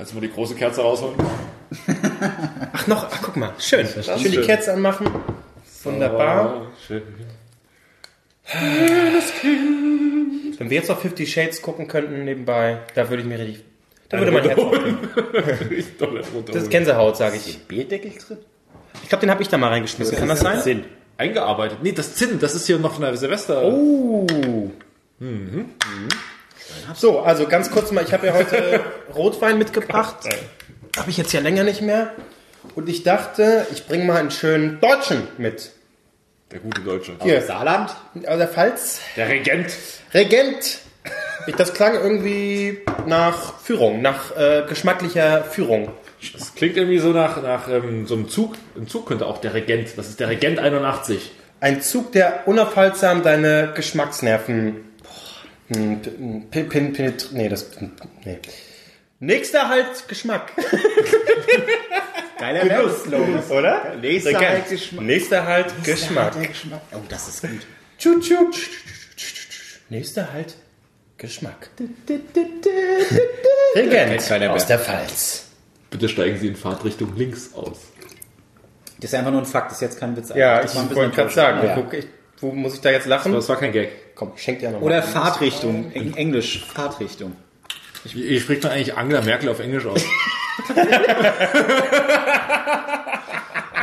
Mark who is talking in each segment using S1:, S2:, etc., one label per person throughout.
S1: Kannst du mal die große Kerze rausholen?
S2: Ach noch, ach guck mal, schön. Schön die
S1: schön.
S2: Kerze anmachen. Wunderbar.
S1: Oh, schön.
S2: Wenn wir jetzt noch Fifty Shades gucken könnten nebenbei, da würde ich mir richtig... Da würde mein Herz. Das ist Gänsehaut, sage ich.
S3: Bierdeckel drin?
S2: Ich glaube, den habe ich da mal reingeschmissen. Kann das sein?
S1: Sinn. Eingearbeitet. Nee, das Zinn, das ist hier noch von der Silvester.
S2: Oh. So, also ganz kurz mal, ich habe ja heute Rotwein mitgebracht. Habe ich jetzt ja länger nicht mehr. Und ich dachte, ich bringe mal einen schönen Deutschen mit.
S1: Der gute Deutsche.
S2: Hier,
S3: Saarland?
S2: aus der Pfalz.
S1: Der Regent.
S2: Regent. Ich, das klang irgendwie nach Führung, nach äh, geschmacklicher Führung.
S1: Das klingt irgendwie so nach, nach ähm, so einem Zug. Ein Zug könnte auch der Regent. Das ist der Regent 81.
S2: Ein Zug, der unaufhaltsam deine Geschmacksnerven pin, pin, pin, nee, das, nee. Nächster halt Geschmack.
S3: Geiler Werbeslogan.
S2: Oder?
S3: Nächster halt Geschmack.
S2: Nächster halt Geschmack.
S3: Oh, das ist gut.
S2: Tschu, tschu. Nächster halt Geschmack. Regent aus der Pfalz.
S1: Bitte steigen Sie in Fahrtrichtung links aus.
S3: Das ist einfach nur ein Fakt, das ist jetzt kein Witz.
S2: Ja,
S3: Das
S2: ich wollte gerade sagen,
S3: Ja.
S2: Ich, wo muss ich da jetzt lachen?
S1: Das war kein Gag.
S2: Komm, ich schenk dir noch
S3: Oder. Fahrtrichtung, in Englisch, Fahrtrichtung.
S1: Wie, wie spricht man eigentlich Angela Merkel auf Englisch aus?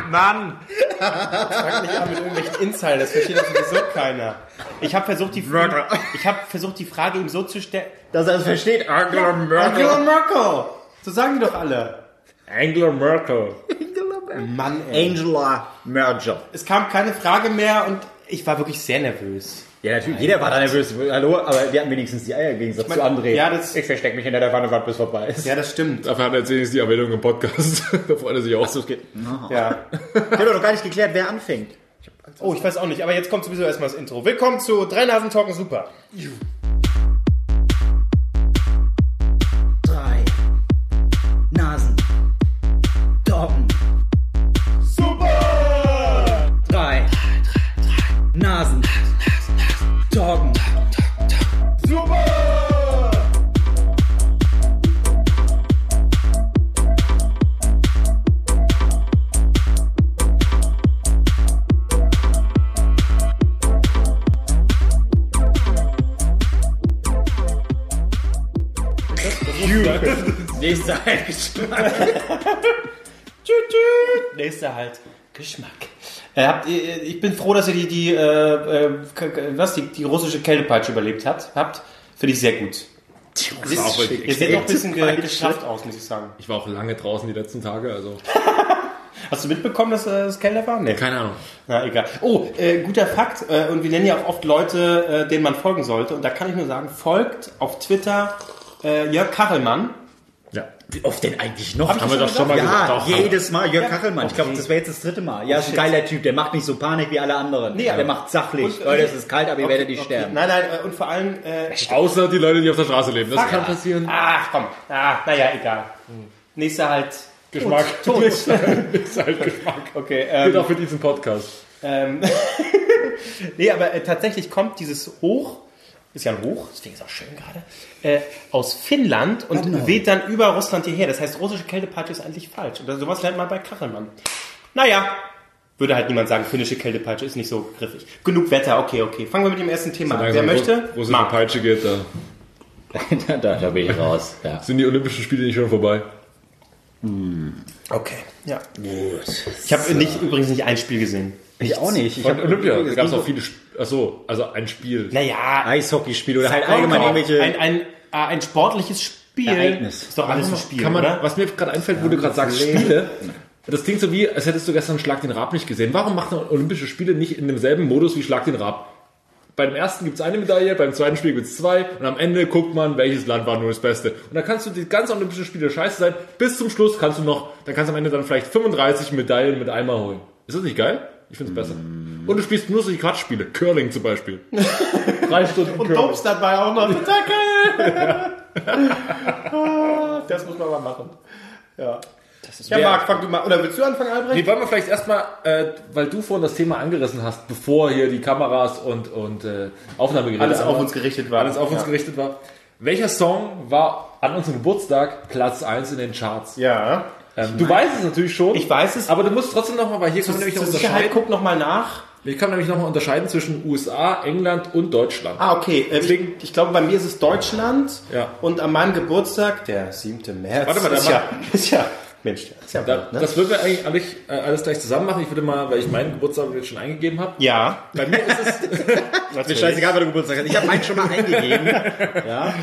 S2: Mann! Fang nicht an mit irgendwelchen Insidern, das versteht doch sowieso keiner. Ich habe versucht, die, ich hab versucht, die Frage ihm so zu stellen.
S3: Dass er es versteht. Angela
S2: Angela Merkel! So sagen die doch alle.
S1: Angela Merkel.
S2: Mann, ey.
S3: Angela Merger.
S2: Es kam keine Frage mehr und ich war wirklich sehr nervös.
S3: Ja, natürlich, jeder war da nervös. Hallo, aber wir hatten wenigstens die Eier im Gegensatz zu André.
S2: ja, das-
S3: ich verstecke mich hinter der Wanne, bis vorbei ist.
S2: Ja, das stimmt.
S1: Dafür hat er jetzt wenigstens die Erwähnung im Podcast. da freut er sich auch so.
S2: Ja.
S3: Ich habe doch noch gar nicht geklärt, wer anfängt.
S2: Oh, ich weiß auch nicht, aber jetzt kommt sowieso erstmal das Intro. Willkommen zu Drei Nasen Talken Super.
S3: Drei
S2: tschüt. Nächster halt Geschmack. Äh, habt ihr, ich bin froh, dass ihr die, die, äh, äh, was, die, die russische Kältepeitsche überlebt habt. habt. Finde ich sehr gut.
S1: auch
S2: Ihr seht noch ein bisschen ge geschafft aus, muss ich sagen.
S1: Ich war auch lange draußen die letzten Tage, also
S2: Hast du mitbekommen, dass äh, es kälter war? Nee.
S1: keine Ahnung.
S2: Na, egal. Oh, äh, guter Fakt. Äh, und wir nennen ja auch oft Leute, äh, denen man folgen sollte. Und da kann ich nur sagen, folgt auf Twitter äh, Jörg Kachelmann.
S1: Ja.
S3: Wie oft denn eigentlich noch?
S2: Hab ich
S1: Haben wir doch schon mal
S3: Ja,
S1: gesagt. Doch,
S3: jedes Mal. Jörg
S2: Ja.
S3: Kachelmann. Ich glaube, das wäre jetzt das dritte Mal. Ja, ist ein geiler Typ. Der macht nicht so Panik wie alle anderen.
S2: Nee,
S3: der macht sachlich.
S2: Und-
S3: Leute, es ist kalt, aber ihr
S2: Okay,
S3: werdet nicht
S2: okay.
S3: sterben.
S2: Nein, nein, äh, und vor allem... Äh,
S1: Außer die Leute, die auf der Straße leben. Das
S2: Fuck.
S1: kann passieren.
S2: ach, komm. Ah, naja, egal. Nächster halt...
S1: Geschmack.
S2: Tot.
S1: ist halt Geschmack.
S2: Okay,
S1: Geht
S2: ähm,
S1: auch für diesen Podcast.
S2: ähm, nee, aber äh, tatsächlich kommt dieses Hoch, ist ja ein Hoch, deswegen ist auch schön gerade, äh, aus Finnland und weht dann über Russland hierher. Das heißt, russische Kältepeitsche ist eigentlich falsch. Und sowas lernt man bei Kachelmann. Naja, würde halt niemand sagen, finnische Kältepeitsche ist nicht so griffig. Genug Wetter, okay, okay. Fangen wir mit dem ersten Thema an. Wer möchte?
S1: Russische. Peitsche geht, da
S3: da, da, da bin ich raus. Ja.
S1: sind die Olympischen Spiele nicht schon vorbei.
S2: Okay, ja. Ich habe nicht, übrigens nicht ein Spiel gesehen.
S3: Ich auch nicht. Ich
S1: Von
S3: hab-
S1: Olympia, da
S3: es
S1: gab es auch viele, Sp- achso, also ein Spiel.
S2: Naja,
S3: Eishockeyspiel oder halt allgemein irgendwelche.
S2: ein, ein, äh, ein sportliches Spiel.
S3: Ereignis.
S2: Ist doch alles ein Spiel,
S1: Kann man,
S2: oder?
S1: was mir gerade einfällt, wo du gerade sagst, Spiele. Das klingt so wie, als hättest du gestern Schlag den Rab nicht gesehen. Warum macht man Olympische Spiele nicht in demselben Modus wie Schlag den Rab? Beim ersten gibt es eine Medaille, beim zweiten Spiel gibt es zwei und am Ende guckt man, welches Land war nur das Beste. Und dann kannst du die ganzen Olympischen Spiele scheiße sein. Bis zum Schluss kannst du noch, dann kannst du am Ende dann vielleicht 35 Medaillen mit einmal holen. Ist das nicht geil? Ich finde es besser. Und du spielst nur solche Quatschspiele. Curling zum Beispiel. Drei Stunden
S2: Und. Dopes dabei auch noch. Geil. Ah, das muss man mal machen. Ja. Ja, Marc, fang du mal. Oder willst du anfangen, Albrecht?
S1: Nee, wollen wir vielleicht erstmal, äh, weil du vorhin das Thema angerissen hast, bevor hier die Kameras und, und äh, Aufnahmegeräte
S2: Alles auf uns gerichtet war.
S1: alles auf uns
S2: Ja.
S1: gerichtet war. Welcher Song war an unserem Geburtstag Platz 1 in den Charts?
S2: Ja.
S1: Ähm, du weißt es natürlich schon.
S2: Ich weiß es.
S1: Aber du musst trotzdem nochmal, weil hier kann man nämlich noch
S2: Sicherheit
S1: unterscheiden.
S2: guck noch mal nach.
S1: Ich kann nämlich nochmal unterscheiden zwischen USA, England und Deutschland.
S2: Ah, okay. Äh,
S1: Deswegen-
S2: ich, ich glaube, bei mir ist es Deutschland.
S1: Ja.
S2: Und an meinem Geburtstag, der 7. März.
S1: Warte mal,
S2: ist ja, ist ja, Mensch, ist ja
S1: Da,
S2: ne?
S1: Das würden wir eigentlich alles, äh, alles gleich zusammen machen. Ich würde mal, weil ich meinen Geburtstag jetzt schon eingegeben habe.
S2: Ja.
S1: Bei mir ist es,
S3: Mir scheißegal, wann du Geburtstag hast. Ich habe meinen schon mal eingegeben. Ja.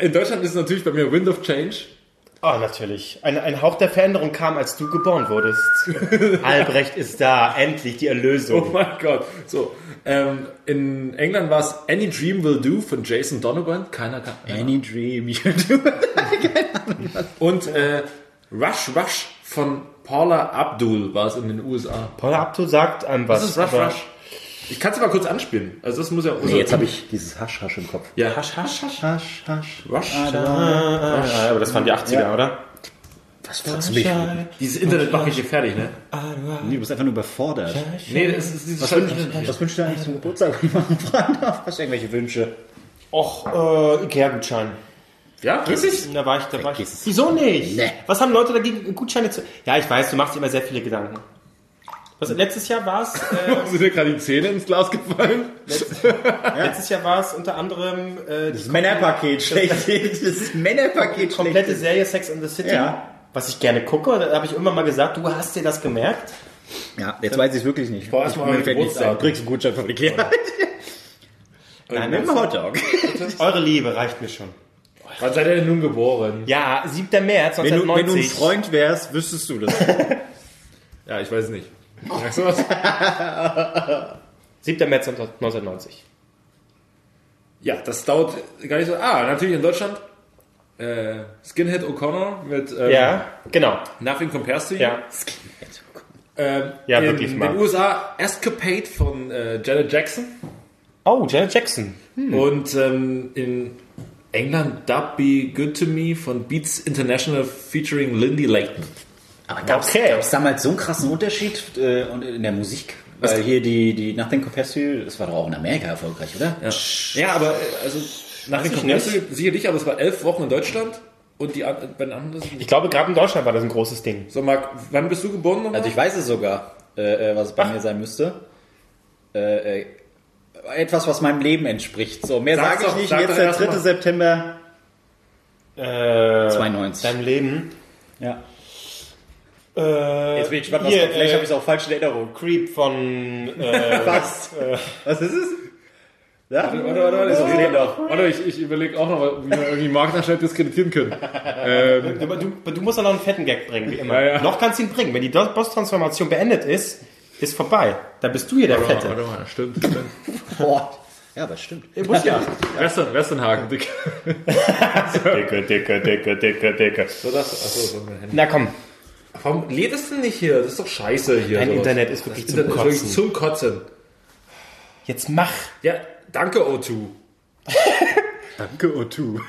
S1: in Deutschland ist es natürlich bei mir Wind of Change.
S2: Oh, natürlich. Ein, ein Hauch der Veränderung kam, als du geboren wurdest. Albrecht ist da. Endlich die
S1: Oh
S2: Erlösung.
S1: mein Gott. So, ähm, in England war es Any Dream Will Do von Jason Donovan. Keiner kann.
S3: Any dream you do.
S1: Und äh, Rush Rush von Paula Abdul war es in den USA.
S2: Paula Abdul sagt einem was.
S1: Das ist Rush Rush. Ich kann es mal kurz anspielen. Also das muss ja.
S3: Nee, jetzt habe ich dieses Hasch-Hasch im Kopf.
S1: Ja.
S2: Hasch, hasch, hasch.
S3: Hasch, Hasch.
S1: Rush.
S2: Ah, aber das waren die 80er,
S3: Ja.
S2: oder?
S3: Was fragst du mich?
S1: Dieses Internet macht mich hier fertig, ne?
S3: Nee, du bist einfach nur überfordert.
S1: Nee, das ist dieses
S3: Was, wünschst, was wünschst du eigentlich zum Geburtstag, wenn ich mal fragen darf? Hast du irgendwelche Wünsche?
S2: Och, äh, Ikea-Gutschein.
S1: Ja, wirklich?
S2: Da war ich, da war ich. Wieso nicht?
S3: Nee.
S2: Was haben Leute dagegen, Gutscheine zu... Ja, ich weiß, du machst dir immer sehr viele Gedanken. Was, letztes Jahr war es, äh,
S1: Sind dir gerade die Zähne ins Glas gefallen?
S2: letztes Jahr war es unter anderem äh,
S3: Das Männerpaket schlechthin. Das Männerpaket
S2: komplette Serie Sex in the City.
S3: Ja.
S2: Was ich gerne gucke, da habe ich immer mal gesagt, du hast dir das gemerkt.
S3: Ja, jetzt weiß ich es wirklich nicht.
S1: Boah,
S3: fällt nichts
S1: Geburtstag.
S3: ein. Du kriegst einen Gutschein von Ikea. Nein, mit dem Hotdog.
S2: Eure Liebe reicht mir schon.
S1: Wann seid ihr denn nun geboren?
S2: Ja, 7. März
S3: Wenn du, wenn du ein
S2: 1990.
S3: Freund wärst, wüsstest du das.
S1: Ja, ich weiß es nicht. Sagst du was?
S2: 7. März 1990.
S1: Ja, das dauert gar nicht so. Ah, natürlich in Deutschland. Äh, Skinhead O'Connor mit ähm,
S2: Ja, genau.
S1: Nothing Compares to You.
S2: Ja.
S1: Ähm,
S2: Ja,
S1: in
S2: wirklich mal.
S1: den USA Escapade von äh, Janet Jackson.
S2: Oh, Janet Jackson.
S1: Und ähm, in England Dub Be Good to Me von Beats International featuring Lindy Layton.
S3: Aber gab es
S2: Okay.
S3: damals so einen krassen Unterschied äh, in der Musik? Weil hier die, die Nothing Compares to You, das war doch auch in Amerika erfolgreich, oder?
S1: Ja, ja aber äh, also Nothing Compares to. You sicherlich, aber es war elf Wochen in Deutschland und die bei den anderen
S2: Ich glaube, gerade in Deutschland war das ein großes Ding.
S1: So, Marc, wann bist du geboren? nochmal?
S3: Also ich weiß es sogar, äh, äh, was es bei mir sein müsste. Äh, äh, etwas, was meinem Leben entspricht. So, mehr sage ich
S1: doch,
S3: nicht.
S1: sag
S3: Jetzt der
S1: erst
S3: 3.
S1: mal.
S3: September
S2: Äh,
S3: 92.
S2: Deinem Leben.
S3: Ja.
S2: Äh,
S3: Jetzt bin ich gespannt, was
S2: hier.
S3: Vielleicht
S2: äh,
S3: habe ich es auch falsch in Erinnerung.
S2: Creep von. Äh,
S3: Was? Was ist es? Ja?
S1: Warte, warte, warte,
S3: Das
S1: warte,
S3: doch.
S1: warte ich, ich überlege auch noch, wie wir irgendwie schnell diskreditieren können. Ähm,
S2: aber du, du musst ja noch einen fetten Gag bringen, wie immer.
S1: Ja, ja.
S2: Noch kannst du ihn bringen. Wenn die Boss-Transformation beendet ist, ist vorbei. Da bist du hier der
S1: warte,
S2: Fette.
S1: warte mal, stimmt, stimmt.
S3: Boah. Ja, aber stimmt.
S2: Ihr muss ja.
S1: Western, Westernhagen, dick.
S2: Dicke, dicke, dicke, dicke, dicke.
S1: So das, achso, so mein Handy.
S2: Na komm,
S1: Warum lädt es denn nicht hier? Das ist doch scheiße hier.
S2: Dein
S1: sowas.
S2: Internet ist wirklich
S1: das
S2: zum
S1: Internet ist
S2: Kotzen.
S1: wirklich zum Kotzen.
S2: jetzt mach.
S1: Ja, danke O2.
S3: Danke, O2.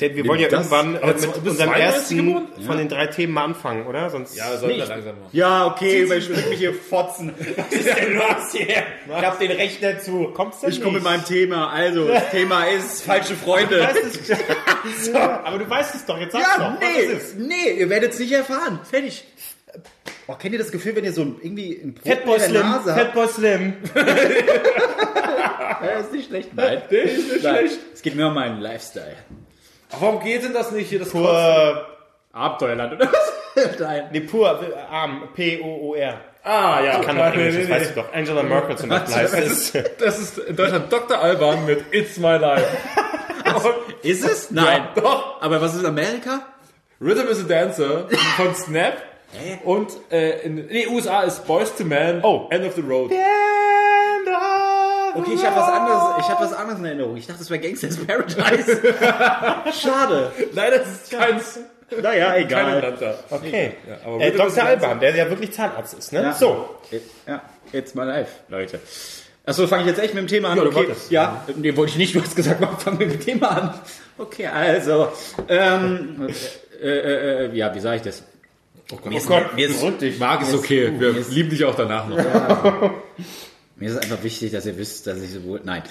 S2: Denn wir wollen ja
S3: Das-
S2: irgendwann äh, mit
S1: du
S2: unserem
S1: 92
S2: ersten
S1: geboren?
S2: von den drei Themen mal anfangen, oder? Sonst
S1: Ja, sollten wir langsam machen.
S3: Ja, okay, überspring mich hier fotzen.
S2: Was ist denn los hier?
S3: Ich hab den Rechner zu.
S2: Kommst denn
S3: Ich komme mit meinem Thema. Also, das Thema ist falsche Freunde.
S2: Weißt so, aber du weißt es doch, jetzt sag's
S3: Ja,
S2: doch.
S3: nee,
S2: Was ist es?
S3: nee, ihr werdet es nicht erfahren. Fertig. Oh, kennt ihr das Gefühl, wenn ihr so ein- irgendwie ein Brot
S2: Fatboy
S3: in der
S2: Slim,
S3: Nase habt?
S2: Fatboy Slim.
S3: Ja, ist nicht schlecht. Nein,
S1: Der ist nicht
S3: Nein.
S1: schlecht.
S3: Es geht mir um meinen Lifestyle.
S1: Warum geht denn das nicht hier? Das?
S2: Pur,
S3: Abenteuerland, oder was? Nein.
S2: nee, pur, äh, arm, P-O-O-R.
S1: Ah, ja.
S2: Kann doch Englisch,
S1: nee,
S2: das
S1: nee,
S2: weißt du doch. Angela Merkel zum Beispiel heißt
S1: Das
S2: es.
S1: ist, das ist in Deutschland Dr. Alban mit It's My Life.
S3: Ist es? Nein.
S1: Ja, doch.
S3: Aber was ist Amerika?
S1: Rhythm is a Dancer von Snap. Und äh, in den USA ist Boys to Man,
S2: Oh.
S1: End of the Road.
S3: Okay, ich habe was anderes, ich habe was anderes in Erinnerung. Ich dachte, es wäre Gangsters Paradise. Schade.
S1: Nein, das ist kein,
S3: Naja,
S1: kein
S3: egal.
S1: Atlanta.
S2: Okay.
S1: Ja, aber
S2: äh, Dr. Alban, der ja wirklich Zahnarzt ist, ne?
S3: Ja.
S2: So.
S3: Ja, jetzt mal live, Leute. Achso, fange ich jetzt echt mit dem Thema an?
S1: Ja,
S3: okay. Ja, nee, wollte ich nicht. Du hast gesagt, wir fangen mit dem Thema an. Okay, also, ähm, äh, äh, äh, ja, wie sage ich das?
S1: Oh
S3: Mir ist,
S2: Gott,
S3: mir ist,
S2: dich.
S1: Marc ist okay, wir lieben dich auch danach noch.
S3: Mir ist es einfach wichtig, dass ihr wisst, dass ich sowohl. Nein.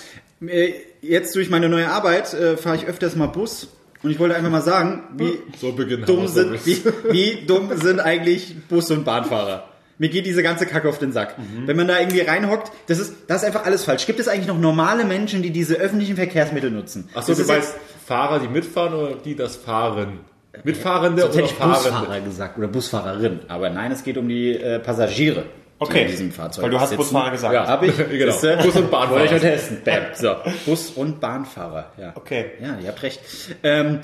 S3: Äh, Jetzt durch meine neue Arbeit äh, fahre ich öfters mal Bus und ich wollte einfach mal sagen, wie
S1: So
S3: dumm sind, wie, wie dumm sind eigentlich Bus- und Bahnfahrer. Mir geht diese ganze Kacke auf den Sack.
S1: Mhm.
S3: Wenn man da irgendwie reinhockt, das ist, das ist einfach alles falsch. Gibt es eigentlich noch normale Menschen, die diese öffentlichen Verkehrsmittel nutzen?
S1: Achso, du meinst Fahrer, die mitfahren oder die das fahren? Mitfahrende
S3: hätte
S1: oder
S3: ich
S1: Fahrende?
S3: Busfahrer gesagt oder Busfahrerin. Aber nein, es geht um die äh, Passagiere,
S2: Okay.
S3: in diesem Fahrzeug
S2: Weil du hast
S3: sitzen.
S2: Busfahrer gesagt.
S1: Ja.
S3: Hab ich.
S1: Genau.
S3: Siehste?
S1: Bus- und Bahnfahrer.
S3: Wollte ich testen. Bam. So. Bus- und Bahnfahrer. Ja.
S2: Okay.
S3: Ja, ihr habt recht. Ähm,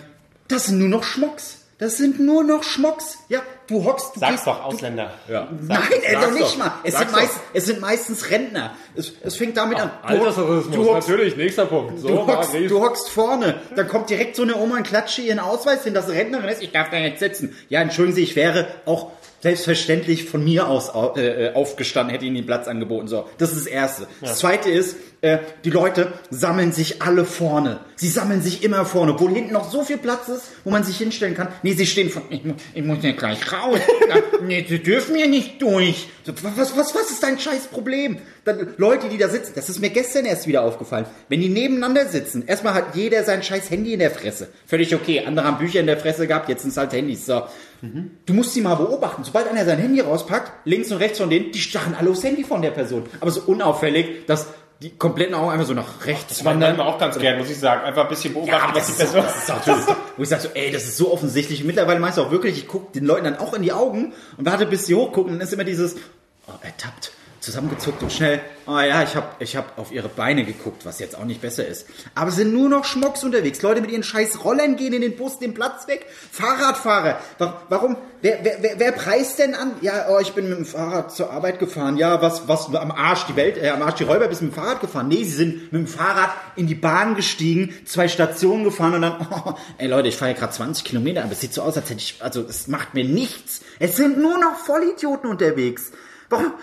S3: das sind nur noch Schmucks. Das sind nur noch Schmucks. Ja, du hockst, du
S2: Sag's
S3: gehst,
S2: doch,
S3: du,
S2: Ausländer.
S1: Ja.
S3: Nein, ey, doch nicht
S1: doch.
S3: mal. Es sind, meist, es sind meistens Rentner. Es, es fängt damit an. Du,
S1: Altersrassismus,
S3: du hockst,
S1: natürlich, nächster Punkt. So,
S3: du, hockst, du hockst vorne. Dann kommt direkt so eine Oma und klatscht ihr ihren Ausweis hin, dass Rentnerin ist. Ich darf da jetzt sitzen. Ja, entschuldigen Sie, ich wäre auch selbstverständlich von mir aus au- äh, äh, aufgestanden, hätte Ihnen den Platz angeboten. So, das ist das Erste. Das Zweite ist, äh, die Leute sammeln sich alle vorne. Sie sammeln sich immer vorne, obwohl hinten noch so viel Platz ist, wo man sich hinstellen kann. Nee, sie stehen von, ich, mu- ich muss ja gleich raus. Nee, sie dürfen hier nicht durch. So, was, was, was ist dein scheiß Problem? Dann, Leute, die da sitzen, das ist mir gestern erst wieder aufgefallen. Wenn die nebeneinander sitzen, erstmal hat jeder sein scheiß Handy in der Fresse. Völlig okay. Andere haben Bücher in der Fresse gehabt, jetzt sind es halt Handys. So. Du musst sie mal beobachten. Sobald einer sein Handy rauspackt, links und rechts von denen, die starren alle aufs Handy von der Person. Aber so unauffällig, dass die kompletten Augen einfach so nach rechts
S2: Das wandern wir auch ganz gern, muss ich sagen. Einfach ein bisschen beobachten,
S3: aber
S2: was
S3: das
S2: die
S3: ist,
S2: Person...
S3: das ist auch, das ist wo ich sage so, ey, das ist so offensichtlich. Mittlerweile meinst du auch wirklich, ich gucke den Leuten dann auch in die Augen und warte, bis sie hochgucken. Und dann ist immer dieses, oh, ertappt, zusammengezuckt und schnell, oh ja, ich habe ich hab auf ihre Beine geguckt, was jetzt auch nicht besser ist. Aber sind nur noch Schmocks unterwegs. Leute mit ihren scheiß Rollern gehen in den Bus, den Platz weg. Fahrradfahrer, Wa- warum, wer, wer, wer, wer preist denn an? Ja, oh, ich bin mit dem Fahrrad zur Arbeit gefahren. Ja, was, was, am Arsch die Welt, äh, am Arsch die Räuber bist mit dem Fahrrad gefahren. Nee, sie sind mit dem Fahrrad in die Bahn gestiegen, zwei Stationen gefahren und dann, oh, ey Leute, ich fahre ja gerade 20 Kilometer, aber es sieht so aus, als hätte ich, also es macht mir nichts. Es sind nur noch Vollidioten unterwegs. Warum?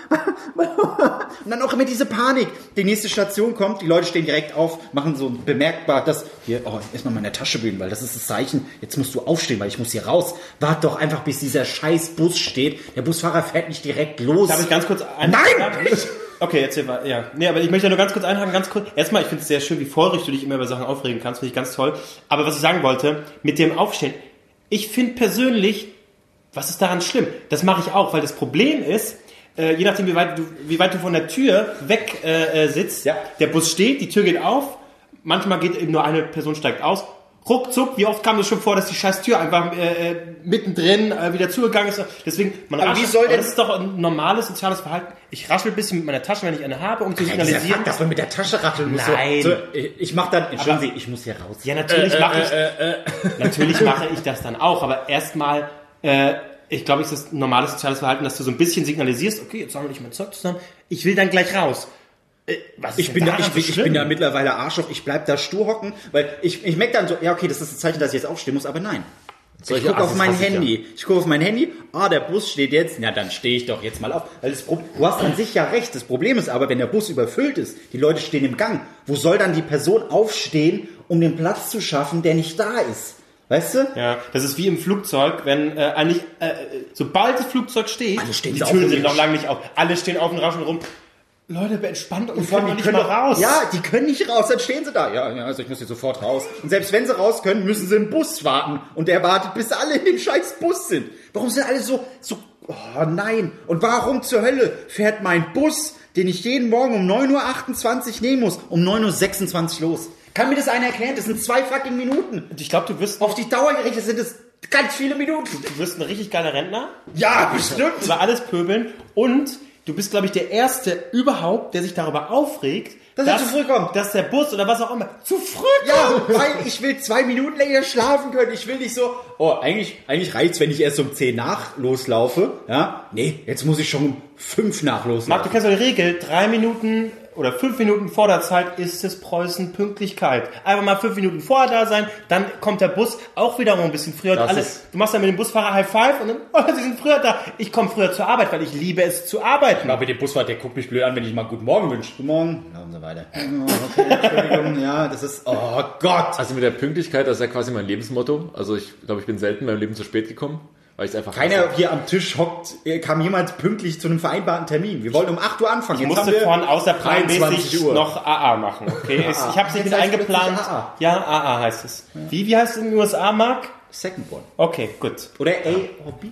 S3: Und dann auch immer diese Panik. Die nächste Station kommt, die Leute stehen direkt auf, machen so bemerkbar, dass hier, oh, erstmal meine Tasche bühnen, weil das ist das Zeichen, jetzt musst du aufstehen, weil ich muss hier raus. Wart doch einfach, bis dieser scheiß Bus steht. Der Busfahrer fährt nicht direkt los.
S2: Darf ich ganz kurz ein
S3: Nein!
S2: Okay, erzähl mal. Ja. Nee, aber ich möchte nur ganz kurz einhaken, ganz kurz. Erstmal, ich finde es sehr schön, wie feurig du dich immer über Sachen aufregen kannst, finde ich ganz toll. Aber was ich sagen wollte, mit dem Aufstehen, ich finde persönlich, was ist daran schlimm? Das mache ich auch, weil das Problem ist, äh, je nachdem, wie weit, du, wie weit du von der Tür weg äh, äh, sitzt,
S3: Ja.
S2: der Bus steht, die Tür geht auf, manchmal geht eben nur eine Person steigt aus. Ruckzuck, wie oft kam das schon vor, dass die scheiß Tür einfach äh, äh, mittendrin äh, wieder zugegangen ist. Deswegen, man
S3: Aber wie soll denn-
S2: das ist doch ein normales soziales Verhalten. Ich raschel ein bisschen mit meiner Tasche, wenn ich eine habe, um zu signalisieren.
S3: Fakt, dass man mit der Tasche ratteln muss.
S2: Nein.
S3: So, so, ich mach dann, entschuldigen Sie, ich muss hier raus.
S2: Ja, natürlich mache ich, natürlich mache ich das dann auch, aber erstmal, äh, ich glaube, es ist ein normales soziales Verhalten, dass du so ein bisschen signalisierst, okay, jetzt sammle ich mein Zeug zusammen, ich will dann gleich raus. Äh, was
S3: Ich bin, da, ich,
S2: so
S3: bin, ich bin da mittlerweile Arschloch, ich bleib da stur hocken, weil ich, ich merke dann so, ja okay, das ist das Zeichen, dass ich jetzt aufstehen muss, aber nein. Ich
S1: Solche
S3: gucke auf mein
S1: ich
S3: Handy. Ich gucke auf mein Handy, ah, der Bus steht jetzt, ja dann stehe ich doch jetzt mal auf. Weil das Pro du hast an sich ja recht, das Problem ist aber, wenn der Bus überfüllt ist, die Leute stehen im Gang, wo soll dann die Person aufstehen, um den Platz zu schaffen, der nicht da ist? Weißt du?
S2: Ja, das ist wie im Flugzeug, wenn äh, eigentlich, äh, sobald das Flugzeug steht,
S3: Alle stehen
S2: die Türen
S3: auf-
S2: sind noch lange nicht auf, alle stehen auf und rauschen rum. Leute, entspannt und
S3: die
S2: nicht
S3: können
S2: mal raus.
S3: Ja, die können nicht raus, dann stehen sie da. Ja, ja, also ich muss jetzt sofort raus. Und selbst wenn sie raus können, müssen sie im Bus warten. Und der wartet, bis alle in dem scheiß Bus sind. Warum sind alle so, so, oh nein. Und warum zur Hölle fährt mein Bus, den ich jeden Morgen um 9.28 Uhr nehmen muss, um 9.26 Uhr los? Kann mir das einer erklären? Das sind zwei fucking Minuten.
S2: Und ich glaube, du wirst,
S3: Auf die Dauer gerechnet sind es ganz viele Minuten.
S2: du wirst ein richtig geiler Rentner.
S3: Ja, bestimmt.
S2: über alles pöbeln und du bist, glaube ich, der Erste überhaupt, der sich darüber aufregt,
S3: Dass er zu früh kommt.
S2: dass der Bus oder was auch immer zu früh
S3: Ja,
S2: kommt.
S3: weil ich will zwei Minuten länger schlafen können. Ich will nicht so, oh, eigentlich, eigentlich reicht's, wenn ich erst um 10 nach loslaufe. Ja, nee, jetzt muss ich schon um 5 nach
S2: Marc, du
S3: loslaufen.
S2: kennst doch die Regel, drei Minuten oder fünf Minuten vor der Zeit ist es Preußen Pünktlichkeit. Einfach mal fünf Minuten vorher da sein, dann kommt der Bus auch wiederum ein bisschen früher. Und
S1: Das
S2: alle,
S1: ist-
S2: du machst dann mit dem Busfahrer High Five und dann, oh, sie sind früher da. Ich komme früher zur Arbeit, weil ich liebe es zu arbeiten.
S3: Aber der Busfahrer, der guckt mich blöd an, wenn ich mal Guten Morgen wünsche. Guten Morgen. Ja, und so weiter. Oh, okay, Entschuldigung, ja, das ist, oh Gott.
S1: Also mit der Pünktlichkeit, das ist ja quasi mein Lebensmotto. Also ich glaube, ich bin selten in meinem Leben zu spät gekommen. Weil ich es einfach
S3: Keiner hier am Tisch hockt, äh, kam jemand pünktlich zu einem vereinbarten Termin. Wir wollten um 8 Uhr anfangen.
S2: Ich
S3: Jetzt
S2: musste
S3: haben wir
S2: vorhin
S3: 23
S2: außerplanmäßig
S3: Uhr.
S2: noch AA machen. Okay, Es- ich habe es nicht eingeplant.
S3: AA.
S2: Ja, AA heißt es. Wie, wie heißt es in den USA, Mark?
S3: Second One.
S2: Okay, gut.
S3: Oder A or B.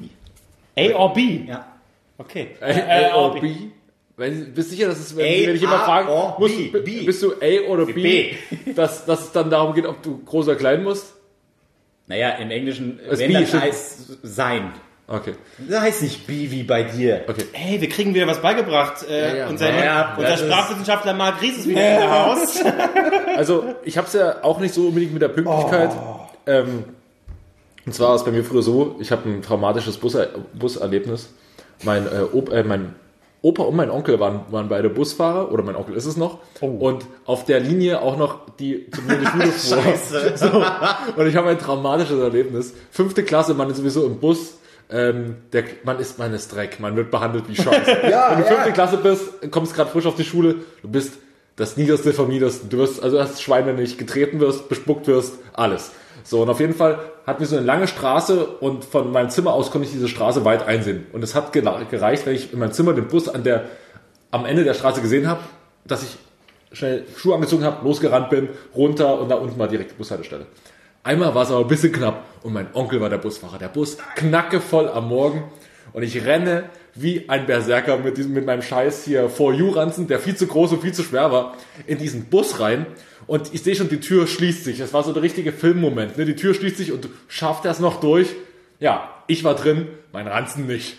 S2: A or B?
S3: Ja.
S2: Okay.
S1: A,
S2: Äh,
S1: A oder B? Wenn, bist du sicher, dass es, wenn,
S3: A,
S1: wenn ich immer
S3: A
S1: frage,
S3: or
S1: musst,
S3: B, B.
S1: bist du A oder B,
S2: B.
S1: Dass, dass es dann darum geht, ob du groß oder klein musst?
S3: Naja, im Englischen,
S1: Das
S3: wenn
S1: B
S3: das heißt sein.
S1: Okay.
S3: Das heißt nicht B wie bei dir.
S1: Okay.
S2: Hey, wir kriegen wieder was beigebracht. Äh,
S1: Ja, ja.
S2: Unser,
S3: Ja,
S2: unser Sprachwissenschaftler Marc Ries ist wieder im Haus.
S1: Also, ich habe es ja auch nicht so unbedingt mit der Pünktlichkeit. Ähm, und zwar war es bei mir früher so, ich habe ein traumatisches Bus Buserlebnis. Mein, äh, Op äh, mein Opa und mein Onkel waren, waren beide Busfahrer, oder mein Onkel ist es noch. Und auf der Linie auch noch die zu mir in die Schule fuhr. So. Und ich habe ein traumatisches Erlebnis. Fünfte Klasse, man ist sowieso im Bus. Ähm, der, man ist, man ist Dreck, man wird behandelt wie Scheiße.
S3: Ja,
S1: Wenn du
S3: ja.
S1: fünfte Klasse bist, kommst gerade frisch auf die Schule, du bist das Niederste vom Niedersten. Du wirst, also hast Schweine nicht, getreten wirst, bespuckt wirst, alles. So, und auf jeden Fall hatten wir so eine lange Straße und von meinem Zimmer aus konnte ich diese Straße weit einsehen. Und es hat gereicht, wenn ich in meinem Zimmer den Bus an der, am Ende der Straße gesehen habe, dass ich schnell Schuhe angezogen habe, losgerannt bin, runter und da unten war direkt die Bushaltestelle. Einmal war es aber ein bisschen knapp und mein Onkel war der Busfahrer. Der Bus knackevoll am Morgen und ich renne wie ein Berserker mit, diesem, mit meinem Scheiß hier vor You-Ranzen, der viel zu groß und viel zu schwer war, in diesen Bus rein und ich sehe schon, die Tür schließt sich. Das war so der richtige Filmmoment. Ne? Die Tür schließt sich und du schaffst das noch durch. Ja, ich war drin, mein Ranzen nicht.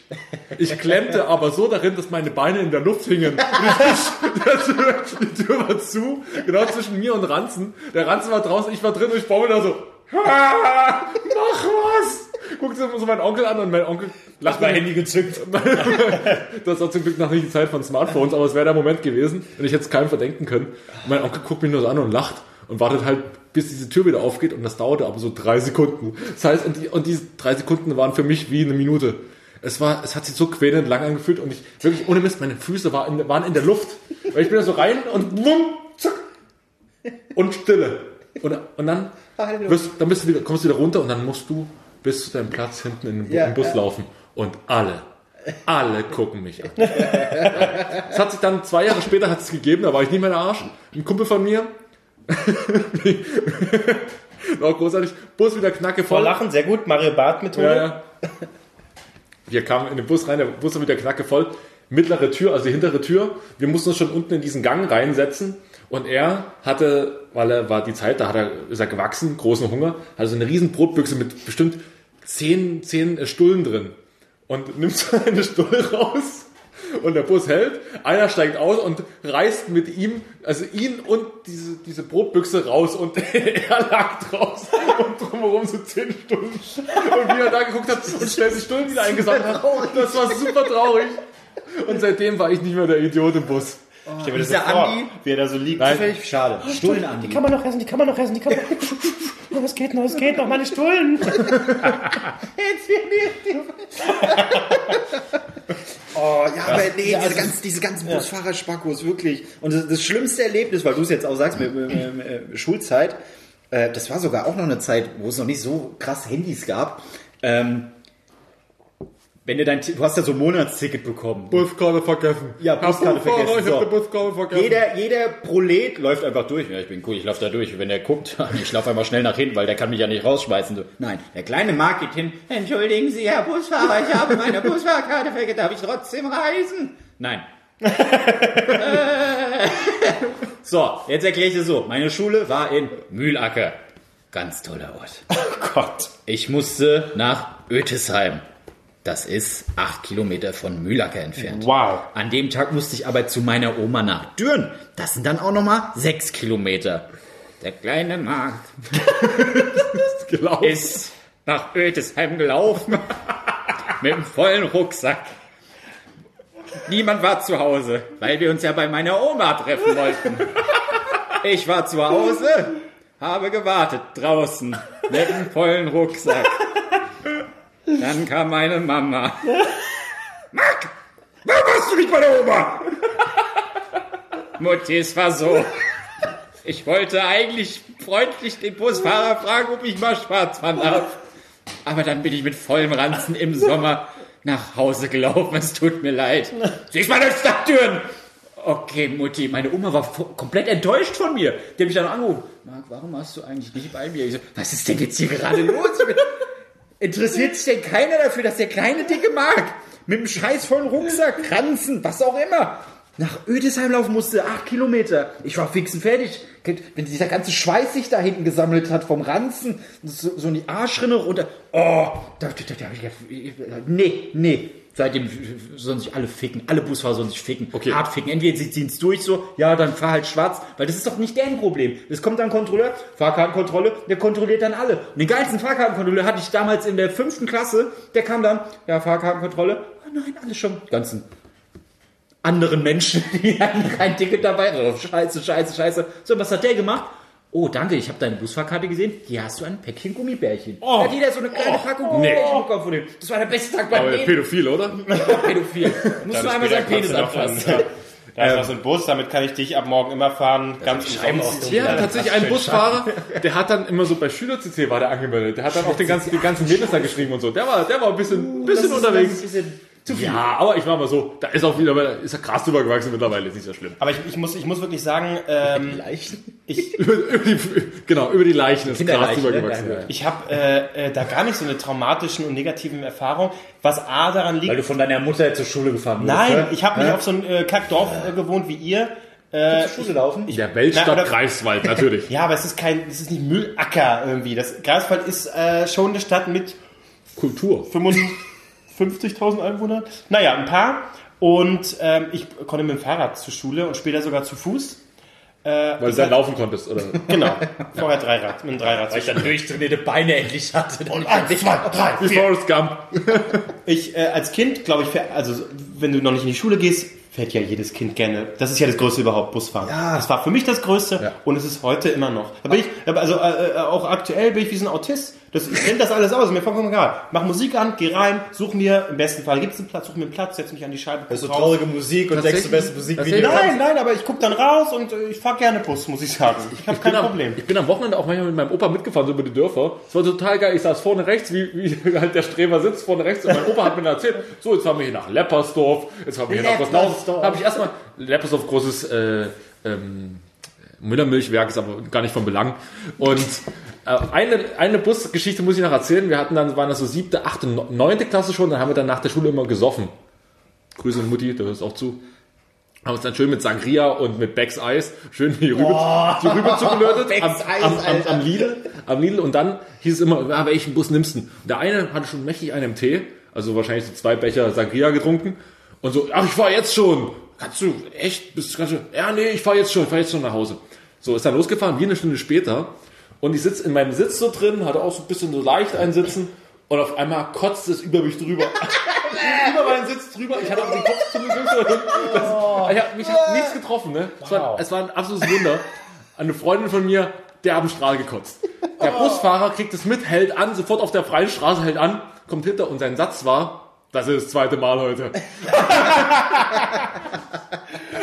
S1: Ich klemmte aber so darin, dass meine Beine in der Luft hingen. Die Tür war zu, genau zwischen mir und Ranzen. Der Ranzen war draußen, ich war drin und ich baue da so, "Ah, mach was! Guckte so meinen Onkel an und mein Onkel lacht
S3: Mein Handy gezückt.
S1: das war zum Glück noch nicht die Zeit von Smartphones, aber es wäre der Moment gewesen und ich es keinem verdenken können. Und mein Onkel guckt mich nur so an und lacht und wartet halt, bis diese Tür wieder aufgeht und das dauerte aber so drei Sekunden. Das heißt, und, die, und diese drei Sekunden waren für mich wie eine Minute. Es war, es hat sich so quälend lang angefühlt und ich, wirklich, ohne Mist, meine Füße war in, waren in der Luft. Weil ich bin da so rein und bumm, zack, und Stille. Und, und dann, wirst, dann bist du wieder, kommst du wieder runter und dann musst du bis zu deinem Platz hinten in den
S3: Ja,
S1: im Bus
S3: ja.
S1: laufen. Und alle, alle gucken mich an. Es hat sich dann zwei Jahre später hat es gegeben, da war ich nicht mehr der Arsch. Ein Kumpel von mir. war großartig. Bus wieder knacke
S2: Vor
S1: voll.
S2: Lachen, sehr gut. Mario Barth-Methode.
S1: Ja, ja. Wir kamen in den Bus rein, der Bus war wieder knacke voll. Mittlere Tür, also die hintere Tür. Wir mussten uns schon unten in diesen Gang reinsetzen. Und er hatte, weil er war die Zeit, da hat er, ist er gewachsen, großen Hunger, hatte so eine riesen Brotbüchse mit bestimmt zehn, zehn äh, Stullen drin. Und nimmt so eine Stulle raus. Und der Bus hält, einer steigt aus und reißt mit ihm, also ihn und diese, diese Brotbüchse raus und er lag draus und drumherum so zehn Stunden. Und wie er da geguckt hat und schnell die Stullen wieder eingesammelt hat, das war super traurig. Und seitdem war ich nicht mehr der Idiot im Bus.
S2: Stell mir das
S3: Dieser
S2: vor,
S3: Andi-
S2: wie er da so liegt.
S1: Nein.
S3: Völlig schade. Stullen an.
S2: Die kann man noch essen, die kann man noch essen, die kann man Oh, es geht noch, es geht noch, meine Stullen.
S3: Oh, ja, aber nee, diese, ganz, diese ganzen Busfahrer-Spackos, wirklich. Und das, das schlimmste Erlebnis, weil du es jetzt auch sagst, mit, mit, mit, mit Schulzeit, äh, das war sogar auch noch eine Zeit, wo es noch nicht so krass Handys gab. Ähm, wenn du dein, du hast ja so ein Monatsticket bekommen.
S1: Buskarte vergessen.
S3: Ja, Buskarte vergessen,
S1: Ich hab
S3: so.
S1: die Buskarte vergessen.
S3: Jeder, jeder Prolet läuft einfach durch. Ja, ich bin cool, ich laufe da durch. Wenn der guckt, ich laufe einfach schnell nach hinten, weil der kann mich ja nicht rausschmeißen. Du. Nein, der kleine Mark geht hin. Entschuldigen Sie, Herr Busfahrer, ich habe meine Busfahrkarte vergessen. Darf ich trotzdem reisen? Nein. so, jetzt erkläre ich es so. Meine Schule war in Mühlacker. Ganz toller Ort.
S2: Oh Gott.
S3: Ich musste nach Ötesheim. Das ist acht Kilometer von Mühlacker entfernt.
S2: Wow.
S3: An dem Tag musste ich aber zu meiner Oma nach Dürn. Das sind dann auch nochmal sechs Kilometer. Der kleine Markt ist nach Ötesheim gelaufen. mit einem vollen Rucksack. Niemand war zu Hause, weil wir uns ja bei meiner Oma treffen wollten. Ich war zu Hause, habe gewartet draußen mit einem vollen Rucksack. Dann kam meine Mama. Marc, warum warst du nicht bei der Oma? Mutti, es war so. Ich wollte eigentlich freundlich den Busfahrer fragen, ob ich mal schwarz fahren darf. Aber dann bin ich mit vollem Ranzen im Sommer nach Hause gelaufen. Es tut mir leid. Siehst mal durch Stadttüren! Okay, Mutti, meine Oma war komplett enttäuscht von mir. Die hat mich dann angerufen. Marc, warum hast du eigentlich nicht bei mir? Ich so, was ist denn jetzt hier gerade los? Interessiert sich denn keiner dafür, dass der kleine dicke Marc mit dem scheiß vollen Rucksack, Kranzen, was auch immer, nach Ödesheim laufen musste, acht Kilometer. Ich war fix und fertig. Wenn dieser ganze Schweiß sich da hinten gesammelt hat vom Ranzen, so, so in die Arschrinne runter. Oh, da, da, da, da nee, nee. Seitdem sollen sich alle ficken. Alle Busfahrer sollen sich ficken.
S1: Okay.
S3: Hart ficken. Entweder sie ziehen es durch so, ja, dann fahr halt schwarz, weil das ist doch nicht deren Problem. Es kommt dann Kontrolleur, Fahrkartenkontrolle, der kontrolliert dann alle. Und den geilsten Fahrkartenkontrolleur hatte ich damals in der fünften Klasse, der kam dann, ja, Fahrkartenkontrolle, oh nein, alles schon. Ganzen anderen Menschen, die hatten kein Ticket dabei. Oh, scheiße, scheiße, scheiße. So, was hat der gemacht? Oh, danke, ich habe deine Busfahrkarte gesehen. Hier hast du ein Päckchen Gummibärchen.
S1: Oh.
S3: Da hat jeder so eine kleine Packung Gummibärchen bekommen von dem. Das war der beste Tag bei
S1: Aber der
S3: dem.
S1: Pädophil, oder?
S3: Pädophil. Musst du einmal seinen Penis anfassen.
S2: Da ist was ein Bus, damit kann ich dich ab morgen immer fahren. Ganz umsonst.
S1: Wir hatten tatsächlich einen Busfahrer, der hat dann immer so bei Schüler-CC war der angemeldet. Der hat dann auch den ganzen, die ganzen Mädels da geschrieben und so. Der war, der war ein bisschen, bisschen unterwegs. Ja, aber ich war mal so, da ist auch wieder, ist ja krass drüber gewachsen mittlerweile, ist nicht so schlimm.
S2: Aber ich, ich, muss, ich muss wirklich sagen, ähm, ich,
S1: Über, über die, genau, über die Leichen ist krass drüber
S3: ne?
S1: gewachsen.
S3: Ja,
S1: Ja.
S2: ich habe äh, äh, da gar nicht so eine traumatischen und negativen Erfahrung. Was A daran liegt,
S3: Weil du von deiner Mutter zur Schule gefahren bist.
S2: nein,
S3: ne?
S2: ich habe nicht auf so ein äh, Kackdorf äh, gewohnt wie ihr. Äh,
S3: zur Schule laufen.
S1: Der Weltstadt
S2: Na, oder-
S1: Greifswald, natürlich.
S2: ja, aber es ist kein, es ist nicht Müllacker irgendwie. Das Greifswald ist äh, schon eine Stadt mit
S1: Kultur.
S2: 55.000 Einwohnern. Naja, ein paar. Und ähm, ich konnte mit dem Fahrrad zur Schule und später sogar zu Fuß.
S1: Weil du dann laufen konntest, oder?
S2: Genau. Vorher Dreirad, mit einem Dreirad.
S3: Weil ich dann durchtrainierte Beine endlich hatte.
S2: Und eins, zwei, drei,
S1: Wie Forrest Gump.
S2: Ich äh, als Kind, glaube ich, also wenn du noch nicht in die Schule gehst, fährt ja jedes Kind gerne. Das ist ja das Größte überhaupt, Busfahren.
S3: Ja.
S2: Das war für mich das Größte
S1: Ja.
S2: und es ist heute immer noch. Da bin ich, also äh, äh, auch aktuell bin ich wie so ein Autist. Das, ich kenne das alles aus, mir vollkommen egal. Mach Musik an, geh rein, such mir, im besten Fall gibt es einen Platz, such mir einen Platz, setz mich an die Scheibe.
S3: so
S2: raus.
S3: traurige Musik und denkst du beste? Musikvideo.
S2: Nein, nein, aber ich guck dann raus und äh, ich fahr gerne Bus, muss ich sagen. Ich habe kein
S1: bin am,
S2: Problem.
S1: Ich bin am Wochenende auch manchmal mit meinem Opa mitgefahren, so über die Dörfer. Es war total geil. Ich saß vorne rechts, wie, wie halt der Streber sitzt vorne rechts. Und mein Opa hat mir dann erzählt, so, jetzt fahren wir hier nach Leppersdorf, jetzt fahren wir hier nach Großnau. Da habe ich erstmal, Leppersdorf, großes äh, ähm, Müllermilchwerk, ist aber gar nicht von Belang. Und äh, eine, eine Busgeschichte muss ich noch erzählen. Wir hatten dann, waren das so siebte, achte, neunte Klasse schon, dann haben wir dann nach der Schule immer gesoffen. Grüße Mutti, der hört auch zu. Haben uns dann schön mit Sangria und mit Becks Eis schön die Rübe, die Rübe zugelötet am, am, am, am Lidl. Am Lidl und dann hieß es immer, ja, welchen Bus nimmst du? Der eine hatte schon mächtig einen im Tee, also wahrscheinlich so zwei Becher Sangria getrunken und so, ach, ich fahr jetzt schon. Kannst du, echt? Bist, kannst du, ja, nee, ich fahr jetzt schon, ich fahr jetzt schon nach Hause. So, ist dann losgefahren, wie eine Stunde später und ich sitze in meinem Sitz so drin, hatte auch so ein bisschen so leicht einsitzen und auf einmal kotzt es über mich drüber. über meinen Sitz drüber. Ich hatte auch den Kopf zum so hin. Das, ich hab, mich hat nichts getroffen. Ne? Es, war, es war ein absolutes Wunder. Eine Freundin von mir, der am Strahl gekotzt. Der Busfahrer kriegt es mit, hält an, sofort auf der freien Straße hält an, kommt hinter und sein Satz war, das ist das zweite Mal heute.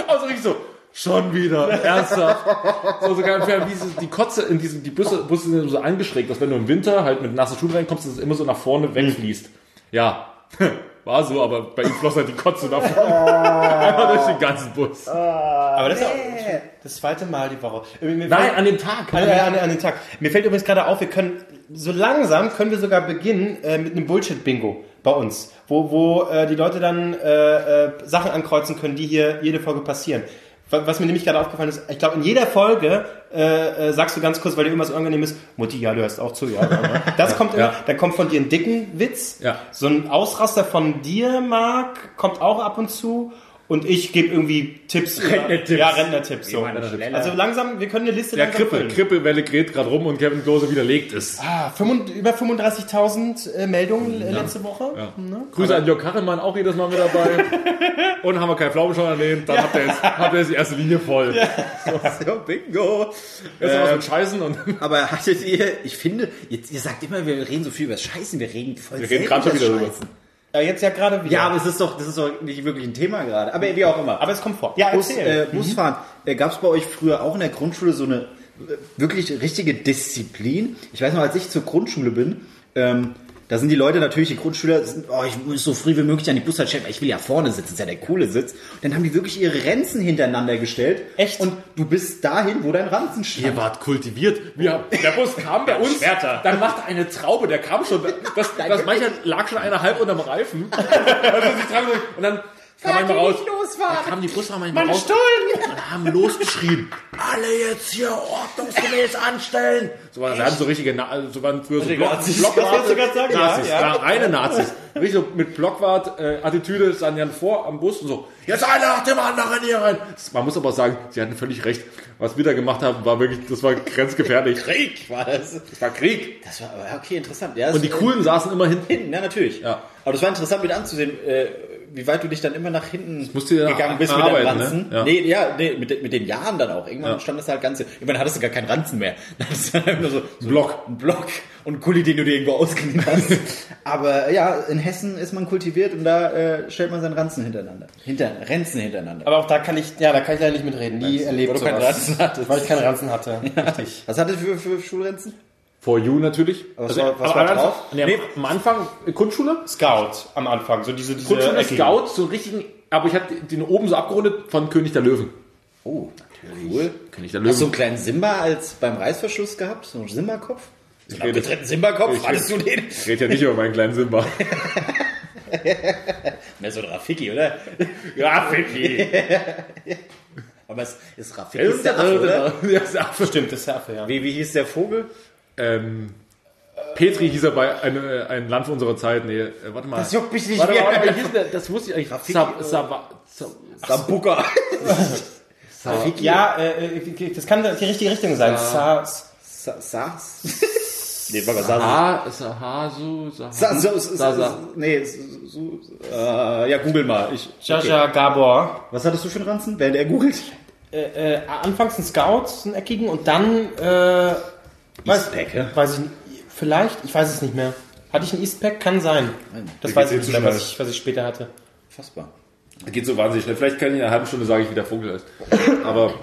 S1: also ich so, schon wieder, ernsthaft. So sogar wie so die Kotze in diesem, die Busse, Busse sind so angeschrägt, dass wenn du im Winter halt mit nassen Schuhen reinkommst, dass es immer so nach vorne wegfließt. Ja, war so, aber bei ihm floss halt die Kotze nach vorne. Einmal durch den ganzen Bus.
S2: Aber das ist auch das zweite Mal die Woche. Mir
S1: Nein,
S2: fällt-
S1: an dem Tag.
S2: An, an, an den Tag. Mir fällt übrigens gerade auf, wir können so langsam können wir sogar beginnen äh, mit einem Bullshit-Bingo bei uns, wo, wo äh, die Leute dann äh, äh, Sachen ankreuzen können, die hier jede Folge passieren. Wa- Was mir nämlich gerade aufgefallen ist, ich glaube, in jeder Folge äh, äh, sagst du ganz kurz, weil dir irgendwas unangenehm ist, Mutti, ja, du hörst auch zu, ja. Das kommt, immer,
S1: Ja.
S2: dann kommt von dir ein dicken Witz,
S1: Ja.
S2: so ein Ausraster von dir, Marc, kommt auch ab und zu. Und ich gebe irgendwie Tipps.
S3: Rentnertipps.
S2: Ja, Rentnertipps. So. Also langsam, wir können eine Liste
S1: Der
S2: langsam
S1: Krippe,
S2: füllen.
S1: Krippewelle geht gerade rum und Kevin Klose widerlegt es.
S2: Ah, 35 über 35.000 äh, Meldungen äh, letzte Woche. Ne?
S1: Grüße an Jörg Kachelmann, auch jedes Mal mit dabei. und haben wir keinen Pflaumenschau erlebt, dann habt ihr jetzt, habt ihr jetzt die erste Linie voll.
S3: So, bingo.
S1: Jetzt noch was mit Scheißen und
S3: Aber hattet ihr, ich finde, jetzt, ihr sagt immer, wir reden so viel über das Scheißen, wir reden voll
S1: wir reden
S3: selten
S1: gerade schon
S3: über
S1: wieder
S3: das
S1: drüber.
S3: Scheißen.
S2: Äh, jetzt ja gerade wieder.
S3: Ja, aber es ist doch, das ist doch nicht wirklich ein Thema gerade. Aber wie auch immer.
S2: aber es kommt vor. Ja,
S3: Bus,
S2: erzähl.
S3: äh, Busfahren. Äh, Gab es bei euch früher auch in der Grundschule so eine äh, wirklich richtige Disziplin? Ich weiß noch, als ich zur Grundschule bin, ähm, Da sind die Leute natürlich, die Grundschüler, sind, oh, ich muss so früh wie möglich an die Bushaltestelle, ich will ja vorne sitzen, das ist ja der coole Sitz. Und dann haben die wirklich ihre Renzen hintereinander gestellt.
S2: Echt?
S3: Und du bist dahin, wo dein Ranzen stand.
S1: Ihr wart kultiviert. Wir, der Bus kam bei uns.
S2: Schwerter.
S1: Dann machte eine Traube, der kam schon. Das, das manchmal lag schon einer halb unterm Reifen. Also Traube, und dann kam manchmal raus.
S3: losfahren.
S1: Dann kamen die Busfahrer
S2: Meine
S1: raus.
S2: Stullen!
S1: Und haben losgeschrien. Alle jetzt hier ordnungsgemäß anstellen. So waren, wir hatten so richtige, Na also so waren früher so Block,
S2: Nazis.
S1: Blockwart-
S2: Das wolltest du gerade sagen, ja,
S1: Nazis,
S2: ja.
S1: ja, reine Nazis. Richtig so mit Blockwart-Attitüde standen dann vor am Bus und so, jetzt einer nach dem anderen hier rein. Das- Man muss aber sagen, sie hatten völlig recht. Was wir da gemacht haben, war wirklich, das war grenzgefährlich.
S3: Krieg war das.
S1: Das war Krieg.
S3: Das war aber okay, interessant. Ja,
S1: Und die Coolen saßen immer hinten.
S3: hinten, ja natürlich.
S1: Ja.
S3: Aber das war interessant mit anzusehen, äh, wie weit du dich dann immer nach hinten
S1: musst du ja
S3: gegangen bist mit deinem
S1: arbeiten, ne?
S3: Ranzen.
S1: Ja.
S3: Nee, ja, nee, mit, mit den Jahren dann auch. Irgendwann
S1: Ja.
S3: stand das halt ganz. Irgendwann hattest du gar keinen Ranzen mehr. Dann hattest du einfach nur so, so
S1: Block.
S3: Ein Block und Kuli, den du dir irgendwo ausgeliehen hast. Aber ja, in Hessen ist man kultiviert und da äh, stellt man seinen Ranzen hintereinander. Hinter, Renzen hintereinander.
S2: Aber auch da kann ich, ja, da kann ich leider nicht mitreden. Nie erlebt
S3: weil du keinen
S2: sowas.
S3: Ranzen hattest.
S2: Weil ich keinen Ranzen hatte. Richtig.
S3: Was hattest du für, für Schulrenzen?
S1: For You natürlich.
S3: Was war- was war drauf?
S1: Nee,
S2: Nee.
S1: Am Anfang äh, Grundschule.
S2: Scout am Anfang, so diese, diese
S1: Grundschule
S2: eckigen.
S1: Scout, so richtigen, aber ich hatte den oben so abgerundet von König der Löwen.
S3: Oh, cool.
S1: König der
S3: Hast du
S1: Löwen.
S3: einen kleinen Simba als beim Reißverschluss gehabt? So einen Simba-Kopf? So einen abgetrennten Simba-Kopf? Hattest du den?
S1: Ich rede ja nicht über meinen kleinen Simba.
S3: Mehr so ein Rafiki, oder?
S1: Ja, Ficky.
S3: Aber es ist Rafiki. Ist der Affe, oder?
S1: Ja, ist der Affe.
S2: Stimmt, das ist der Affe, ja.
S3: Wie, wie hieß der Vogel?
S1: Ähm, Petri hieß er bei ein, äh, ein Land unserer Zeit. Nee, äh, warte mal.
S3: Das juckt mich nicht
S1: warte,
S3: mehr.
S1: warte, hieß der? Das wusste ich eigentlich.
S3: Rafiki,
S1: Sab, Sab, Sab,
S3: Sambuka. Rafiki.
S2: Ja, äh, äh, das kann die richtige Richtung sein. SARS.
S3: Sa Sas? nee, warte mal, Sas.
S1: Ha, Sahasu,
S3: Sa
S1: Sahasu.
S3: so, so,
S1: Sa-
S3: so,
S1: Sa-
S3: nee, so, äh, ja, google mal. Ich,
S2: Jaja Gabor.
S3: Was hattest du für einen Ranzen? Während er googelt?
S2: Äh, äh, anfangs ein Scout, einen eckigen, und dann, äh,
S3: Eastpack, ja?
S2: weiß ich nicht, vielleicht, ich weiß es nicht mehr. Hatte ich ein Eastpack? Kann sein. Das weiß ich
S1: eh
S2: nicht mehr, was ich, was ich später hatte.
S3: Fassbar.
S1: Geht so wahnsinnig schnell. Vielleicht kann ich in einer halben Stunde sagen, ich, wie der Vogel heißt. Aber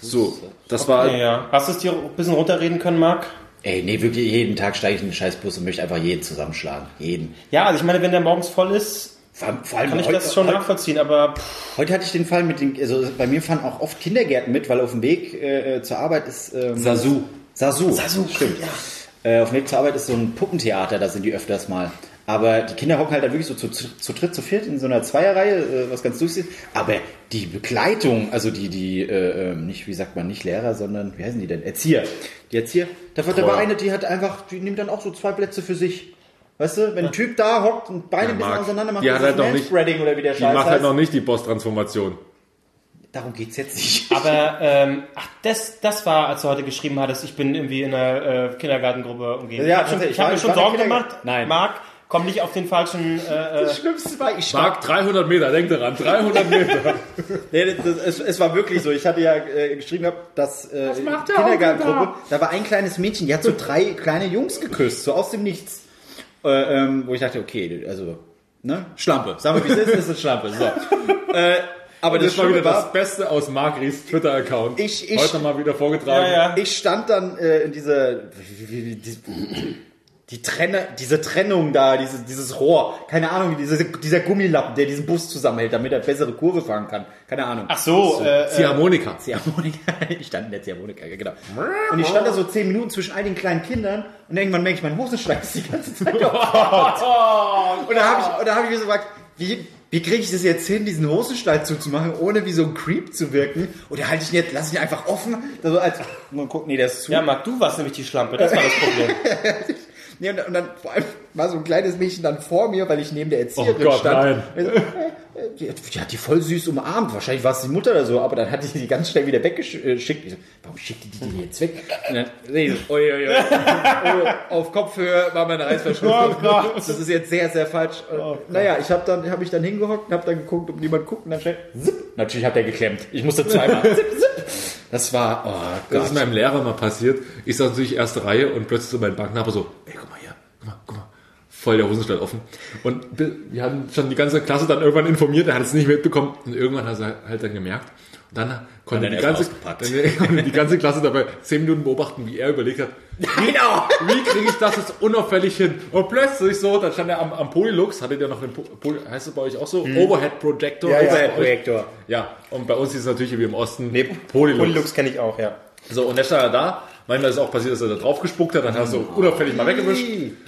S1: so, das war.
S2: Ja. Hast du es dir ein bisschen runterreden können, Marc?
S3: Ey, nee, wirklich, jeden Tag steige ich in den Scheißbus und möchte einfach jeden zusammenschlagen. Jeden.
S2: Ja, also ich meine, wenn der morgens voll ist,
S3: Vor allem, vor allem
S2: kann ich
S3: heute,
S2: das schon
S3: heute,
S2: nachvollziehen, aber pff,
S3: heute hatte ich den Fall mit den, also bei mir fahren auch oft Kindergärten mit, weil auf dem Weg äh, zur Arbeit ist ähm,
S1: Sasu.
S3: Sasu. Sasu, stimmt. Äh, auf dem Weg zur Arbeit ist so ein Puppentheater, da sind die öfters mal. Aber die Kinder hocken halt da wirklich so zu, zu, zu dritt, zu viert in so einer Zweierreihe, äh, was ganz ist. Aber die Begleitung, also die, die, äh, ähm, nicht, wie sagt man, nicht Lehrer, sondern, wie heißen die denn? Erzieher. Die Erzieher, da war, war
S1: Treuer.
S3: eine, die hat einfach, die nimmt dann auch so zwei Plätze für sich. Weißt du, wenn ein Typ da hockt und Beine
S1: Ja,
S3: ein bisschen auseinander macht,
S1: die hat halt noch nicht-
S3: oder wie der
S1: Die
S3: Scheiß
S1: macht halt
S3: heißt.
S1: noch nicht die Boss-Transformation.
S3: Darum geht's jetzt nicht.
S2: Aber, ähm, ach, das, das war, als du heute geschrieben hattest, ich bin irgendwie in einer äh, Kindergartengruppe umgeben.
S3: Ja,
S2: ich habe ich hab mir schon Sorgen gemacht.
S3: Nein.
S2: Marc, komm nicht auf den falschen. Äh, äh,
S3: Schlimmste war, ich
S1: Mark, 300 Meter, denk daran, 300 Meter.
S3: Nee, das, das, es, es war wirklich so. Ich hatte ja äh, geschrieben gehabt, dass äh, Kindergartengruppe, da war ein kleines Mädchen, die hat so drei kleine Jungs geküsst, so aus dem Nichts. Äh, ähm, wo ich dachte, okay, also, ne? Schlampe. Sagen wir, wie es ist, ist es Schlampe. So. aber das,
S1: Das war wieder
S3: Schlimme
S1: das Beste aus Mark Ries Twitter-Account.
S3: Ich- ich-
S1: Heute mal wieder vorgetragen.
S2: Ja, ja.
S3: ich stand dann äh, in dieser, die, die Trenne, diese Trennung da, dieses, dieses Rohr, keine Ahnung, diese, dieser Gummilappen, der diesen Bus zusammenhält, damit er bessere Kurve fahren kann. Keine Ahnung.
S2: ach so, äh, äh,
S1: Ziehharmonika.
S3: Ziehharmonika. Ich stand in der Ziehharmonika, ja, genau. Und ich stand da so zehn Minuten zwischen all den kleinen Kindern und irgendwann merke ich, mein Hosenschlag ist die ganze Zeit auf. Und da habe ich, und da hab ich mir so gefragt, wie, wie kriege ich das jetzt hin, diesen Hosenstall zuzumachen, ohne wie so ein Creep zu wirken? Oder halte ich ihn jetzt, lasse ich ihn einfach offen? So als, mal gucken, nee, der ist zu.
S2: ja, Marc, du warst nämlich die Schlampe, das war das Problem.
S3: Nee, und dann vor allem war so ein kleines Mädchen dann vor mir, weil ich neben der Erzieherin
S1: Oh Gott,
S3: stand.
S1: nein.
S3: Also, äh, Die, die hat die voll süß umarmt. Wahrscheinlich war es die Mutter oder so, aber dann hat die die ganz schnell wieder weggeschickt. Ich so, warum schickt die die denn jetzt weg? Und dann. Oh, auf Kopfhöhe war mein Reißverschluss.
S2: Oh Gott.
S3: Das ist jetzt sehr, sehr falsch. naja, ich habe dann, hab mich dann hingehockt und habe dann geguckt, ob niemand guckt und dann schnell, zip. Natürlich hat der geklemmt. Ich musste zweimal, zip, zip. Das war, oh
S1: Das
S3: Gott.
S1: ist meinem Lehrer mal passiert. Ich saß natürlich erste Reihe und plötzlich so mein Banknachbar so, ey, guck mal hier, guck mal, guck mal. Voll der Hosenstall offen. Und wir hatten schon die ganze Klasse dann irgendwann informiert, er hat es nicht mitbekommen und irgendwann hat er halt dann gemerkt. Und dann konnte die ganze, dann konnte die ganze Klasse dabei zehn Minuten beobachten, wie er überlegt hat,
S3: Genau.
S1: wie kriege ich das jetzt unauffällig hin? Und plötzlich so, dann stand er am, am Polylux, hattet ihr noch Po- Poly, heißt es bei euch auch so? Overhead Projector?
S2: Ja,
S1: euch?
S3: Projektor.
S1: Ja, und bei uns ist es natürlich wie im Osten
S2: Nee,
S1: Polylux.
S2: Polylux kenne ich auch, ja.
S1: So, und dann stand er da. Manchmal ist es auch passiert, dass er da drauf gespuckt hat, dann hat er so unauffällig mal weggewischt.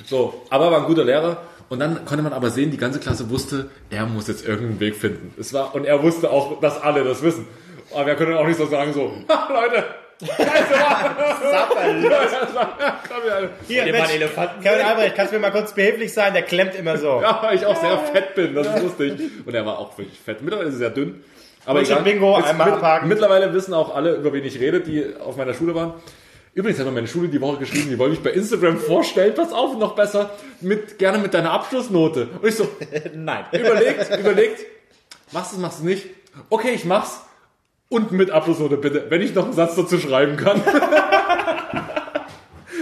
S1: So, aber er war ein guter Lehrer. Und dann konnte man aber sehen, die ganze Klasse wusste, er muss jetzt irgendeinen Weg finden. Es war, und er wusste auch, dass alle das wissen. Aber wir können auch nicht so sagen, so, "Ha, Leute, scheiße, ja.
S2: Hier, Mensch,
S3: Mann Elefanten.
S2: Kevin Albrecht, kannst du mir mal kurz behilflich sein? Der klemmt immer so.
S1: Ja, weil ich auch sehr fett bin, das ist lustig. Und er war auch wirklich fett. Mittlerweile ist er sehr dünn. Aber egal.
S2: Bingo, einmal abhaken.
S1: Mittlerweile wissen auch alle, über wen ich rede, die auf meiner Schule waren. Übrigens hat mir meine Schule die Woche geschrieben, die wollen mich bei Instagram vorstellen. Pass auf, noch besser, mit, gerne mit deiner Abschlussnote. Und ich so,
S3: Nein.
S1: überlegt, überlegt, machst du es, machst du nicht? Okay, ich mach's. Und mit Abschlussnote bitte, wenn ich noch einen Satz dazu schreiben kann.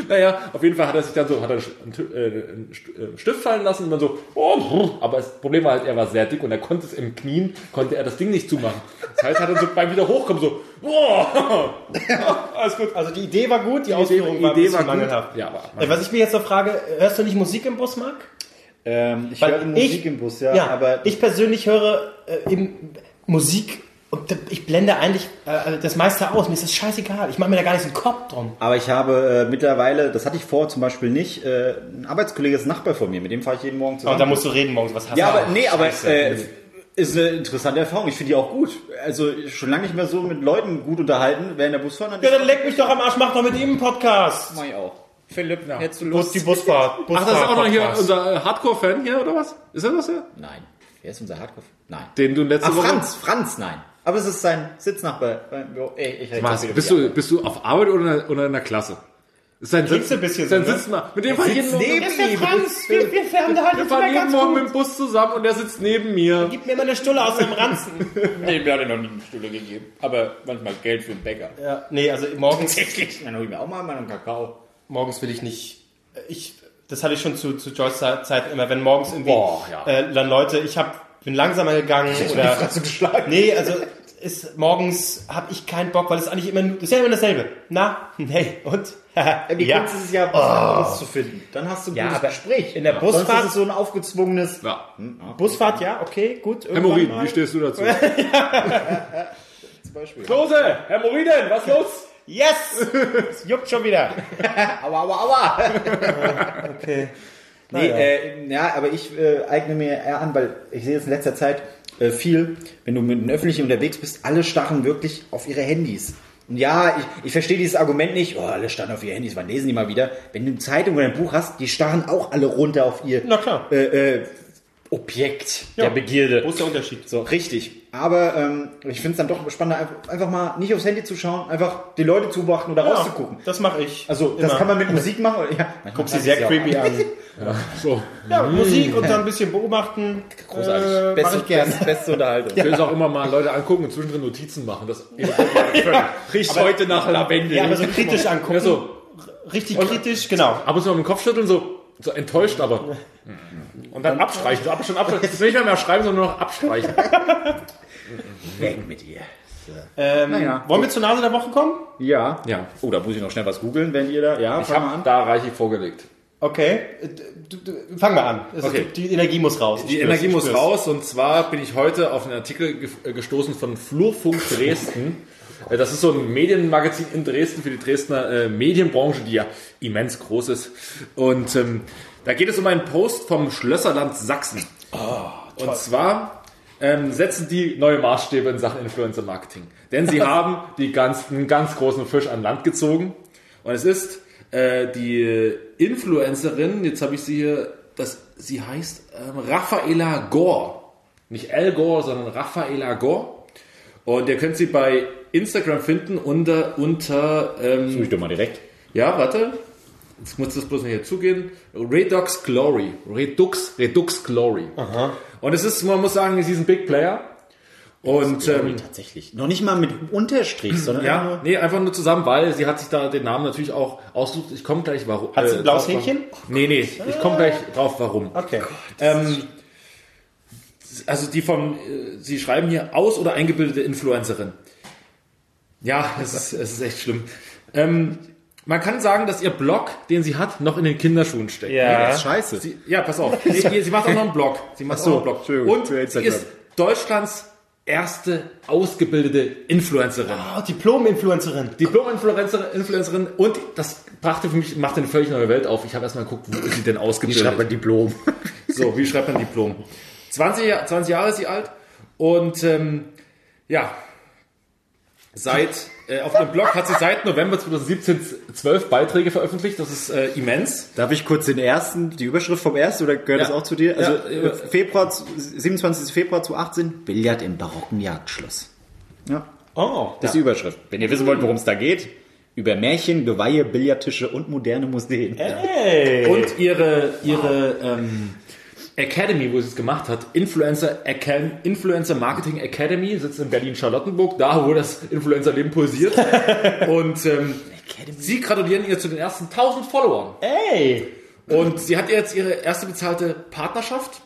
S1: naja, auf jeden Fall hat er sich dann so, hat er einen T- äh, einen St- äh, Stift fallen lassen und dann so, oh, aber das Problem war halt, er war sehr dick und er konnte es im Knien, konnte er das Ding nicht zumachen. Das heißt, hat er so beim wieder hochkommen so, oh, alles gut.
S2: Also die Idee war gut, die, Ausführung war, ein
S1: Idee war gut.
S2: mangelhaft.
S1: Ja, aber
S2: Äh, Was ich mich jetzt noch frage, hörst du nicht Musik im Bus, Marc?
S3: Ähm, ich
S2: Weil
S3: höre Musik
S2: ich-
S3: im Bus, ja,
S2: Ja,
S3: aber
S2: ich persönlich höre äh, eben Musik und ich blende eigentlich äh, das meiste aus. Mir ist das scheißegal. Ich mache mir da gar nicht so einen Kopf drum.
S3: Aber ich habe äh, mittlerweile, das hatte ich vorher zum Beispiel nicht, äh, ein Arbeitskollege ist Nachbar von mir, mit dem fahre ich jeden Morgen zusammen.
S2: Und da musst du reden morgens. Was hast
S3: ja,
S2: du?
S3: aber nee, aber äh, ist eine interessante Erfahrung. Ich finde die auch gut. Also schon lange nicht mehr so mit Leuten gut unterhalten, während der Busfahrer.
S2: ja, dann leck mich doch am Arsch. Mach doch mit ihm einen Podcast.
S3: mach ich auch. Philipp, hättest du
S2: Bus, die Busfahrt.
S1: Ach, das ist auch noch hier unser äh, Hardcore-Fan hier, oder was? Ist er das hier?
S3: Nein. Wer ist unser Hardcore? Nein.
S1: Den du letzte
S3: Ah,
S1: Woche...
S3: Franz, Franz, nein. Aber es ist sein Sitznachbar. Ey, ich
S1: Was? Bist du, bist du auf Arbeit oder in der, oder in der Klasse? Ist
S2: Kriegst du ein bisschen
S1: sein
S2: so, ne?
S1: Sitzma- Mit dem fahr ich jeden Morgen.
S3: neben
S2: Das ist der Franz. Wir, wir fahren da halt
S1: Wir fahren
S2: immer
S1: jeden Morgen
S2: gut.
S1: mit dem Bus zusammen und der sitzt neben mir.
S2: Gib mir mal eine Stulle aus dem Ranzen.
S4: Nee, mir hat er noch nie eine Stulle gegeben. Aber manchmal Geld für den Bäcker.
S2: ja, nee, also morgens.
S3: Dann hol ich mir auch mal meinen Kakao.
S2: morgens will ich nicht. Ich, das hatte ich schon zu, zu Joyce Zeiten immer, wenn morgens irgendwie
S1: Boah, ja.
S2: äh, dann Leute, ich hab, bin langsamer gegangen oder
S3: geschlagen.
S2: nee, also ist morgens habe ich keinen Bock, weil es eigentlich immer nur- das ist ja immer dasselbe. Na, nee und
S3: Die
S2: ja.
S3: Kunst ist es ja, was anderes zu finden. Dann hast du ein
S2: Ja,
S3: gutes
S2: aber
S3: Gespräch.
S2: in der
S3: Sonst
S2: Busfahrt-
S3: ist es so ein aufgezwungenes...
S1: Ja.
S2: Busfahrt, ja, okay, gut.
S1: Hämorrhoiden, wie stehst du dazu?
S3: Zum Beispiel.
S1: Klose, Hämorrhoiden, was los?
S2: Yes! Es juckt schon wieder.
S3: Aua, aua, aua.
S2: Okay.
S3: Nee,
S2: Naja.
S3: äh, ja, aber ich äh, eigne mir eher an, weil ich sehe jetzt in letzter Zeit äh, viel, wenn du mit den Öffentlichen unterwegs bist, alle starren wirklich auf ihre Handys. Und ja, ich, ich verstehe dieses Argument nicht, oh, alle starren auf ihre Handys, wann lesen die mal wieder? Wenn du eine Zeitung oder ein Buch hast, die starren auch alle runter auf ihr
S2: Na klar.
S3: äh, äh, Objekt der Begierde.
S2: Wo ist der Unterschied?
S3: So, richtig. Aber ähm, ich finde es dann doch spannender, einfach, mal nicht aufs Handy zu schauen, einfach die Leute zu beobachten oder rauszugucken.
S2: Das mache ich.
S3: Also, das
S2: Immer.
S3: kann man mit Musik machen. Oder, ja, man
S2: Guck sie sehr creepy an.
S1: So.
S2: Ja, Musik und dann ein bisschen beobachten.
S3: Großartig.
S2: Äh,
S3: beste,
S2: ich gern.
S3: Beste, beste Unterhaltung.
S1: Ich will es auch immer mal Leute angucken und zwischendrin Notizen machen. Das riecht heute nach Lavendel.
S2: Ja, aber so kritisch angucken.
S1: Ja, so.
S2: Richtig kritisch, genau.
S1: Ab und zu mal mit dem Kopf schütteln, so, so enttäuscht, aber. Und dann abstreichen, so ab, schon abstreichen. Nicht mehr, mehr schreiben, sondern nur noch abstreichen.
S3: Weg mit ihr.
S2: Ähm,
S3: Naja.
S2: Wollen wir zur Nase der Woche kommen?
S3: Ja.
S1: Ja.
S3: Oh, da muss ich noch schnell was googeln, wenn ihr da. Ja,
S1: Ich habe
S3: an.
S1: da reichlich vorgelegt.
S2: Okay. Du, du, fang mal an. Es
S1: Okay.
S2: Die Energie muss raus. Ich
S1: Die
S2: spür's,
S1: Energie muss raus und zwar bin ich heute auf einen Artikel äh, gestoßen von Flurfunk Dresden. Äh, Das ist so ein Medienmagazin in Dresden für die Dresdner äh, Medienbranche, die ja immens groß ist. Und ähm, da geht es um einen Post vom Schlösserland Sachsen. und zwar ähm, setzen die neue Maßstäbe in Sachen Influencer-Marketing. Denn sie haben die ganz, einen ganz großen Fisch an Land gezogen. Und es ist äh, die Influencerin, jetzt habe ich sie hier, das, sie heißt ähm, Raffaela Gore. Nicht Al Gore, sondern Raffaela Gore. Und ihr könnt sie bei Instagram finden unter, unter ähm,
S3: ich doch mal direkt.
S1: ja, warte. Jetzt muss das bloß mal hier zugehen. Redux Glory. Redux, Redux Glory. Und es ist, man muss sagen, sie ist ein Big Player. Und ähm,
S3: Tatsächlich. Noch nicht mal mit Unterstrich, sondern
S1: ja,
S3: nur.
S1: nee, einfach nur zusammen, weil sie hat sich da den Namen natürlich auch ausgesucht. Ich komme gleich warum.
S2: Hat sie ein blaues
S1: drauf, warum-
S2: Häkchen?
S1: Nee, nee, ich komme gleich drauf, warum.
S2: Okay.
S1: Ähm, also die von, äh, Sie schreiben hier aus- oder eingebildete Influencerin. Ja, es ist, es ist echt schlimm. Ähm, man kann sagen, dass ihr Blog, den sie hat, noch in den Kinderschuhen steckt.
S2: Ja.
S3: Das ist scheiße.
S1: Sie, ja, pass auf. Sie, sie macht auch noch einen Blog. Sie macht
S3: so,
S1: auch noch einen Blog. Und sie ist Deutschlands erste ausgebildete Influencerin.
S2: Oh, Diplom-Influencerin.
S1: Diplom-Influencerin Influencerin und das brachte für mich, machte eine völlig neue Welt auf. Ich habe erstmal geguckt, wo ist sie denn
S3: Ich
S1: ausgebildet?
S3: schreibe ein Diplom.
S1: So, wie schreibt man Diplom? 20, Jahr- 20 Jahre ist sie alt und ähm, ja, seit äh, auf ihrem Blog hat sie seit November 2017 zwölf Beiträge veröffentlicht. Das ist äh, immens.
S3: Darf ich kurz den ersten, die Überschrift vom ersten oder gehört
S1: Ja.
S3: das auch zu dir? Also
S1: Ja,
S3: äh, Februar, 27. Februar 2018, Billard im barocken Jagdschloss. Ja,
S2: Oh.
S3: das ist die Überschrift. Wenn ihr wissen wollt, worum es da geht, über Märchen, Geweihe, Billardtische und moderne Museen.
S2: Hey.
S1: Und ihre, ihre ähm, Academy, wo sie es gemacht hat, Influencer, Acad Influencer Marketing Academy, sitzt in Berlin-Charlottenburg, da wo das Influencer-Leben pulsiert. Und ähm, sie gratulieren ihr zu den ersten 1000 Followern.
S2: Hey.
S1: Und sie hat jetzt ihre erste bezahlte Partnerschaft.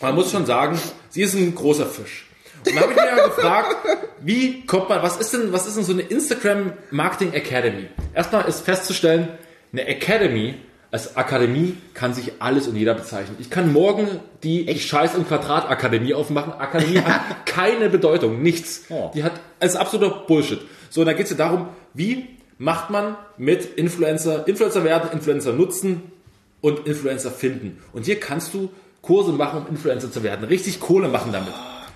S1: Man muss schon sagen, sie ist ein großer Fisch. Und da habe ich mir ja gefragt, wie kommt man, was ist denn, was ist denn so eine Instagram Marketing Academy? Erstmal ist festzustellen, eine Academy als Akademie kann sich alles und jeder bezeichnen. Ich kann morgen die ich Scheiß im Quadrat Akademie aufmachen. Akademie hat keine Bedeutung, nichts.
S3: Oh.
S1: Die hat, es ist absoluter Bullshit. So, und da geht es ja darum, wie macht man mit Influencer, Influencer werden, Influencer nutzen und Influencer finden. Und hier kannst du Kurse machen, um Influencer zu werden. Richtig Kohle machen damit.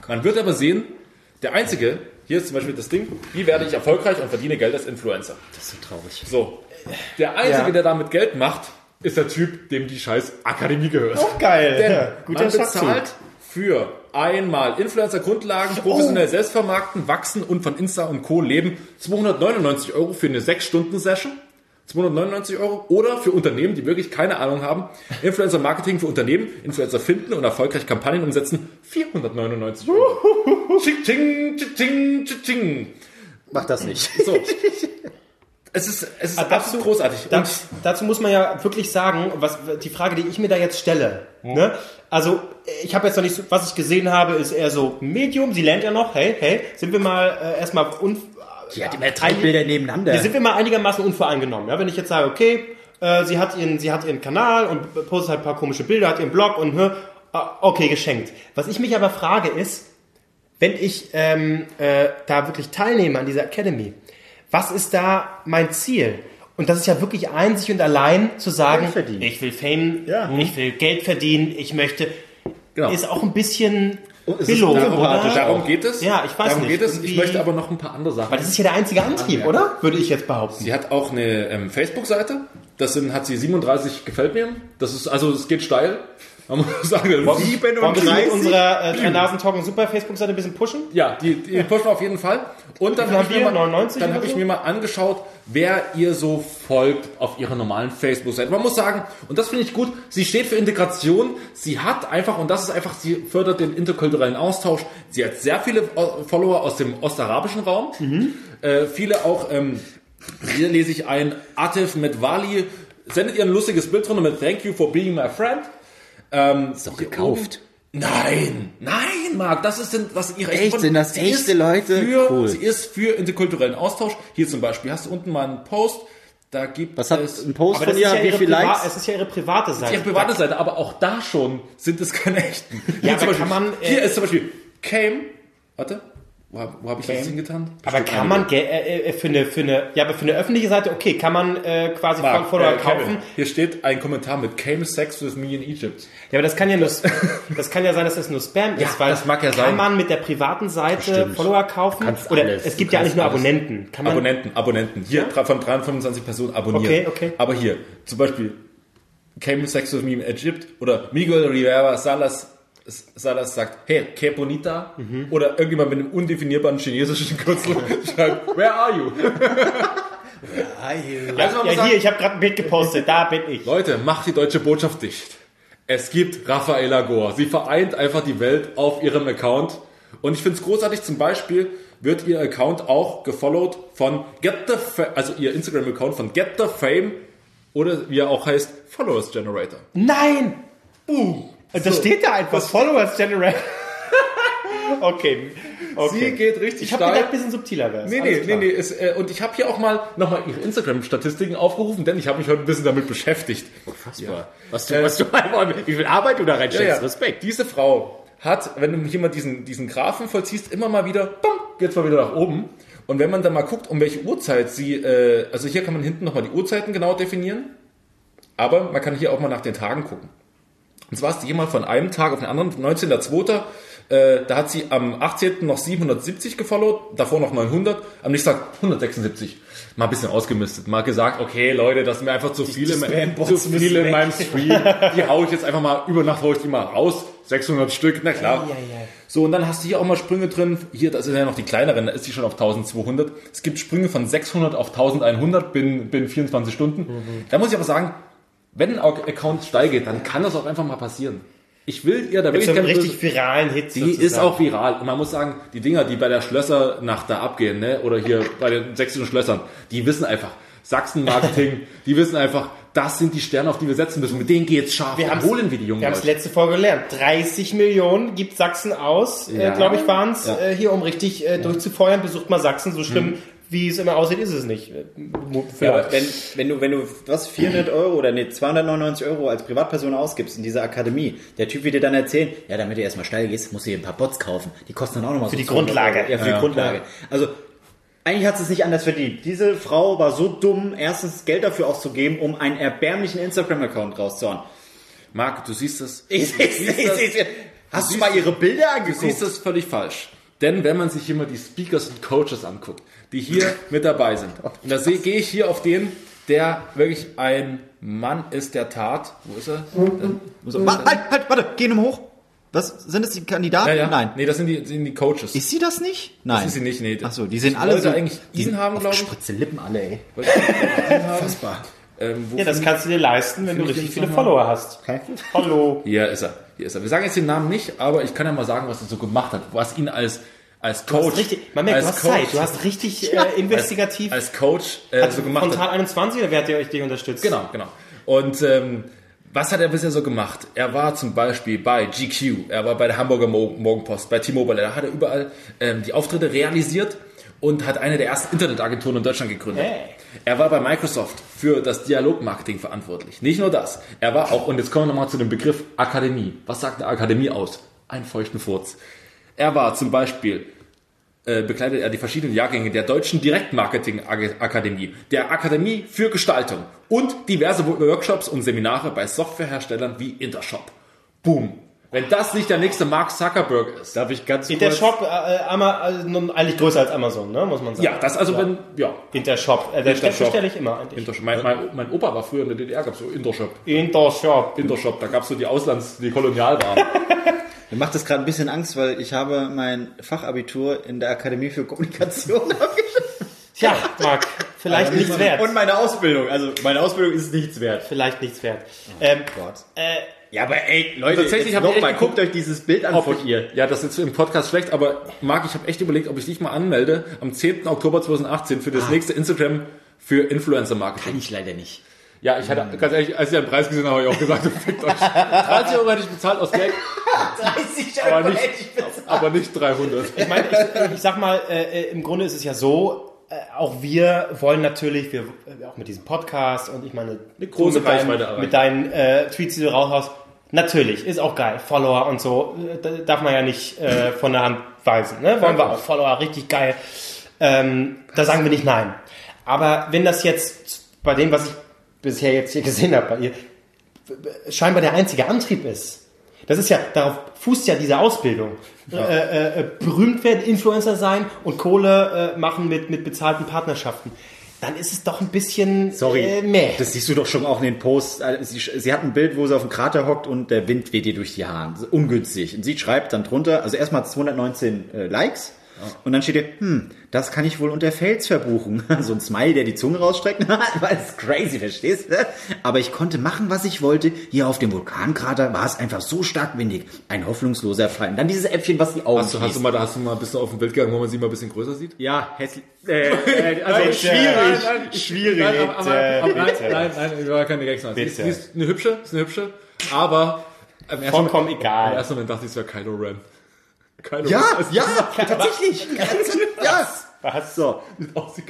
S1: Man wird aber sehen, der Einzige, hier ist zum Beispiel das Ding, wie werde ich erfolgreich und verdiene Geld als Influencer.
S3: Das ist so traurig.
S1: So, der Einzige,
S2: Ja.
S1: der damit Geld macht, ist der Typ, dem die scheiß Akademie gehört.
S2: Auch geil.
S1: Denn
S2: Ja, guter
S1: man bezahlt für einmal Influencer-Grundlagen, professionell selbstvermarkten, wachsen und von Insta und Co. leben 299 Euro für eine 6-Stunden-Session. 299 Euro oder für Unternehmen, die wirklich keine Ahnung haben, Influencer Marketing für Unternehmen, Influencer finden und erfolgreich Kampagnen umsetzen, 499 Euro. Ching, ching, ching, ching, ching.
S3: Mach das nicht.
S1: So. Es ist, es ist
S2: Ah, dazu-
S1: absolut großartig. Und
S2: Das, dazu muss man ja wirklich sagen, was die Frage, die ich mir da jetzt stelle. Ne? Also ich habe jetzt noch nicht, so, was ich gesehen habe, ist eher so Medium. Sie lernt ja noch. Hey, hey, sind wir mal äh, erstmal un,
S3: Die hat immer drei Bilder nebeneinander.
S2: ja, sind wir mal einigermaßen unvoreingenommen. Ja, wenn ich jetzt sage, okay, äh, sie hat ihren, sie hat ihren Kanal und postet halt ein paar komische Bilder, hat ihren Blog und hör, ah, okay, geschenkt. Was ich mich aber frage ist, wenn ich ähm, äh, da wirklich teilnehme an dieser Academy, was ist da mein Ziel? Und das ist ja wirklich einzig und allein zu sagen, ich will Fame,
S3: Ja.
S2: ich will Geld verdienen, ich möchte,
S1: Genau.
S2: ist auch ein bisschen
S3: es ist
S2: Billo, oder?
S1: Darum geht es.
S2: Ja, ich weiß
S1: Darum
S2: nicht.
S1: geht es. Ich möchte aber noch ein paar andere Sachen.
S2: Weil das ist ja der einzige Antrieb,
S1: ja.
S2: oder? Würde ich jetzt behaupten.
S1: Sie hat auch eine ähm, Facebook-Seite. Das sind, hat sie 37 gefällt mir. Das ist, also es geht steil. Man muss sagen,
S2: Wollen wir das mit
S3: 37?
S2: unserer äh, drei Nasen Talk und Super Facebook-Seite ein bisschen pushen?
S1: ja, die, die pushen auf jeden Fall. Und dann habe ich, mir
S2: wir?
S1: mal-
S2: 99
S1: dann hab ich mir mal angeschaut, wer ihr so folgt auf ihrer normalen Facebook-Seite. Man muss sagen, und das finde ich gut, sie steht für Integration. Sie hat einfach, und das ist einfach, sie fördert den interkulturellen Austausch. Sie hat sehr viele äh, Follower aus dem ostarabischen Raum.
S2: Mhm.
S1: Äh, viele auch, ähm, hier lese ich ein, Atif mit Wali, sendet ihr ein lustiges Bild drunter mit Thank you for being my friend. Ähm, ist
S3: doch gekauft.
S1: Nein, nein, Marc, das ist denn, was ihre
S3: Echt? Sind das
S1: Sie
S3: echte Leute?
S1: Für,
S3: Cool.
S1: Sie ist für interkulturellen Austausch. Hier zum Beispiel hast du unten mal einen Post. Da gibt
S3: Was hat
S1: es
S3: ein Post von
S2: ist
S3: ihr?
S2: ja
S3: Wie
S2: Priva
S3: Likes?
S2: es ist ja ihre private Seite.
S1: ihre private Seite, aber auch da schon sind es keine echten. Hier
S2: aber
S1: zum Beispiel,
S2: kann man, äh,
S1: hier ist zum Beispiel Came. Warte, wo, hab- habe ich das hingetan?
S2: aber
S1: Bestimmt
S2: kann man äh, äh, für eine für eine ja, aber für eine öffentliche Seite okay, kann man äh, quasi von Follower
S1: äh, Kevin,
S2: kaufen.
S1: Hier steht ein Kommentar mit Came Sex with me in Egypt.
S2: Ja, aber das kann ja nur das kann ja sein, dass das nur Spam
S1: Ja,
S2: ist, weil
S1: das mag ja
S2: kann
S1: sein.
S2: man mit der privaten Seite
S3: Stimmt.
S2: Follower kaufen
S3: Kannst
S2: oder
S3: alles.
S2: es gibt ja eigentlich nur
S3: alles.
S2: Abonnenten. Kann man
S1: Abonnenten, Abonnenten. Hier drei- von 325 Personen abonniert.
S2: Okay, okay.
S1: Aber hier, zum Beispiel, Came Sex with Me in Egypt oder Miguel Rivera Salas, Salas sagt, hey, que bonita.
S2: Mhm.
S1: Oder irgendjemand mit einem undefinierbaren chinesischen Kürzel schreibt, where are you? Also man
S2: ja,
S1: muss sagen,
S2: hier, ich habe gerade ein Bild gepostet, da bin ich.
S1: Leute, macht die deutsche Botschaft dicht. Es gibt Raffaella Gore. Sie vereint einfach die Welt auf ihrem Account Und ich finde es großartig, zum Beispiel wird ihr Account auch gefollowt von Get the Fa also ihr Instagram-Account von Get the Fame oder wie er auch heißt, Followers Generator.
S2: Nein! Uh, das steht da einfach. Followers Generate. okay. okay.
S1: Sie geht richtig
S2: ich habe gedacht, ein bisschen subtiler wäre
S1: Nee, nee, nee, nee. Ist, äh, und ich habe hier auch mal nochmal ihre Instagram-Statistiken aufgerufen, denn ich habe mich heute ein bisschen damit beschäftigt.
S3: Unfassbar. Was du, was du, wie viel Arbeit du da reinsteckst. Respekt.
S1: Diese Frau hat, wenn du hier mal diesen, diesen Graphen vollziehst, immer mal wieder, bam, geht's mal wieder nach oben. Und wenn man dann mal guckt, um welche Uhrzeit sie, äh, also hier kann man hinten nochmal die Uhrzeiten genau definieren, aber man kann hier auch mal nach den Tagen gucken. Und zwar ist die mal von einem Tag auf den anderen, 19.02., äh, da hat sie am 18. noch 770 gefollowt, davor noch 900, am nächsten Tag 176. Mal ein bisschen ausgemistet, mal gesagt, okay Leute, das sind mir einfach zu viele, zu viele in meinem Stream, die hau ich jetzt einfach mal, über Nacht hau ich die mal raus, 600 Stück, na klar. So, und dann hast du hier auch mal Sprünge drin, hier, das sind ja noch die kleineren, da ist die schon auf 1200. Es gibt Sprünge von 600 auf 1100 binnen, binnen 24 Stunden.
S3: Mhm.
S1: Da muss ich aber sagen, wenn ein Account steil geht, dann kann das auch einfach mal passieren. Ich will ihr da wirklich
S2: einen richtig viralen Hit
S1: die ist auch viral. Und man muss sagen, die Dinger, die bei der Schlössernacht da abgehen, ne, oder hier bei den sächsischen Schlössern, die wissen einfach, Sachsen-Marketing, die wissen einfach, das sind die Sterne, auf die wir setzen müssen. Mit denen geht's scharf.
S2: Wir
S1: holen wir die jungen
S2: Wir haben es letzte Folge gelernt. 30 Millionen gibt Sachsen aus,
S3: Ja.
S2: äh, glaube ich, waren es,
S3: Ja.
S2: äh, hier, um richtig äh, durchzufeuern. Besucht mal Sachsen. So schlimm, wie es immer aussieht, ist es nicht. Äh,
S3: Ja, wenn, wenn du, wenn du, was, 400 Euro oder nee, 299 Euro als Privatperson ausgibst in dieser Akademie, der Typ wird dir dann erzählen, ja, damit du erstmal steil gehst, musst du dir ein paar Bots kaufen. Die kosten dann auch nochmal so
S2: die
S3: 200
S2: Grundlage.
S3: Euro. Ja, für
S1: Ja,
S3: die Grundlage. Also, eigentlich hat sie es nicht anders verdient. Diese Frau war so dumm, erstens Geld dafür auszugeben, um einen erbärmlichen Instagram-Account rauszuhauen.
S1: Marc, du siehst das.
S3: Ich,
S1: du das-
S3: ich, hast du mal ihre Bilder
S1: Du
S3: angeguckt?
S1: siehst das völlig falsch. Denn wenn man sich hier mal die Speakers und Coaches anguckt, die hier mit dabei sind, und da sehe- gehe ich hier auf den, der wirklich ein Mann ist der Tat. Wo ist er?
S3: So, wa- halt, halt, warte, geh nochmal hoch. Was, sind es die Kandidaten?
S1: Ja, ja.
S3: Nein.
S1: Nee, das sind die, sind die Coaches.
S3: Ist sie das nicht? Nein.
S1: das ist sie nicht, nee.
S3: Ach so, die sehen
S1: Ich
S3: alle
S1: wollte
S3: so,
S1: eigentlich
S3: die
S1: ihn
S3: sind
S1: haben, glaube ich.
S3: Spritze Lippen alle, ey.
S1: Fassbar. Ähm, wo
S2: ja, das kannst du dir leisten, wenn du richtig viele? Follower hast. Hallo.
S1: Hier ist er. Hier ist er. Wir sagen jetzt den Namen nicht, aber ich kann ja mal sagen, was er so gemacht hat. Was ihn als, als
S2: Du hast
S1: Coach.
S2: richtig, man merkt, du
S1: als
S2: hast
S1: Coach,
S2: Zeit. Du hast richtig äh, investigativ.
S1: Als Coach äh,
S2: also
S1: so gemacht hat.
S2: Frontal 21 oder wer hat euch dich unterstützt?
S1: Genau, genau. Und ähm, was hat er bisher so gemacht? Er war zum Beispiel bei GQ, er war bei der Hamburger Mo- Morgenpost, bei T-Mobile, da hat er überall ähm, die Auftritte realisiert und hat eine der ersten Internetagenturen in Deutschland gegründet.
S2: Hey.
S1: Er war bei Microsoft für das Dialogmarketing verantwortlich. Nicht nur das, er war auch, und jetzt kommen wir nochmal zu dem Begriff Akademie. Was sagt eine Akademie aus? Ein feuchten Furz. Er war zum Beispiel äh, bekleidet er die verschiedenen Jahrgänge der Deutschen Direktmarketing-Akademie, der Akademie für Gestaltung und diverse Workshops und Seminare bei Softwareherstellern wie Intershop. Boom. Wenn das nicht der nächste Mark Zuckerberg ist.
S3: Darf ich ganz
S2: Intershop, äh, äh, Ama- also nun eigentlich größer als Amazon, ne, muss man sagen.
S1: Ja, das also wenn, ja.
S2: Intershop, äh, der
S1: Intershop.
S2: stelle ich immer eigentlich.
S1: Intershop. Mein, mein, mein Opa war früher in der DDR, gab es so Intershop.
S2: Intershop.
S1: Intershop, da gab es so die Auslands-, die Kolonialwaren.
S3: Mir macht das gerade ein bisschen Angst, weil ich habe mein Fachabitur in der Akademie für Kommunikation abgeschlossen.
S2: Tja, Marc, vielleicht nichts wert.
S3: Und meine Ausbildung. Also meine Ausbildung ist nichts wert.
S2: vielleicht nichts wert. Ähm,
S3: Gott.
S2: äh,
S3: Ja, aber ey, Leute,
S1: Tatsächlich
S3: jetzt
S1: hab ich
S3: noch mal, guckt euch dieses Bild an von ihr.
S1: Ja, das ist jetzt im Podcast schlecht, aber Marc, ich habe echt überlegt, ob ich dich mal anmelde am 10. Oktober 2018 für das nächste Instagram für Influencer-Marketing.
S3: Kann ich leider nicht.
S1: Ja, ich hatte, ganz ehrlich, als ich den Preis gesehen habe, habe ich auch gesagt, fickt euch. 30 Euro hätte ich bezahlt aus Geld,
S3: 30
S1: aber nicht, aber nicht 300.
S2: ich meine, ich, ich sag mal, äh, äh, im Grunde ist es ja so, auch wir wollen natürlich, wir äh, auch mit diesem Podcast und ich meine, eine
S1: große
S2: mit
S1: erreichen.
S2: mit deinen äh, Tweets, die du raushaust, natürlich, ist auch geil, Follower und so, äh, da darf man ja nicht äh, von der Hand weisen, ne? Wollen wir auch, Follower, richtig geil. Ähm, da sagen wir nicht nein. Aber wenn das jetzt bei dem, was ich bisher jetzt hier gesehen habe bei ihr, scheinbar der einzige Antrieb ist. Das ist ja, darauf fußt ja diese Ausbildung. Äh, äh, äh, berühmt werden, Influencer sein und Kohle äh, machen mit, mit bezahlten Partnerschaften. Dann ist es doch ein bisschen
S3: Sorry,
S2: äh, meh.
S3: das siehst du doch schon auch in den Posts. Also Sie, sie hat ein Bild, wo sie auf dem Krater hockt und der Wind weht ihr durch die Haare. Ungünstig. Und sie schreibt dann drunter, also erstmal 219 äh, Likes Und dann steht hier, hm, das kann ich wohl unter Fels verbuchen. So ein Smile, der die Zunge rausstreckt. Weil es ist crazy, verstehst du? Aber ich konnte machen, was ich wollte. Hier auf dem Vulkankrater war es einfach so stark windig. Ein hoffnungsloser Fall. Und dann dieses Äpfel, was die Augen
S1: Hast du, hast du mal, da hast du mal ein bisschen auf dem Bild gegangen, wo man sie mal ein bisschen größer sieht?
S3: Ja, hässlich. Äh, äh, also
S2: Bitte.
S3: schwierig.
S1: Nein, nein,
S3: schwierig.
S1: Nein, aber, aber, aber, nein, nein, nein, ich war keine Gags. Sie ist,
S2: Bitte.
S1: sie ist eine hübsche, ist eine hübsche, aber im ersten,
S2: Vollkommen
S1: Im
S2: egal.
S1: ersten Moment dachte ich, es wäre Kylo Ren. Kylo
S3: Ja,
S1: Ren
S3: ja, tatsächlich. ja.
S2: Was?
S3: So.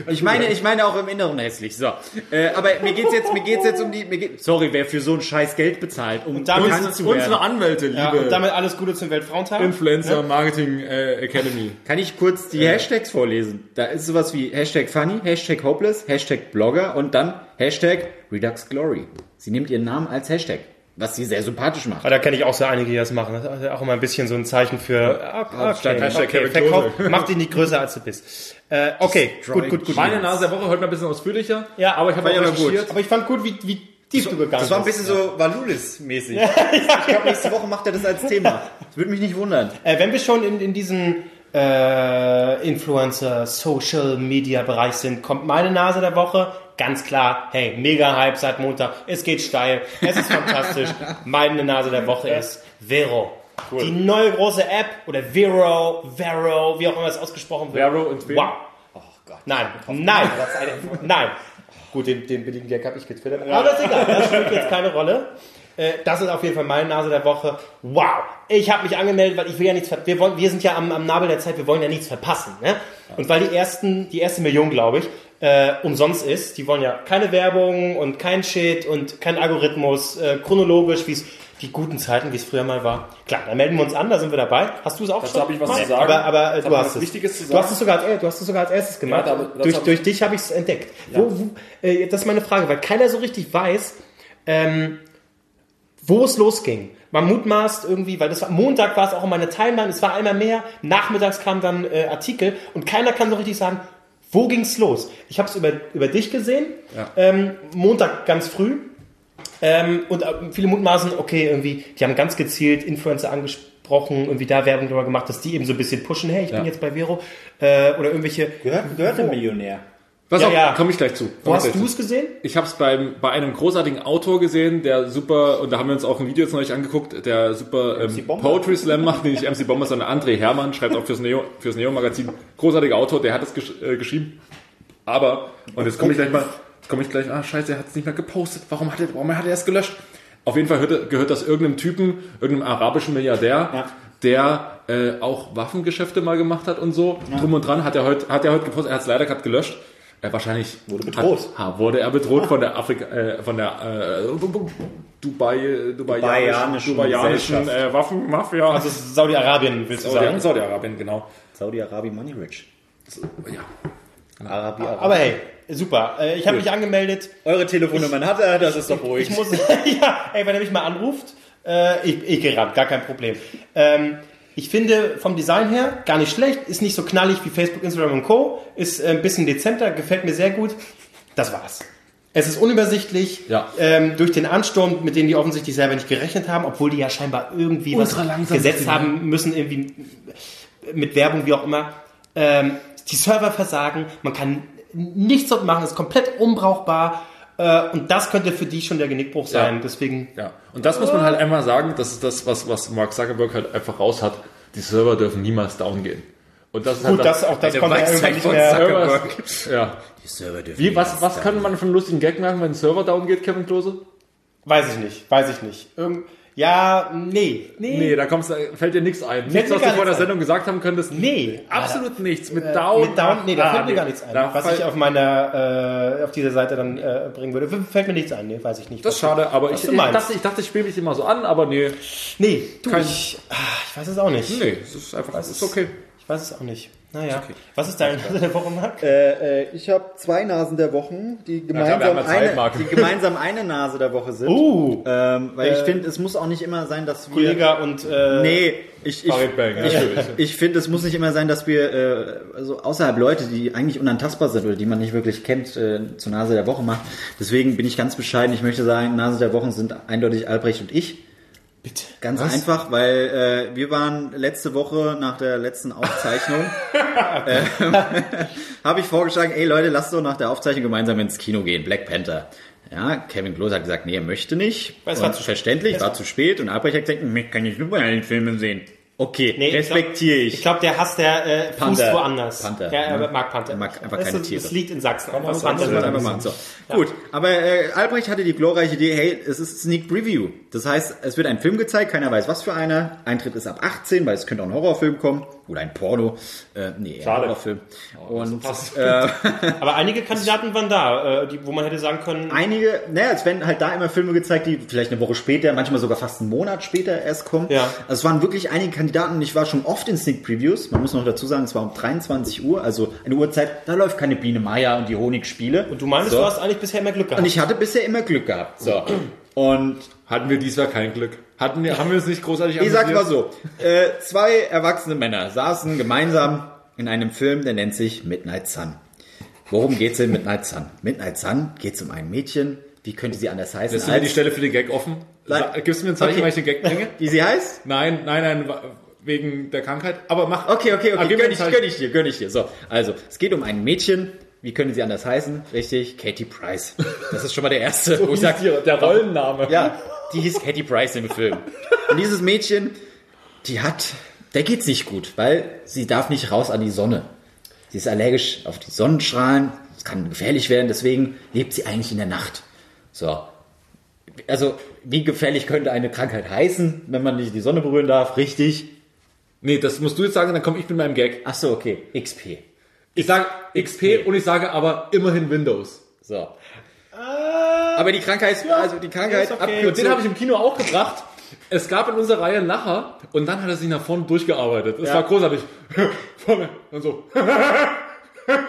S3: Ich meine, ich meine auch im Inneren hässlich. So. Äh, aber mir geht's jetzt, mir geht's jetzt um die, mir geht, sorry, wer für so ein Scheiß Geld bezahlt, um
S2: damit-
S3: bekannt zu werden.
S1: unsere Anwälte,
S2: Ja,
S1: liebe
S2: und damit alles Gute zum Weltfrauentag.
S1: Influencer Marketing äh, Academy.
S3: Kann ich kurz die Hashtags vorlesen? Da ist sowas wie Hashtag funny, Hashtag hopeless, Hashtag Blogger und dann Hashtag Redux Glory. Sie nimmt ihren Namen als Hashtag, was sie sehr sympathisch macht.
S2: Aber da kenne ich auch so einige, die das machen. Das ist auch immer ein bisschen so ein Zeichen für, okay,
S1: Statt Hashtag
S2: okay,
S1: Kevin
S2: verkauf,
S1: Klose.
S2: mach dich nicht größer als du bist. Äh, okay, gut, gut, gut.
S1: Meine Nase der Woche heute mal ein bisschen ausführlicher.
S2: Ja,
S1: aber ich habe
S3: ja gut.
S2: Aber ich fand gut, wie, wie tief du gegangen
S3: Das war ein
S2: bist.
S3: bisschen so Valulis-mäßig. Ich glaube, nächste Woche macht er das als Thema. Das würde mich nicht wundern.
S2: Äh, wenn wir schon in, in diesem äh, Influencer, Social Media Bereich sind, kommt meine Nase der Woche. Ganz klar, hey, mega Hype seit Montag. Es geht steil. Es ist fantastisch. Meine Nase der Woche ist Vero. Die neue große App oder Vero, Vero, wie auch immer es ausgesprochen wird.
S1: Vero und Vero.
S2: Wow. Oh Gott. Nein, nein, nein. Gut, den, den billigen Gag habe ich getwittert. Aber das ist egal, das spielt jetzt keine Rolle. Äh, Das ist auf jeden Fall meine Nase der Woche. Wow! Ich habe mich angemeldet, weil ich will ja nichts wir, wollen, wir sind ja am, am Nabel der Zeit, wir wollen ja nichts verpassen. Ne? Und weil die ersten, die erste Million, glaube ich, äh, umsonst ist, die wollen ja keine Werbung und kein Shit und kein Algorithmus, äh, chronologisch, wie es die guten Zeiten, wie es früher mal war. Klar, dann melden wir uns an, da sind wir dabei. Hast du es auch
S4: Dazu
S2: schon?
S4: habe ich was
S2: gemacht?
S4: zu sagen.
S2: Aber, aber äh, du hast es.
S4: Wichtiges zu
S2: Du hast
S4: sagen.
S2: es sogar als, du hast es sogar als erstes gemacht.
S4: Ja, das
S2: durch, durch dich habe ich es entdeckt. Wo, wo, äh, das ist meine Frage, weil keiner so richtig weiß, ähm, wo es losging. Man mutmaßt irgendwie, weil das war, Montag war es auch in meiner Timeline, es war einmal mehr, nachmittags kamen dann äh, Artikel und keiner kann so richtig sagen, wo ging's los? Ich habe es über, über dich gesehen, ähm, Montag ganz früh ähm, und äh, viele mutmaßen, okay, irgendwie, die haben ganz gezielt Influencer angesprochen, irgendwie da Werbung drüber gemacht, dass die eben so ein bisschen pushen, hey, ich bin jetzt bei Vero äh, oder irgendwelche...
S3: Gehört, gehört ein Millionär.
S1: Pass
S2: Ja,
S1: auf,
S2: ja.
S1: komme ich gleich zu.
S2: Wo hast du es gesehen?
S1: Ich habe es beim bei einem großartigen Autor gesehen, der super und da haben wir uns auch ein Video jetzt neulich angeguckt, der super ähm. Poetry Slam macht, den nicht MC Bomber, sondern André Hermann schreibt auch fürs Neo fürs Neo Magazin. Großartiger Autor, der hat es gesch äh, geschrieben. Aber und jetzt komme ich gleich mal, jetzt komme ich gleich, ah scheiße, er hat es nicht mehr gepostet. Warum hat er warum hat er es gelöscht? Auf jeden Fall gehört, gehört das irgendeinem Typen, irgendeinem arabischen Milliardär, der äh, auch Waffengeschäfte mal gemacht hat und so. Drum und dran hat er heute hat er heute gepostet, er hat es leider gerade gelöscht. Er wahrscheinlich wurde
S3: bedroht.
S1: Hat, ha, wurde er bedroht von der Afrika, äh, von der äh, Dubai, äh, Dubaianischen,
S3: Dubaianischen
S1: äh, Waffenmafia.
S2: Also Saudi-Arabien, willst du
S1: Saudi-
S2: sagen?
S1: Saudi-Arabien, genau.
S3: Saudi-Arabien Money Rich.
S1: Ja.
S3: Arabi, Arabi.
S2: Aber hey, super. Äh, ich habe mich angemeldet.
S3: Eure Telefonnummern hat er, das ist doch ruhig.
S2: Ich muss, ja, ey, wenn er mich mal anruft, äh, ich, ich gehe ran, gar kein Problem. Ähm, ich finde vom Design her gar nicht schlecht, ist nicht so knallig wie Facebook, Instagram und Co. Ist äh, ein bisschen dezenter, gefällt mir sehr gut. Das war's. Es ist unübersichtlich,
S1: Ja.
S2: ähm, durch den Ansturm, mit dem die offensichtlich selber nicht gerechnet haben, obwohl die ja scheinbar irgendwie
S1: Ultra
S2: was gesetzt
S1: sind.
S2: haben müssen, irgendwie mit Werbung, wie auch immer. Ähm, die Server versagen, man kann nichts dort machen, ist komplett unbrauchbar. Äh, und das könnte für die schon der Genickbruch sein.
S1: Ja.
S2: Deswegen,
S1: Ja, und das muss man halt einmal sagen, das ist das, was, was Mark Zuckerberg halt einfach raus hat. Die Server dürfen niemals down gehen. Und das ist
S2: gut,
S1: halt
S2: das, auch das
S3: Weisheit
S2: irgendwann nicht
S3: von
S2: mehr.
S3: Zuckerberg.
S1: Ja.
S3: Die Server dürfen
S1: Wie, was, was kann man von lustigen Gag machen, wenn ein Server down geht, Kevin Klose?
S2: Weiß ich nicht, weiß ich nicht. Irgend, ja, nee, nee.
S1: Nee, da kommst, du- fällt dir nichts ein. Nichts, was du vor der
S2: nichts ein.
S1: Sendung gesagt haben könntest.
S2: Nee.
S1: Absolut nichts. Mit Down.
S2: Mit Down, nee, da
S1: Ah,
S2: fällt mir
S1: nee.
S2: gar nichts ein.
S1: Da
S2: was
S1: fall-
S2: ich auf meiner, äh, auf dieser Seite dann äh, bringen würde. Fällt mir nichts ein, nee, weiß ich nicht.
S1: Das ist schade, aber ich, ich dachte, ich dachte, ich spiele mich immer so an, aber nee.
S2: Nee, du,
S1: Kein-
S2: ich, ah, ich weiß es auch nicht.
S1: Nee, es ist einfach, es ist okay.
S2: Ich weiß es auch nicht. Naja. Was ist deine Nase der Woche, Marc?
S3: Äh, äh, ich habe zwei Nasen der Wochen, die
S1: klar,
S3: gemeinsam,
S1: ja Zeit,
S3: eine, die gemeinsam eine Nase der Woche sind.
S2: Uh,
S3: Ähm, weil ich
S2: Äh,
S3: finde, es muss auch nicht immer sein, dass wir...
S2: Kollege und äh,
S3: Nee, ich, ich,
S1: Bang,
S3: ich, ich finde, es muss nicht immer sein, dass wir äh, also außerhalb Leute, die eigentlich unantastbar sind oder die man nicht wirklich kennt, äh, zur Nase der Woche macht. Deswegen bin ich ganz bescheiden. Ich möchte sagen, Nase der Wochen sind eindeutig Albrecht und ich.
S2: Bitte.
S3: Ganz einfach, weil äh, wir waren letzte Woche nach der letzten Aufzeichnung, äh, habe ich vorgeschlagen, ey Leute, lasst doch nach der Aufzeichnung gemeinsam ins Kino gehen, Black Panther. Ja, Kevin Klose hat gesagt, nee, er möchte nicht.
S2: Es war zu-
S3: verständlich, war zu spät. Und Albrecht hat gesagt, ich kann nicht Superheldenfilme sehen. Okay,
S2: Nee,
S3: respektiere
S2: Ich
S3: ich.
S2: glaube, der Hass der äh, fußt
S3: Panther.
S2: woanders.
S3: Panther,
S2: Der
S3: ne?
S2: mag Panther.
S3: Er mag einfach keine Tiere.
S2: Das liegt in Sachsen.
S1: man
S2: Was anderes
S3: Das
S1: Ja,
S3: einfach machen. So. Gut, aber äh, Albrecht hatte die glorreiche Idee, hey, es ist Sneak Preview. Das heißt, es wird ein Film gezeigt, keiner weiß was für einer. Eintritt ist ab 18, weil es könnte auch ein Horrorfilm kommen. Oder ein Porno. Äh, nee,
S1: Schade.
S3: Horrorfilm. Und
S1: passt.
S3: äh,
S2: Aber einige Kandidaten waren da, äh, die, wo man hätte sagen können,
S3: einige, naja, es werden halt da immer Filme gezeigt, die vielleicht eine Woche später, manchmal sogar fast einen Monat später erst kommen.
S2: Ja.
S3: Also es waren wirklich einige Kandidaten und ich war schon oft in Sneak Previews. Man muss noch dazu sagen, es war um 23 Uhr, also eine Uhrzeit, da läuft keine Biene Meier und die Honigspiele.
S2: und du meinst,
S3: So.
S2: du hast eigentlich bisher immer Glück gehabt.
S3: Und ich hatte bisher immer Glück gehabt. So. Und
S1: Hatten wir diesmal kein Glück. Hatten wir, haben wir uns nicht großartig
S3: ich sag's
S1: amüsiert?
S3: mal so. Äh, zwei erwachsene Männer saßen gemeinsam in einem Film, der nennt sich Midnight Sun. Worum geht's in Midnight Sun? Midnight Sun geht's um ein Mädchen. Wie könnte sie anders heißen?
S1: Lässt du mir die Stelle für den Gag offen? Sa- Gibst du mir ein Zeichen,
S3: Okay.
S1: weil ich den Gag bringe?
S3: wie sie heißt?
S1: Nein, nein, nein, wa- wegen der Krankheit. Aber mach.
S3: Okay, okay,
S1: Ah,
S3: okay.
S1: gib mir
S3: Gönn
S1: ein
S3: ich,
S1: Zeichen.
S3: gönn ich dir, gönn ich dir. So, also, es geht um ein Mädchen. Wie könnte sie anders heißen? Richtig, Katie Price. Das ist schon mal der erste, wo ich sag,
S1: der Rollenname.
S3: Ja, die hieß Katie Price im Film. Und dieses Mädchen, die hat, der geht's nicht gut, weil sie darf nicht raus an die Sonne. Sie ist allergisch auf die Sonnenstrahlen, es kann gefährlich werden, deswegen lebt sie eigentlich in der Nacht. So. Also, wie gefährlich könnte eine Krankheit heißen, wenn man nicht die Sonne berühren darf? Richtig.
S1: Nee, das musst du jetzt sagen, dann komme ich mit meinem Gag.
S3: Ach so, okay. XP.
S1: Ich sage XP und ich sage aber immerhin Windows.
S3: So. Aber die Krankheit, also die Krankheit,
S2: ist okay.
S1: Und den habe ich im Kino auch gebracht. Es gab in unserer Reihe einen Lacher und dann hat er sich nach vorne durchgearbeitet. Das
S3: Ja.
S1: war großartig. Vorne und so.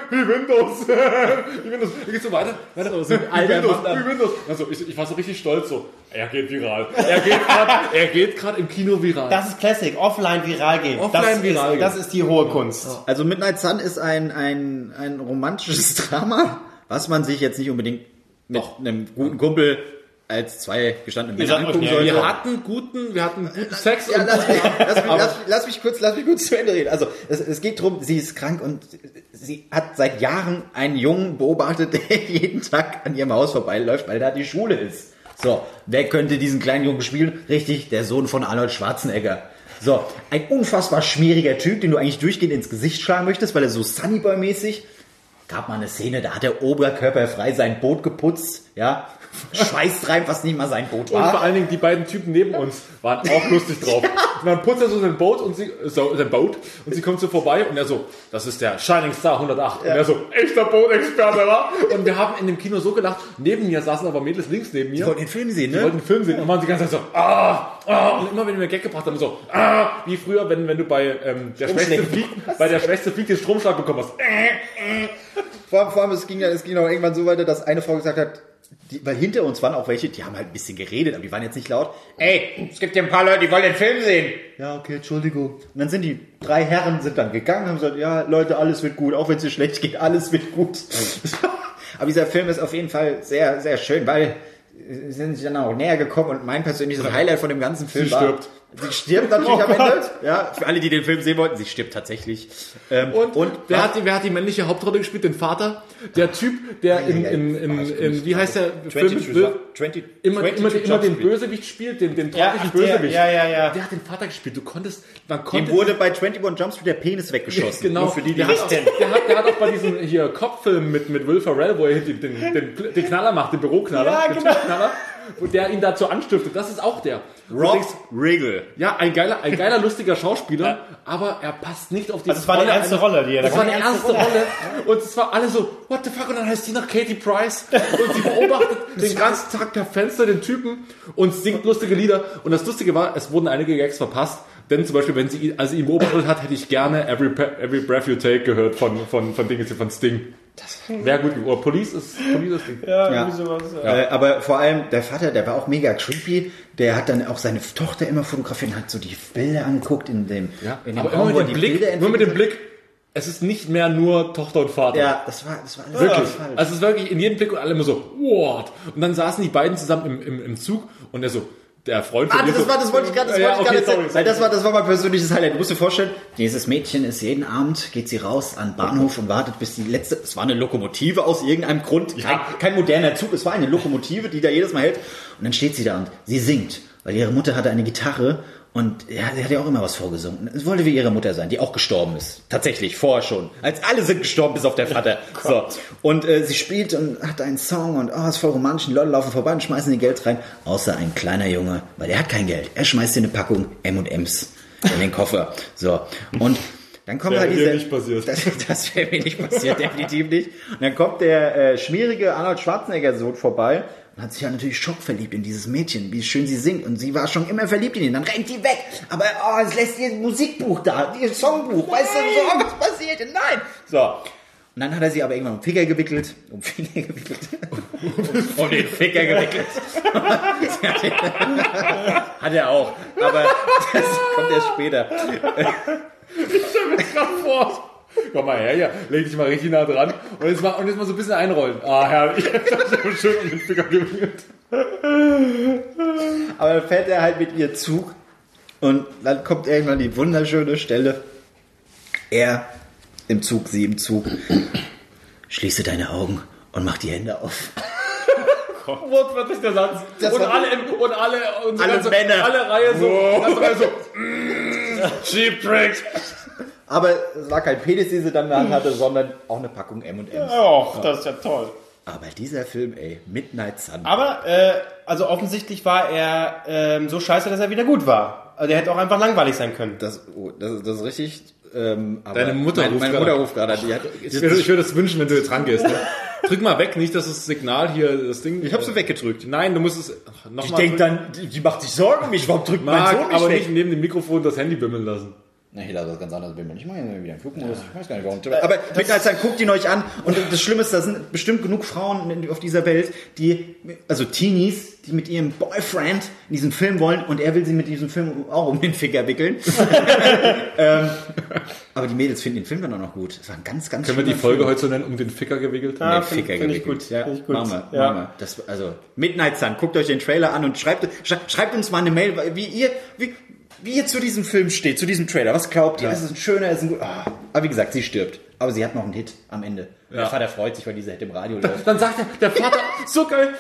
S1: Wie Windows. Wie Windows. Wie geht's so weiter? weiter.
S3: So, so
S1: wie Windows. Wie Windows. Also ich, ich war so richtig stolz so. Er geht viral. Er geht gerade, er geht gerade im Kino viral.
S2: das ist Classic, offline viral gehen.
S1: Offline
S2: das
S1: viral
S2: ist,
S1: gehen.
S2: Das ist die hohe Kunst.
S3: Also Midnight Sun ist ein, ein, ein romantisches Drama, was man sich jetzt nicht unbedingt mit einem guten Kumpel als zwei gestandene Männer angucken sollte.
S1: wir hatten guten, wir hatten guten Sex
S3: Ja,
S1: und
S3: lass, mich, lass, mich, lass, mich, lass mich kurz, lass mich kurz zu Ende reden. Also es, es geht drum, sie ist krank und sie hat seit Jahren einen Jungen beobachtet, der jeden Tag an ihrem Haus vorbeiläuft, weil da die Schule ist. So, wer könnte diesen kleinen Jungen spielen? Richtig, der Sohn von Arnold Schwarzenegger. So, ein unfassbar schmieriger Typ, den du eigentlich durchgehend ins Gesicht schlagen möchtest, weil er so Sunnyboy-mäßig. Gab mal eine Szene, da hat der Oberkörper frei sein Boot geputzt, ja. Schweißtreibend, was nicht mal sein Boot
S1: Und
S3: war.
S1: vor allen Dingen die beiden Typen neben uns waren auch lustig drauf. Und dann putzt er so sein Boot und sie, so, sein Boot und sie kommt so vorbei und er so, das ist der Shining Star 108. Und er so, echter Bootexperte, wa? Und wir haben in dem Kino so gelacht. Neben mir saßen aber Mädels links neben mir.
S3: Ich wollte den Film sehen,
S1: Die
S3: ne?
S1: wollten den Film sehen und waren die ganze Zeit so, ah, ah, und immer wenn wir einen Gag gebracht haben, so, ah, wie früher, wenn, wenn du bei, ähm, der Schwächste fliegt, bei der Schwächste fliegt den Stromschlag bekommen hast.
S3: Vor, vor allem, es ging, ja- es ging auch irgendwann so weiter, dass eine Frau gesagt hat, die, weil hinter uns waren auch welche, die haben halt ein bisschen geredet, aber die waren jetzt nicht laut. Ey, es gibt hier ein paar Leute, die wollen den Film sehen. Ja, okay, Entschuldigung. Und dann sind die drei Herren sind dann gegangen und haben gesagt, ja, Leute, alles wird gut, auch wenn es dir schlecht geht, alles wird gut. aber dieser Film ist auf jeden Fall sehr, sehr schön, weil sie sind sich dann auch näher gekommen und mein persönliches Highlight von dem ganzen Film
S1: Sie
S3: war...
S1: stirbt.
S3: Sie stirbt natürlich am Ende. Ja, für alle, die den Film sehen wollten, sie stirbt tatsächlich. Ähm,
S1: Und, wer, hat die, wer hat die männliche Hauptrolle gespielt? Den Vater? Der Typ, der in, in, in, in, wie heißt der Film?
S3: 20,
S1: Immer,
S3: 22
S1: immer, immer den. Bösewicht spielt, den, den
S2: Ja, ach, der,
S1: Bösewicht.
S2: ja, ja, ja.
S1: Der hat den Vater gespielt. Du konntest, man konnte.
S3: Dem wurde bei 21 Jump Street der Penis weggeschossen.
S1: genau.
S3: Nur für die, die
S1: der, hat, der, hat, der hat auch bei diesem hier Kopffilm mit, mit Will Ferrell, wo er den, den, den, den Knaller macht, den Büroknaller,
S2: Ja, genau.
S1: Typknaller, wo der ihn dazu anstiftet. Das ist auch der.
S3: Rob
S1: denkst,
S3: Riggle.
S1: ja, ein geiler, ein geiler, lustiger Schauspieler, aber er passt nicht auf die
S2: Also es war die erste Rolle, die er da
S1: Das war die erste Rolle. Und es war alle so, what the fuck? Und dann heißt die nach Katie Price. Und sie beobachtet den ganzen Tag per Fenster den Typen und singt lustige Lieder. Und das Lustige war, es wurden einige Gags verpasst. Denn zum Beispiel, wenn sie ihn, als sie ihn beobachtet hat, hätte ich gerne Every, Every Breath You Take gehört von, von, von hier, von Sting. Das wäre gut. Oder Police ist, Police ist Ding.
S2: Ja,
S3: Ja.
S2: irgendwie sowas. Ja.
S3: Äh, aber vor allem der Vater, der war auch mega creepy. Der hat dann auch seine Tochter immer fotografiert und hat so die Bilder angeguckt in dem,
S1: Ja,
S3: in dem
S1: aber
S3: Raum,
S1: immer mit dem
S3: die
S1: Blick, nur mit dem Blick, es ist nicht mehr nur Tochter und Vater.
S3: Ja, das war, das war alles
S1: Wirklich.
S3: falsch.
S1: Also es ist wirklich in jedem Blick und alle immer so, what? Und dann saßen die beiden zusammen im, im, im Zug und er so, der Freund
S3: Ah,
S1: ihr
S3: das, war, das wollte ich gerade, das
S1: Ja,
S3: wollte
S1: okay, sorry,
S3: das war, das war mein persönliches Highlight. Du musst dir vorstellen, dieses Mädchen ist jeden Abend, geht sie raus an den Bahnhof und wartet, bis die letzte, es war eine Lokomotive aus irgendeinem Grund, kein, kein moderner Zug, es war eine Lokomotive, die da jedes Mal hält. Und dann steht sie da und sie singt, weil ihre Mutter hatte eine Gitarre und ja, sie hat ja auch immer was vorgesungen. Es wollte wie ihre Mutter sein, die auch gestorben ist. Tatsächlich, vorher schon. Als alle sind gestorben, bis auf der Vater. so. Und äh, sie spielt und hat einen Song und oh, ist voll romantisch. Die Leute laufen vorbei und schmeißen ihr Geld rein. Außer ein kleiner Junge, weil er hat kein Geld. Er schmeißt dir eine Packung M&M's in den Koffer. So. Und dann kommt halt
S1: dir
S3: dieser...
S1: nicht passiert.
S3: Das, das wäre mir nicht passiert, definitiv nicht. Und dann kommt der äh, schmierige Arnold Schwarzenegger-Sohn vorbei und hat sich ja natürlich schockverliebt in dieses Mädchen, wie schön sie singt. Und sie war schon immer verliebt in ihn. Dann rennt die weg. Aber oh, es lässt ihr ein Musikbuch da, ihr Songbuch. Weißt du, so, was passiert denn? Nein. So. Und dann hat er sie aber irgendwann um Finger gewickelt. Um Finger gewickelt. um den Finger gewickelt. hat er auch. Aber das kommt erst später.
S1: grad vor. Komm mal her, ja. Leg dich mal richtig nah dran. Und jetzt mal, und jetzt mal so ein bisschen einrollen. Ah, herrlich. Das ist schön um den Finger gewickelt.
S3: Aber dann fährt er halt mit ihr Zug und dann kommt irgendwann die wunderschöne Stelle. Er im Zug, sie im Zug. Schließe deine Augen und mach die Hände auf.
S1: Wortwörtlich der Satz.
S3: Das
S1: und alle, im, und alle, und so
S3: Alle
S1: ganze,
S3: Männer.
S1: Alle Reihe so. Ganze Reihe so. mm, Cheap Tricks.
S3: Aber es war kein Penis, den sie dann in der Hand hatte, sondern auch eine Packung M&M's.
S2: Och, das ist ja toll.
S3: Aber dieser Film, ey, Midnight Sun.
S2: Aber, äh, also offensichtlich war er ähm, so scheiße, dass er wieder gut war. Also der hätte auch einfach langweilig sein können.
S3: Das, oh, das, das ist richtig. Ähm, aber
S1: Deine Mutter
S3: meine,
S1: ruft
S3: meine
S1: gerade.
S3: Mutter ruft gerade. Die hat,
S1: Ich würde, ich würde es wünschen, wenn du jetzt rangehst. Ne? Drück mal weg, nicht, dass das Signal hier, das Ding.
S3: ich habe sie weggedrückt.
S1: Nein, du musst es noch
S3: Ich
S1: mal
S3: denke dann, die, macht sich Sorgen um mich. Warum drückt mein
S1: Marc,
S3: Sohn mich
S1: aber
S3: weg?
S1: nicht neben dem Mikrofon das Handy bimmeln lassen.
S3: Na, hier lasse das ganz anders. Ich mache hier wieder einen Flugmodus. Ich weiß gar nicht warum. Aber Midnight Sun, guckt ihn euch an. Und das Schlimme ist, da sind bestimmt genug Frauen auf dieser Welt, die, also Teenies, die mit ihrem Boyfriend in diesen Film wollen und er will sie mit diesem Film auch um den Finger wickeln. ähm, aber die Mädels finden den Film dann auch noch gut. Das war ein ganz, ganz
S1: Können wir die Folge
S3: Film.
S1: heute so nennen, um den Ficker gewickelt?
S2: Ah,
S3: Nee,
S2: find-
S3: Ficker
S2: find ich
S3: gewickelt.
S2: gut,
S3: Ja,
S2: find ich gut.
S3: Machen wir,
S2: Ja.
S3: machen wir. Das, also, Midnight Sun, guckt euch den Trailer an und schreibt, schreibt, schreibt uns mal eine Mail, wie ihr, wie, wie ihr zu diesem Film steht, zu diesem Trailer. Was glaubt ihr? Ist es ein schöner, ist es ein gut, ah. Aber wie gesagt, sie stirbt. Aber sie hat noch einen Hit am Ende. Der Vater freut sich, weil dieser Hit im Radio läuft.
S1: Dann sagt der, der Vater, so geil,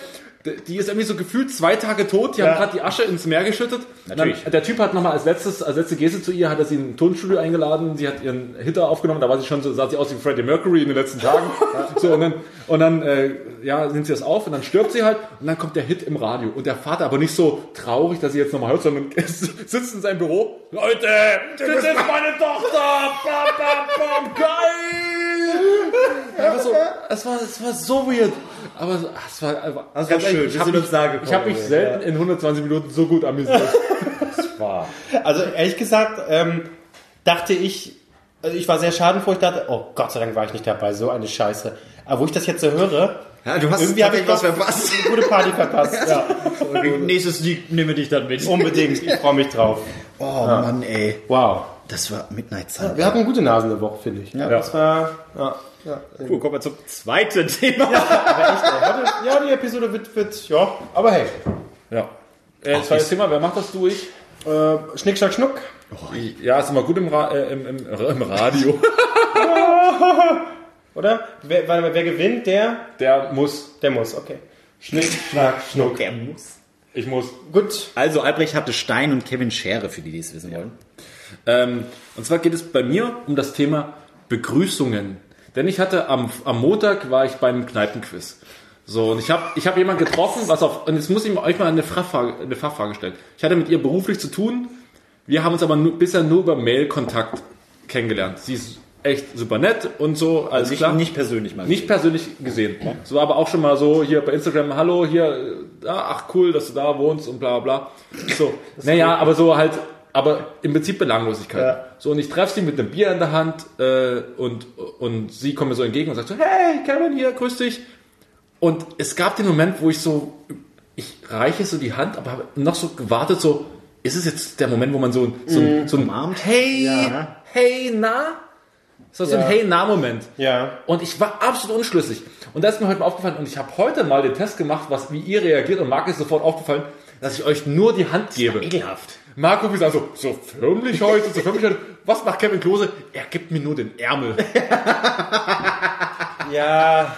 S1: die ist irgendwie so gefühlt zwei Tage tot, die haben gerade die Asche ins Meer geschüttet.
S3: Natürlich.
S1: Dann, der Typ hat nochmal als letztes, als letzte Geste zu ihr, hat er sie in ein Tonstudio eingeladen, sie hat ihren Hitter aufgenommen, da war sie schon so, sah sie aus wie Freddie Mercury in den letzten Tagen. so, und dann, und dann, äh, ja, nimmt sie das auf und dann stirbt sie halt und dann kommt der Hit im Radio. Und der Vater aber nicht so traurig, dass sie jetzt nochmal hört, sondern sitzt in seinem Büro. Leute, das ist meine Tochter! Bam, bam, bam, geil! Ja, so, es, war, es war so weird. Aber ach, es war einfach.
S3: Das
S1: ganz
S3: war schön,
S1: ehrlich,
S3: wir
S1: Ich habe mich, ich hab mich
S3: ja.
S1: selten in 120 Minuten so gut amüsiert.
S3: War.
S2: Also ehrlich gesagt, ähm, dachte ich, also ich war sehr schadenfroh, ich dachte, oh Gott sei Dank war ich nicht dabei, so eine Scheiße. Aber wo ich das jetzt so höre,
S3: Ja, du hast
S2: irgendwie habe ich was
S3: verpasst.
S2: Eine gute Party verpasst. Ja,
S3: Nächstes Lied nehme dich dann mit.
S2: unbedingt, ich freue mich drauf.
S3: Oh Mann, ey.
S2: Wow.
S3: Das war Midnight Sun.
S2: Wir hatten gute Nasen eine Woche, finde ich.
S3: Ja.
S2: Das war, ja, ja.
S3: Cool, kommen wir zum zweiten Thema.
S2: Aber echt, ja, die Episode wird, wird, ja, aber hey.
S1: ja. Äh, zweites Thema, wer macht das du, ich?
S2: Äh, Schnick, Schnack, Schnuck.
S1: Ja, ist immer gut im, Ra äh, im, im, im Radio.
S2: Oder? Wer, mal, wer gewinnt, der,
S1: Der muss.
S2: der muss, okay. Schnick, Schnack, Schnuck.
S3: Der muss.
S1: Ich muss.
S2: Gut.
S3: Also Albrecht hatte Stein und Kevin Schere, für die, die es wissen wollen.
S1: Ähm, und zwar geht es bei mir um das Thema Begrüßungen. Denn ich hatte am, am Montag war ich beim Kneipenquiz. So, und ich habe ich hab jemanden getroffen, was auf, und jetzt muss ich euch mal eine Fachfrage, eine Fachfrage stellen. Ich hatte mit ihr beruflich zu tun, wir haben uns aber nur, bisher nur über Mail-Kontakt kennengelernt. Sie ist echt super nett und so, alles
S3: Also nicht,
S1: klar.
S3: nicht persönlich mal.
S1: Nicht persönlich gesehen. So, aber auch schon mal so hier bei Instagram, hallo, hier, ah, ach cool, dass du da wohnst und bla bla. So, naja, aber so halt, aber im Prinzip Belanglosigkeit.
S2: Ja.
S1: So, und ich treffe sie mit einem Bier in der Hand äh, und, und sie kommt mir so entgegen und sagt so, hey, Kevin hier, grüß dich. Und es gab den Moment, wo ich so, ich reiche so die Hand, aber habe noch so gewartet, so, ist es jetzt der Moment, wo man so, so, so ein
S3: Umarmt?
S1: Hey,
S2: Ja.
S1: hey, na? So, so ein
S2: Ja.
S1: Hey, na Moment.
S2: Ja.
S1: Und ich war absolut unschlüssig. Und da ist mir heute mal aufgefallen, und ich habe heute mal den Test gemacht, was, wie ihr reagiert, und Marc ist sofort aufgefallen, dass ich euch nur die Hand gebe.
S3: Ekelhaft.
S1: Marco wie sagt so, förmlich heute, so förmlich heute. Was macht Kevin Klose? Er gibt mir nur den Ärmel.
S2: Ja,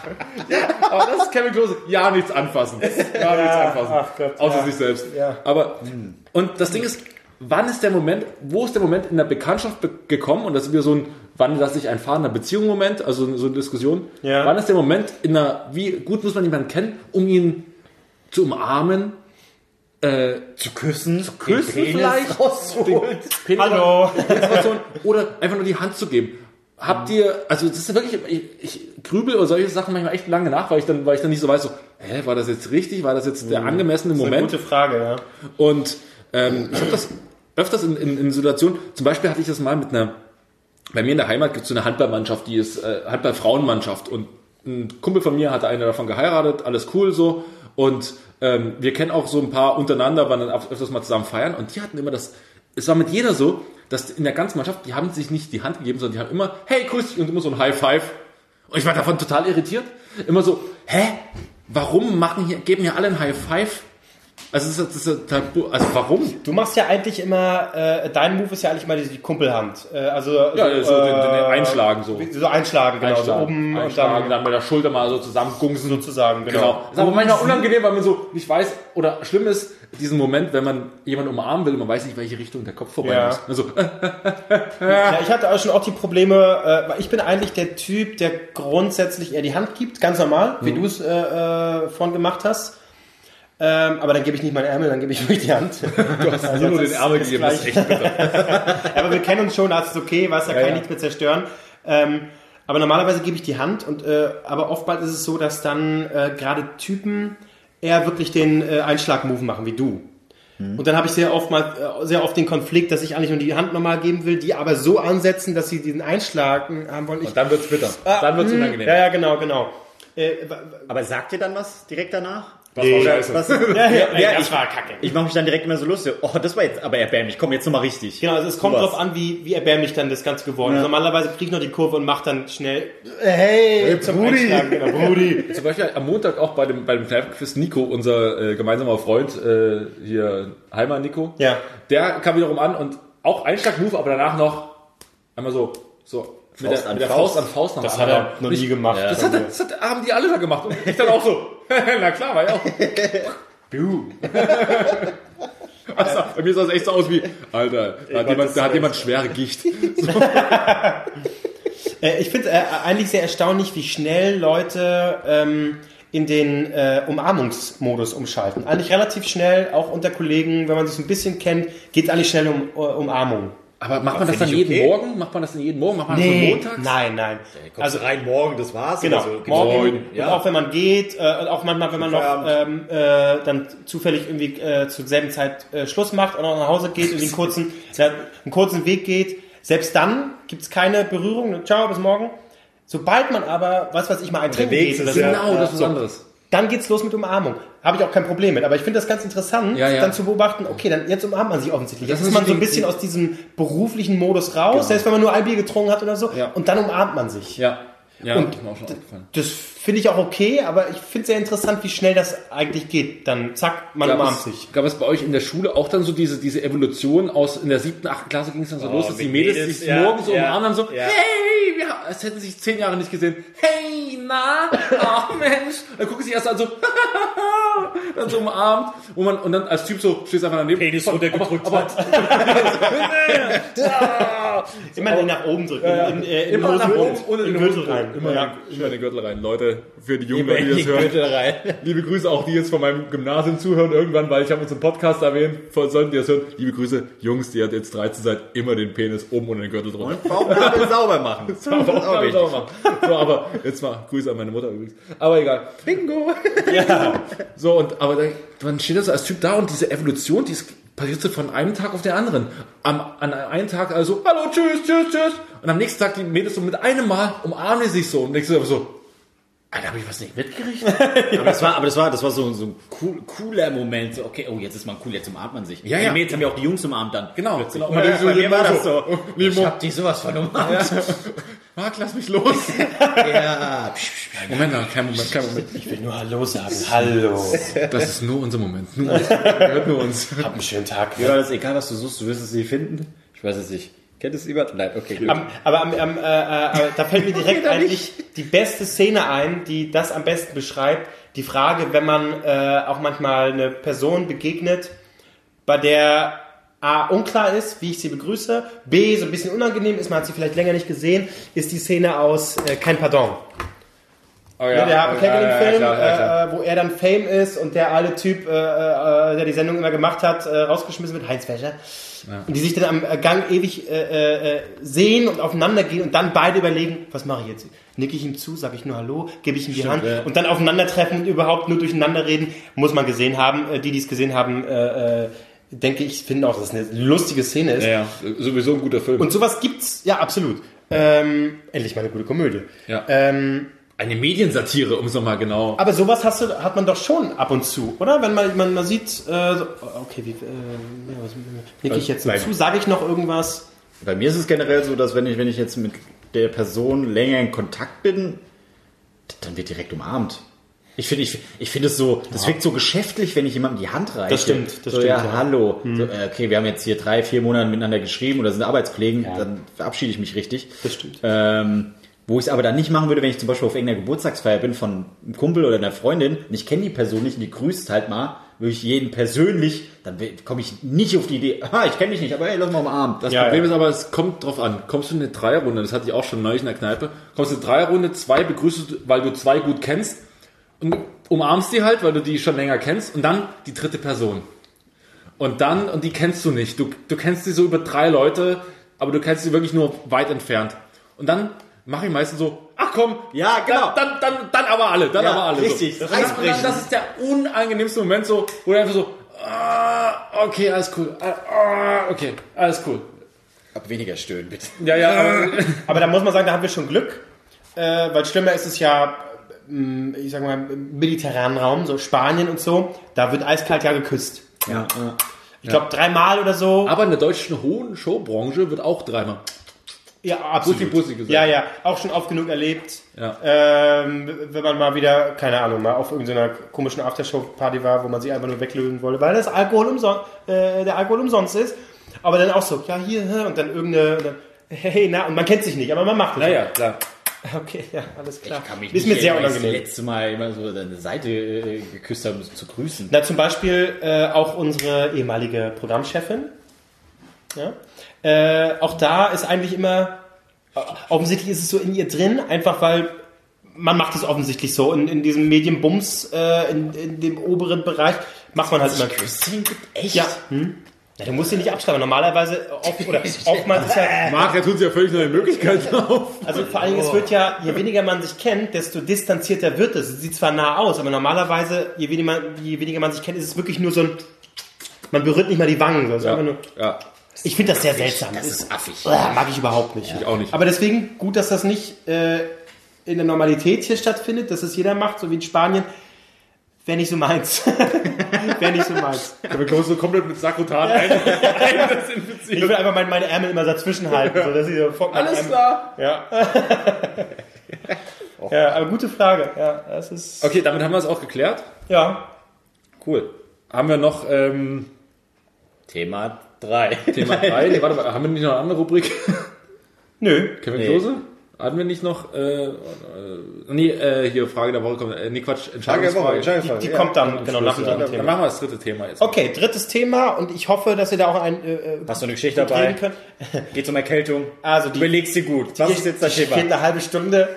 S1: Aber das ist Kevin Klose. Ja, nichts anfassen. Ja, nichts anfassen.
S2: ach Gott,
S1: Außer
S2: ja.
S1: sich selbst.
S2: Ja.
S1: Aber, und das Ding ist, wann ist der Moment, wo ist der Moment in der Bekanntschaft be- gekommen? Und das ist wieder so ein, wann das sich ein fahrender Beziehung Moment, also so eine Diskussion.
S2: Ja.
S1: Wann ist der Moment in einer, wie gut muss man jemanden kennen, um ihn zu umarmen, äh,
S3: Zu küssen, zu
S1: küssen vielleicht?
S3: rauszuholen.
S1: Penis-
S2: Hallo.
S1: Oder einfach nur die Hand zu geben. Habt ihr, also das ist wirklich, ich, ich grübel über solche Sachen manchmal echt lange nach, weil ich dann, weil ich dann nicht so weiß, so, hä, war das jetzt richtig, war das jetzt der angemessene
S2: eine
S1: Moment?
S2: gute Frage, ja.
S1: Und ähm, ich habe das öfters in, in, in Situationen, zum Beispiel hatte ich das mal mit einer, bei mir in der Heimat gibt es so eine Handballmannschaft, die ist äh, Handball-Frauenmannschaft und ein Kumpel von mir hatte eine davon geheiratet, alles cool so und ähm, wir kennen auch so ein paar untereinander, waren dann öfters mal zusammen feiern und die hatten immer das, es war mit jeder so, dass in der ganzen Mannschaft, die haben sich nicht die Hand gegeben, sondern die haben immer, hey, grüß dich und immer so ein High Five. Und ich war davon total irritiert, immer so, hä, warum machen hier, geben hier alle ein High Five? Also, das ist, das ist tabu. also warum?
S2: Du machst ja eigentlich immer, äh, dein Move ist ja eigentlich mal die, die Kumpelhand. Äh, also
S1: Ja, so den, den Einschlagen so.
S2: So einschlagen, genau. So oben
S1: Einschlagen,
S2: und
S1: dann mit der Schulter mal so zusammengungsen.
S2: dann sozusagen, genau.
S1: Genau. Ist aber manchmal unangenehm, weil man so nicht weiß, oder schlimm ist, diesen Moment, wenn man jemanden umarmen will und man weiß nicht, welche Richtung der Kopf vorbei
S2: Ja.
S1: muss. Also,
S2: Ja, ich hatte auch schon auch die Probleme, äh, weil ich bin eigentlich der Typ, der grundsätzlich eher die Hand gibt, ganz normal, wie du es äh, äh, vorhin gemacht hast. Ähm, aber dann gebe ich nicht meinen Ärmel, dann gebe ich wirklich die Hand.
S1: du hast dir nur den Ärmel gegeben, das ist echt bitter.
S2: aber wir kennen uns schon, da ist es okay, weißt, da kann
S1: ja.
S2: ich nichts mehr zerstören. Ähm, aber normalerweise gebe ich die Hand und äh, aber oftmals ist es so, dass dann äh, gerade Typen eher wirklich den äh, Einschlag-Move machen wie du. Und dann habe ich sehr oft mal äh, sehr oft den Konflikt, dass ich eigentlich nur die Hand nochmal geben will, die aber so ansetzen, dass sie diesen Einschlag haben wollen. Ich,
S1: Und dann wird's bitter. Dann wird's unangenehm.
S2: ja, ja, genau, genau. Äh,
S3: Aber sagt ihr dann was direkt danach?
S1: Das war scheiße.
S3: Was,
S2: ja, ja,
S3: ja,
S2: das
S3: ich,
S2: war kacke.
S3: ich mache mich dann direkt immer so lustig. Oh, das war jetzt aber erbärmlich. Komm, jetzt nochmal richtig.
S2: Genau, also es kommt drauf an, wie, wie erbärmlich dann das Ganze geworden ist. Normalerweise kriege ich noch die Kurve und mache dann schnell, äh, hey, zum
S3: Brudi.
S2: Genau, Brudi.
S1: Zum Beispiel am Montag auch bei dem, bei dem Kneipenquiz Nico, unser äh, gemeinsamer Freund, äh, hier Heimer Nico,
S2: Ja.
S1: der kam wiederum an und auch Einschlag-Move, aber danach noch einmal so, so mit
S3: Faust
S1: der,
S3: an
S1: mit der
S3: Faust.
S1: Faust an Faust nach
S2: Das hat er noch nie
S1: ich-
S2: gemacht.
S1: Das, hat, das hat, haben die alle da gemacht. Und ich dann auch so, na klar, war ja auch. Du. Also, bei mir sah es echt so aus wie, Alter, da hat, jemand, da hat jemand schwere Gicht.
S2: Äh, ich finde es äh, eigentlich sehr erstaunlich, wie schnell Leute ähm, in den äh, Umarmungsmodus umschalten. Eigentlich relativ schnell, auch unter Kollegen, wenn man sich ein bisschen kennt, geht es eigentlich schnell um äh, Umarmung.
S1: Aber macht man das dann jeden
S3: okay.
S1: Morgen? Macht man das denn jeden Morgen? Macht man das so montags?
S2: nein, nein.
S3: Also rein morgen, das war's.
S2: Genau,
S3: Also,
S2: morgen und auch wenn man geht äh, auch manchmal, wenn man noch ähm, äh, dann zufällig irgendwie äh, zur selben Zeit äh, Schluss macht und auch nach Hause geht und einen kurzen, ja, einen kurzen Weg geht, selbst dann gibt's keine Berührung. Ciao, bis morgen. Sobald man aber, was weiß ich mal, ein Trinken geht oder
S3: ja-
S1: Genau, das ist was
S2: so,
S1: anderes.
S2: Dann geht's los mit Umarmung. Habe ich auch kein Problem mit. Aber ich finde das ganz interessant,
S1: Ja, ja.
S2: dann zu beobachten, okay, dann jetzt umarmt man sich offensichtlich.
S1: Das
S2: Jetzt ist
S1: ist
S2: man so ein bisschen aus diesem beruflichen Modus raus, selbst wenn man nur ein Bier getrunken hat oder so,
S1: Ja.
S2: und dann umarmt man sich.
S1: Ja. Ja,
S2: Und
S1: aufgefallen.
S2: Das finde ich auch okay, aber ich finde sehr interessant, wie schnell das eigentlich geht. Dann zack, man
S1: Gab
S2: umarmt
S1: es,
S2: sich.
S1: gab es bei euch in der Schule auch dann so diese, diese Evolution aus, in der siebten, achten Klasse ging es dann so los, dass die
S3: mit
S1: Mädels
S3: Mädels,
S1: sich
S3: ja,
S1: morgens so
S3: ja,
S1: umarmen haben, so,
S3: ja.
S1: hey, wir, haben- als hätten sie sich zehn Jahre nicht gesehen. Hey, na, ach Mensch. Dann gucken sie erst an so, dann so umarmt, und man, und dann als Typ so, stehst einfach daneben.
S3: Penis runtergedrückt
S1: aber,
S2: Immer den nach oben drücken. In, äh, in
S1: Immer
S2: den
S1: nach oben, ohne
S2: in
S1: den
S2: den Gürtel
S1: Gürtel
S2: rein.
S1: Immer,
S2: ja.
S1: immer in den Gürtel rein. Leute, für die jungen die
S3: die
S1: das hören. Liebe Grüße auch die jetzt von meinem Gymnasium zuhören irgendwann, weil ich habe unseren Podcast erwähnt, von- sollten die das hören. Liebe Grüße, Jungs, die hat jetzt 13 seid, immer den Penis oben und den Gürtel drunter.
S3: Bauchnabel sauber machen. Das wichtig.
S1: auch machen. So, aber jetzt mal Grüße an meine Mutter übrigens. Aber egal. Bingo!
S2: Ja.
S1: So, und aber dann, steht da so als Typ da und diese Evolution, die ist, passiert so von einem Tag auf den anderen. Am, an einem Tag also, hallo, tschüss, tschüss, tschüss. Und am nächsten Tag die Mädels so mit einem Mal umarmen die sich so und du aber so, Alter, habe ich was nicht mitgekriegt?
S3: Aber das war, aber das war, das war so, so ein cool, cooler Moment. So, okay, oh, jetzt ist man cool, jetzt umarmt man sich.
S1: Ja,
S3: Die
S1: ja.
S3: Mädels haben ja auch die Jungs umarmt dann.
S1: Genau,
S3: Plötzlich.
S1: genau.
S3: Und bei
S1: Und dann
S3: mir war das
S1: so,
S3: so.
S1: Nemo.
S3: Ich hab die sowas von umarmt.
S1: Marc, lass mich los.
S3: Ja.
S1: Moment, noch, kein Moment, kein Moment.
S2: Ich will nur Hallo sagen. Hallo.
S1: Das ist nur unser Moment. Nur uns. Gehört nur uns.
S2: Hab einen schönen Tag.
S3: Ja, das ist egal, was du suchst, du wirst es nie finden. Ich weiß es nicht. Kennt es jemand? Nein, okay. Gut.
S2: Am, aber am, am, äh, äh, da fällt mir direkt eigentlich die beste Szene ein, die das am besten beschreibt. Die Frage, wenn man äh, auch manchmal eine Person begegnet, bei der A, unklar ist, wie ich sie begrüße, B, so ein bisschen unangenehm ist, man hat sie vielleicht länger nicht gesehen, ist die Szene aus äh, Kein Pardon.
S1: Oh,
S2: Ja, der Harpe Kerkeling-Film,
S1: klar, ja, klar.
S2: äh, wo er dann Fame ist und der alte Typ, äh, äh, der die Sendung immer gemacht hat, äh, rausgeschmissen wird, Heinz Wäscher. Und die sich dann am Gang ewig äh, äh, sehen und aufeinander gehen und dann beide überlegen, was mache ich jetzt? Nicke ich ihm zu, sage ich nur Hallo, gebe ich ihm die Hand
S3: ja.
S2: und dann aufeinandertreffen und überhaupt nur durcheinander reden, muss man gesehen haben. Äh, die, die es gesehen haben, äh, äh, denke ich, finden auch, dass es eine lustige Szene ist.
S1: Ja, ja, sowieso ein guter Film.
S2: Und sowas gibt's, ja, absolut. Ähm, endlich mal eine gute Komödie.
S1: Ja.
S2: Ähm,
S1: Eine Mediensatire, um es nochmal genau.
S2: aber sowas hast du, hat man doch schon ab und zu, oder? Wenn man, man, man sieht, äh, okay, wie, äh, ja, was nicke ich jetzt
S3: Nein.
S2: zu? Sage ich noch irgendwas?
S3: Bei mir ist es generell so, dass wenn ich, wenn ich jetzt mit der Person länger in Kontakt bin, dann wird direkt umarmt. Ich finde, ich, ich finde es so, das wirkt so geschäftlich, wenn ich jemandem die Hand reiche.
S2: Das stimmt, das
S3: so,
S2: stimmt,
S3: Ja,
S2: ja.
S3: hallo. So, äh, okay, wir haben jetzt hier drei, vier Monate miteinander geschrieben oder sind Arbeitskollegen, dann verabschiede ich mich richtig.
S2: Das stimmt.
S3: Ähm, wo ich es aber dann nicht machen würde, wenn ich zum Beispiel auf irgendeiner Geburtstagsfeier bin von einem Kumpel oder einer Freundin und ich kenne die Person nicht und die grüßt halt mal, würde ich jeden persönlich, dann komme ich nicht auf die Idee, ah, ich kenne dich nicht, aber hey, lass mal umarmen.
S1: Das
S2: Ja,
S1: Problem
S2: ja.
S1: ist aber, es kommt drauf an. Kommst du in eine Dreierrunde, das hatte ich auch schon neulich in der Kneipe, kommst du in eine Dreierrunde, zwei begrüßt du, weil du zwei gut kennst und umarmst die halt, weil du die schon länger kennst und dann die dritte Person. Und dann, und die kennst du nicht. Du, du kennst sie so über drei Leute, aber du kennst sie wirklich nur weit entfernt. Und dann mache ich meistens so, ach komm,
S3: Ja, genau.
S1: Dann, dann, dann, dann aber alle, dann
S3: Ja,
S1: aber alle.
S3: richtig,
S1: So.
S3: das
S1: Und dann, das ist der unangenehmste Moment so, wo du einfach so, ah, okay, alles cool, ah, okay, alles cool.
S3: Ab weniger stöhnen, bitte.
S1: Ja, ja, aber,
S2: Aber da muss man sagen, da haben wir schon Glück, äh, weil schlimmer ist es ja, ähm, ich sag mal, im mediterranen Raum, so Spanien und so, da wird eiskalt ja geküsst.
S3: Ja.
S2: Ich glaube dreimal oder so.
S1: aber in der deutschen hohen Showbranche wird auch dreimal.
S2: Ja, absolut.
S1: Bussi, Bussi gesagt.
S2: Ja, ja, auch schon oft genug erlebt.
S1: Ja.
S2: Ähm, wenn man mal wieder, keine Ahnung, mal auf irgendeiner komischen Aftershow-Party war, wo man sich einfach nur weglösen wollte, weil das Alkohol umson äh, der Alkohol umsonst ist. Aber dann auch so, ja, hier, und dann irgendeine, und dann, hey, na, und man kennt sich nicht, aber man macht es.
S1: Naja, klar.
S2: Okay, ja, alles klar.
S3: Kann mich
S2: ist mir
S3: nicht
S2: sehr
S3: erinnern, als
S2: unangenehm.
S3: das letzte Mal immer so deine Seite äh, geküsst haben, um zu grüßen.
S2: Na, zum Beispiel äh, auch unsere ehemalige Programmchefin. Ja? Äh, auch da ist eigentlich immer, äh, offensichtlich ist es so in ihr drin, einfach weil man macht es offensichtlich so. In, in diesem Medienbums, äh, in, in dem oberen Bereich, macht man halt immer
S3: Küsschen gibt echt?
S2: Ja. Hm? ja. Du musst sie nicht abschreiben. Normalerweise, oft, oder oftmals ist ja,
S1: Marc, da tun sie ja völlig neue Möglichkeiten auf.
S2: also vor allen Dingen, es wird ja, je weniger man sich kennt, desto distanzierter wird es. Es sieht zwar nah aus, aber normalerweise, je weniger man, je weniger man sich kennt, ist es wirklich nur so ein, man berührt nicht mal die Wangen. So. Es ist einfach nur,
S1: Ja,
S2: ich finde das sehr seltsam.
S3: Das ist affig.
S2: Ah, mag ich überhaupt nicht.
S1: ich auch nicht.
S2: Aber deswegen gut, dass das nicht äh, in der Normalität hier stattfindet, dass es jeder macht, so wie in Spanien. Wäre nicht so meins. Wäre nicht so meins.
S1: Wir kommen so komplett mit Sakrotan ein. ein
S2: Ich will einfach meine, meine Ärmel immer dazwischen halten, so dass ich so
S1: Alles klar.
S2: Ja. ja, aber gute Frage. Ja, das ist.
S1: Okay, damit haben wir es auch geklärt.
S2: Ja.
S1: Cool. Haben wir noch ähm,
S3: Thema 3.
S1: Thema 3? Nee, warte mal, haben wir nicht noch eine andere Rubrik?
S2: Nö.
S1: Kevin
S3: Nee.
S1: Klose? Hatten wir nicht noch, äh, äh, nee, äh, hier, Frage der Woche kommt, äh, nee, Quatsch, Entscheidungsfrage.
S2: Die, die kommt dann, genau, nach dem
S1: Dann,
S2: dritten
S1: dann
S2: Thema.
S1: machen wir das dritte Thema jetzt.
S2: Okay, drittes Thema und ich hoffe, dass ihr da auch ein äh, äh,
S3: Hast du eine Geschichte dabei? Geht um Erkältung.
S2: Also die,
S3: Überlegst dir gut. Was ist jetzt das Thema?
S2: geht eine halbe Stunde.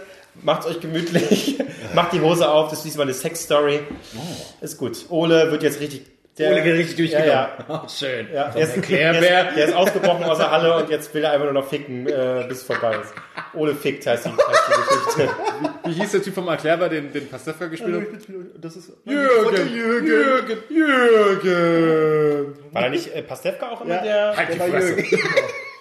S2: Macht's euch gemütlich. Macht die Hose auf. Das ist diesmal eine Sex-Story. Ist gut. Ole wird jetzt richtig... Der,
S3: Ole geht richtig durchgenommen.
S2: Ja,
S3: Oh, schön.
S2: ja. ja. Der, ist, der, ist, der ist ausgebrochen aus der Halle und jetzt will er einfach nur noch ficken, äh, bis es vorbei ist. Ole fickt heißt die, heißt die Geschichte.
S1: Wie hieß der Typ vom Erklärbar, den, den Pastewka gespielt hat?
S2: Das ist,
S1: Jürgen, Jürgen, Jürgen,
S2: war da nicht äh, Pastewka auch immer der...
S1: Halt die Fresse.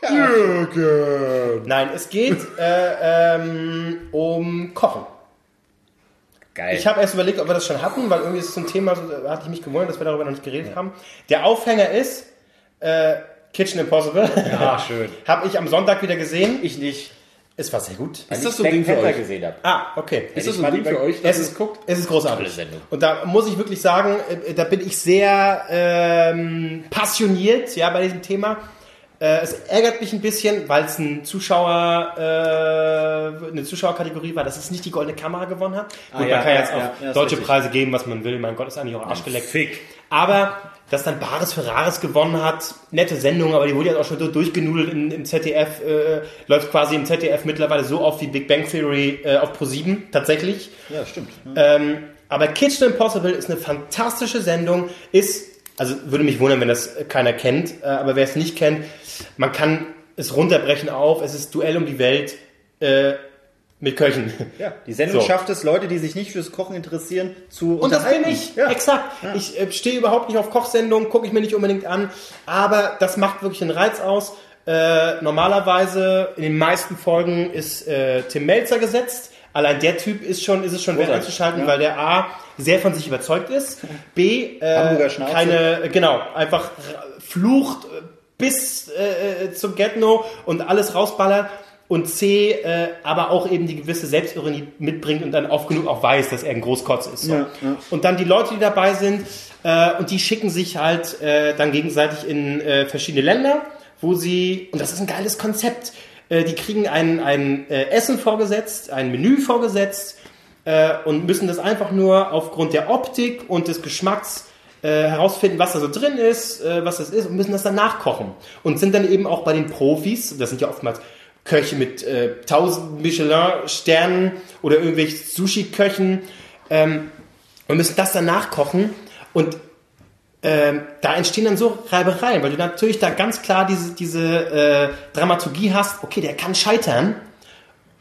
S2: Nein, es geht äh, ähm, um Kochen.
S3: Geil.
S2: Ich habe erst überlegt, ob wir das schon hatten, weil irgendwie ist es so ein Thema, so, da hatte ich mich gewundert, dass wir darüber noch nicht geredet haben. Der Aufhänger ist äh, Kitchen Impossible.
S3: ah, schön.
S2: habe ich am Sonntag wieder gesehen.
S3: Ich nicht.
S2: Es war sehr gut.
S1: Ist das so ein Ding für euch?
S3: gesehen habe.
S2: Ah, okay.
S1: Ist das so ein Ding für euch,
S2: Es ist,
S1: es guckt?
S2: es ist großartig.
S3: Tolle Sendung.
S2: Und da muss ich wirklich sagen, äh, da bin ich sehr ähm, passioniert ja, bei diesem Thema. Äh, es ärgert mich ein bisschen, weil es ein Zuschauer, äh, eine Zuschauerkategorie war, dass es nicht die goldene Kamera gewonnen hat. Gut,
S3: ja,
S2: man kann
S3: ja,
S2: jetzt
S3: ja,
S2: auch deutsche. Preise geben, was man will. Mein Gott, ist eigentlich auch arschgeleckt.
S3: Fick.
S2: Aber dass dann Bares Ferraris gewonnen hat, nette Sendung, aber die wurde ja auch schon so durchgenudelt in, im ZDF, äh, läuft quasi im ZDF mittlerweile so auf wie Big Bang Theory äh, auf Pro7 tatsächlich.
S3: Ja, stimmt.
S2: Ähm, aber Kitchen Impossible ist eine fantastische Sendung, ist, also würde mich wundern, wenn das keiner kennt, äh, aber wer es nicht kennt, man kann es runterbrechen auf, es ist Duell um die Welt äh, mit Köchen.
S3: Ja, die Sendung
S2: So.
S3: schafft es, Leute, die sich nicht fürs Kochen interessieren, zu
S2: Und das bin ich,
S3: Ja.
S2: exakt. Ich äh, stehe überhaupt nicht auf Kochsendungen, gucke ich mir nicht unbedingt an, aber das macht wirklich den Reiz aus. Äh, normalerweise in den meisten Folgen ist äh, Tim Melzer gesetzt. Allein der Typ ist schon, ist es schon wert einzuschalten,
S3: ja.
S2: weil der A sehr von sich überzeugt ist, B äh, keine, äh, genau, einfach flucht äh, bis äh, äh, zum Get-No und alles rausballert und C, äh, aber auch eben die gewisse Selbstironie mitbringt und dann oft genug auch weiß, dass er ein Großkotz ist. So.
S3: Ja, ja.
S2: Und dann die Leute, die dabei sind, äh, und die schicken sich halt äh, dann gegenseitig in äh, verschiedene Länder, wo sie, und das ist ein geiles Konzept, äh, die kriegen ein, ein äh, Essen vorgesetzt, ein Menü vorgesetzt äh, und müssen das einfach nur aufgrund der Optik und des Geschmacks äh, herausfinden, was da so drin ist, äh, was das ist und müssen das dann nachkochen. Und sind dann eben auch bei den Profis, das sind ja oftmals Köche mit äh, 1000 Michelin-Sternen oder irgendwelche Sushi-Köchen ähm, und müssen das dann nachkochen und ähm, da entstehen dann so Reibereien, weil du natürlich da ganz klar diese, diese äh, Dramaturgie hast, okay, der kann scheitern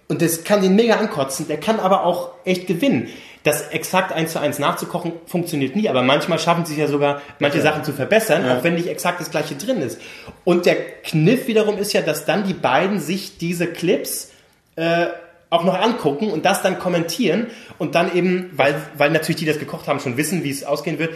S2: und das kann den mega ankotzen, der kann aber auch echt gewinnen. Das exakt eins zu eins nachzukochen funktioniert nie, aber manchmal schaffen sie es ja sogar, manche Sachen zu verbessern, auch wenn nicht exakt das gleiche drin ist. Und der Kniff wiederum ist ja, dass dann die beiden sich diese Clips äh, auch noch angucken und das dann kommentieren und dann eben, weil, weil natürlich die das gekocht haben, schon wissen, wie es ausgehen wird,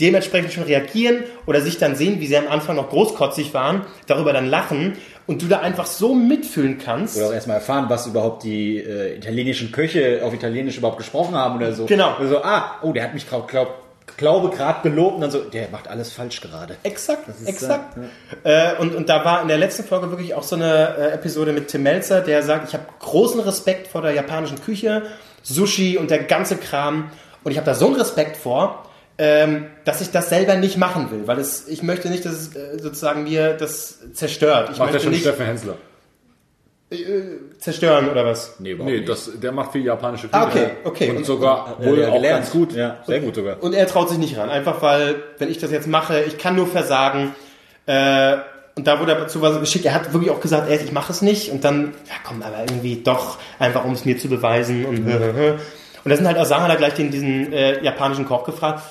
S2: dementsprechend schon reagieren oder sich dann sehen, wie sie am Anfang noch großkotzig waren, darüber dann lachen und du da einfach so mitfühlen kannst.
S3: Oder auch erstmal erfahren, was überhaupt die äh, italienischen Köche auf Italienisch überhaupt gesprochen haben oder so.
S2: Genau.
S3: Oder so, ah, oh, der hat mich glaub, glaub, glaube gerade gelobt und dann so, der macht alles falsch gerade.
S2: Exakt,
S3: ist,
S2: exakt. Äh, und, und da war in der letzten Folge wirklich auch so eine äh, Episode mit Tim Melzer, der sagt, ich habe großen Respekt vor der japanischen Küche, Sushi und der ganze Kram. Und ich habe da so einen Respekt vor, ähm, dass ich das selber nicht machen will, weil es, ich möchte nicht, dass es äh, sozusagen mir das zerstört. Ich
S1: Macht ja schon
S2: nicht
S1: Steffen Hensler.
S2: zerstören oder was.
S3: Nee,
S1: Nee,
S3: nicht.
S1: das, der macht viel japanische Küche.
S2: Ah, okay, okay.
S1: Und
S2: Und-
S1: sogar
S3: Ja,
S1: wohl
S3: ja,
S1: auch
S3: gelernt.
S1: ganz gut.
S3: Ja, sehr gut sogar.
S2: Und er traut sich nicht ran, einfach weil, wenn ich das jetzt mache, ich kann nur versagen. Äh, und da wurde er dazu was geschickt. Er hat wirklich auch gesagt, ey, ich mache es nicht. Und dann, ja komm, aber irgendwie doch, einfach um es mir zu beweisen. Und, und da sind halt Asama da gleich den, diesen äh, japanischen Koch gefragt.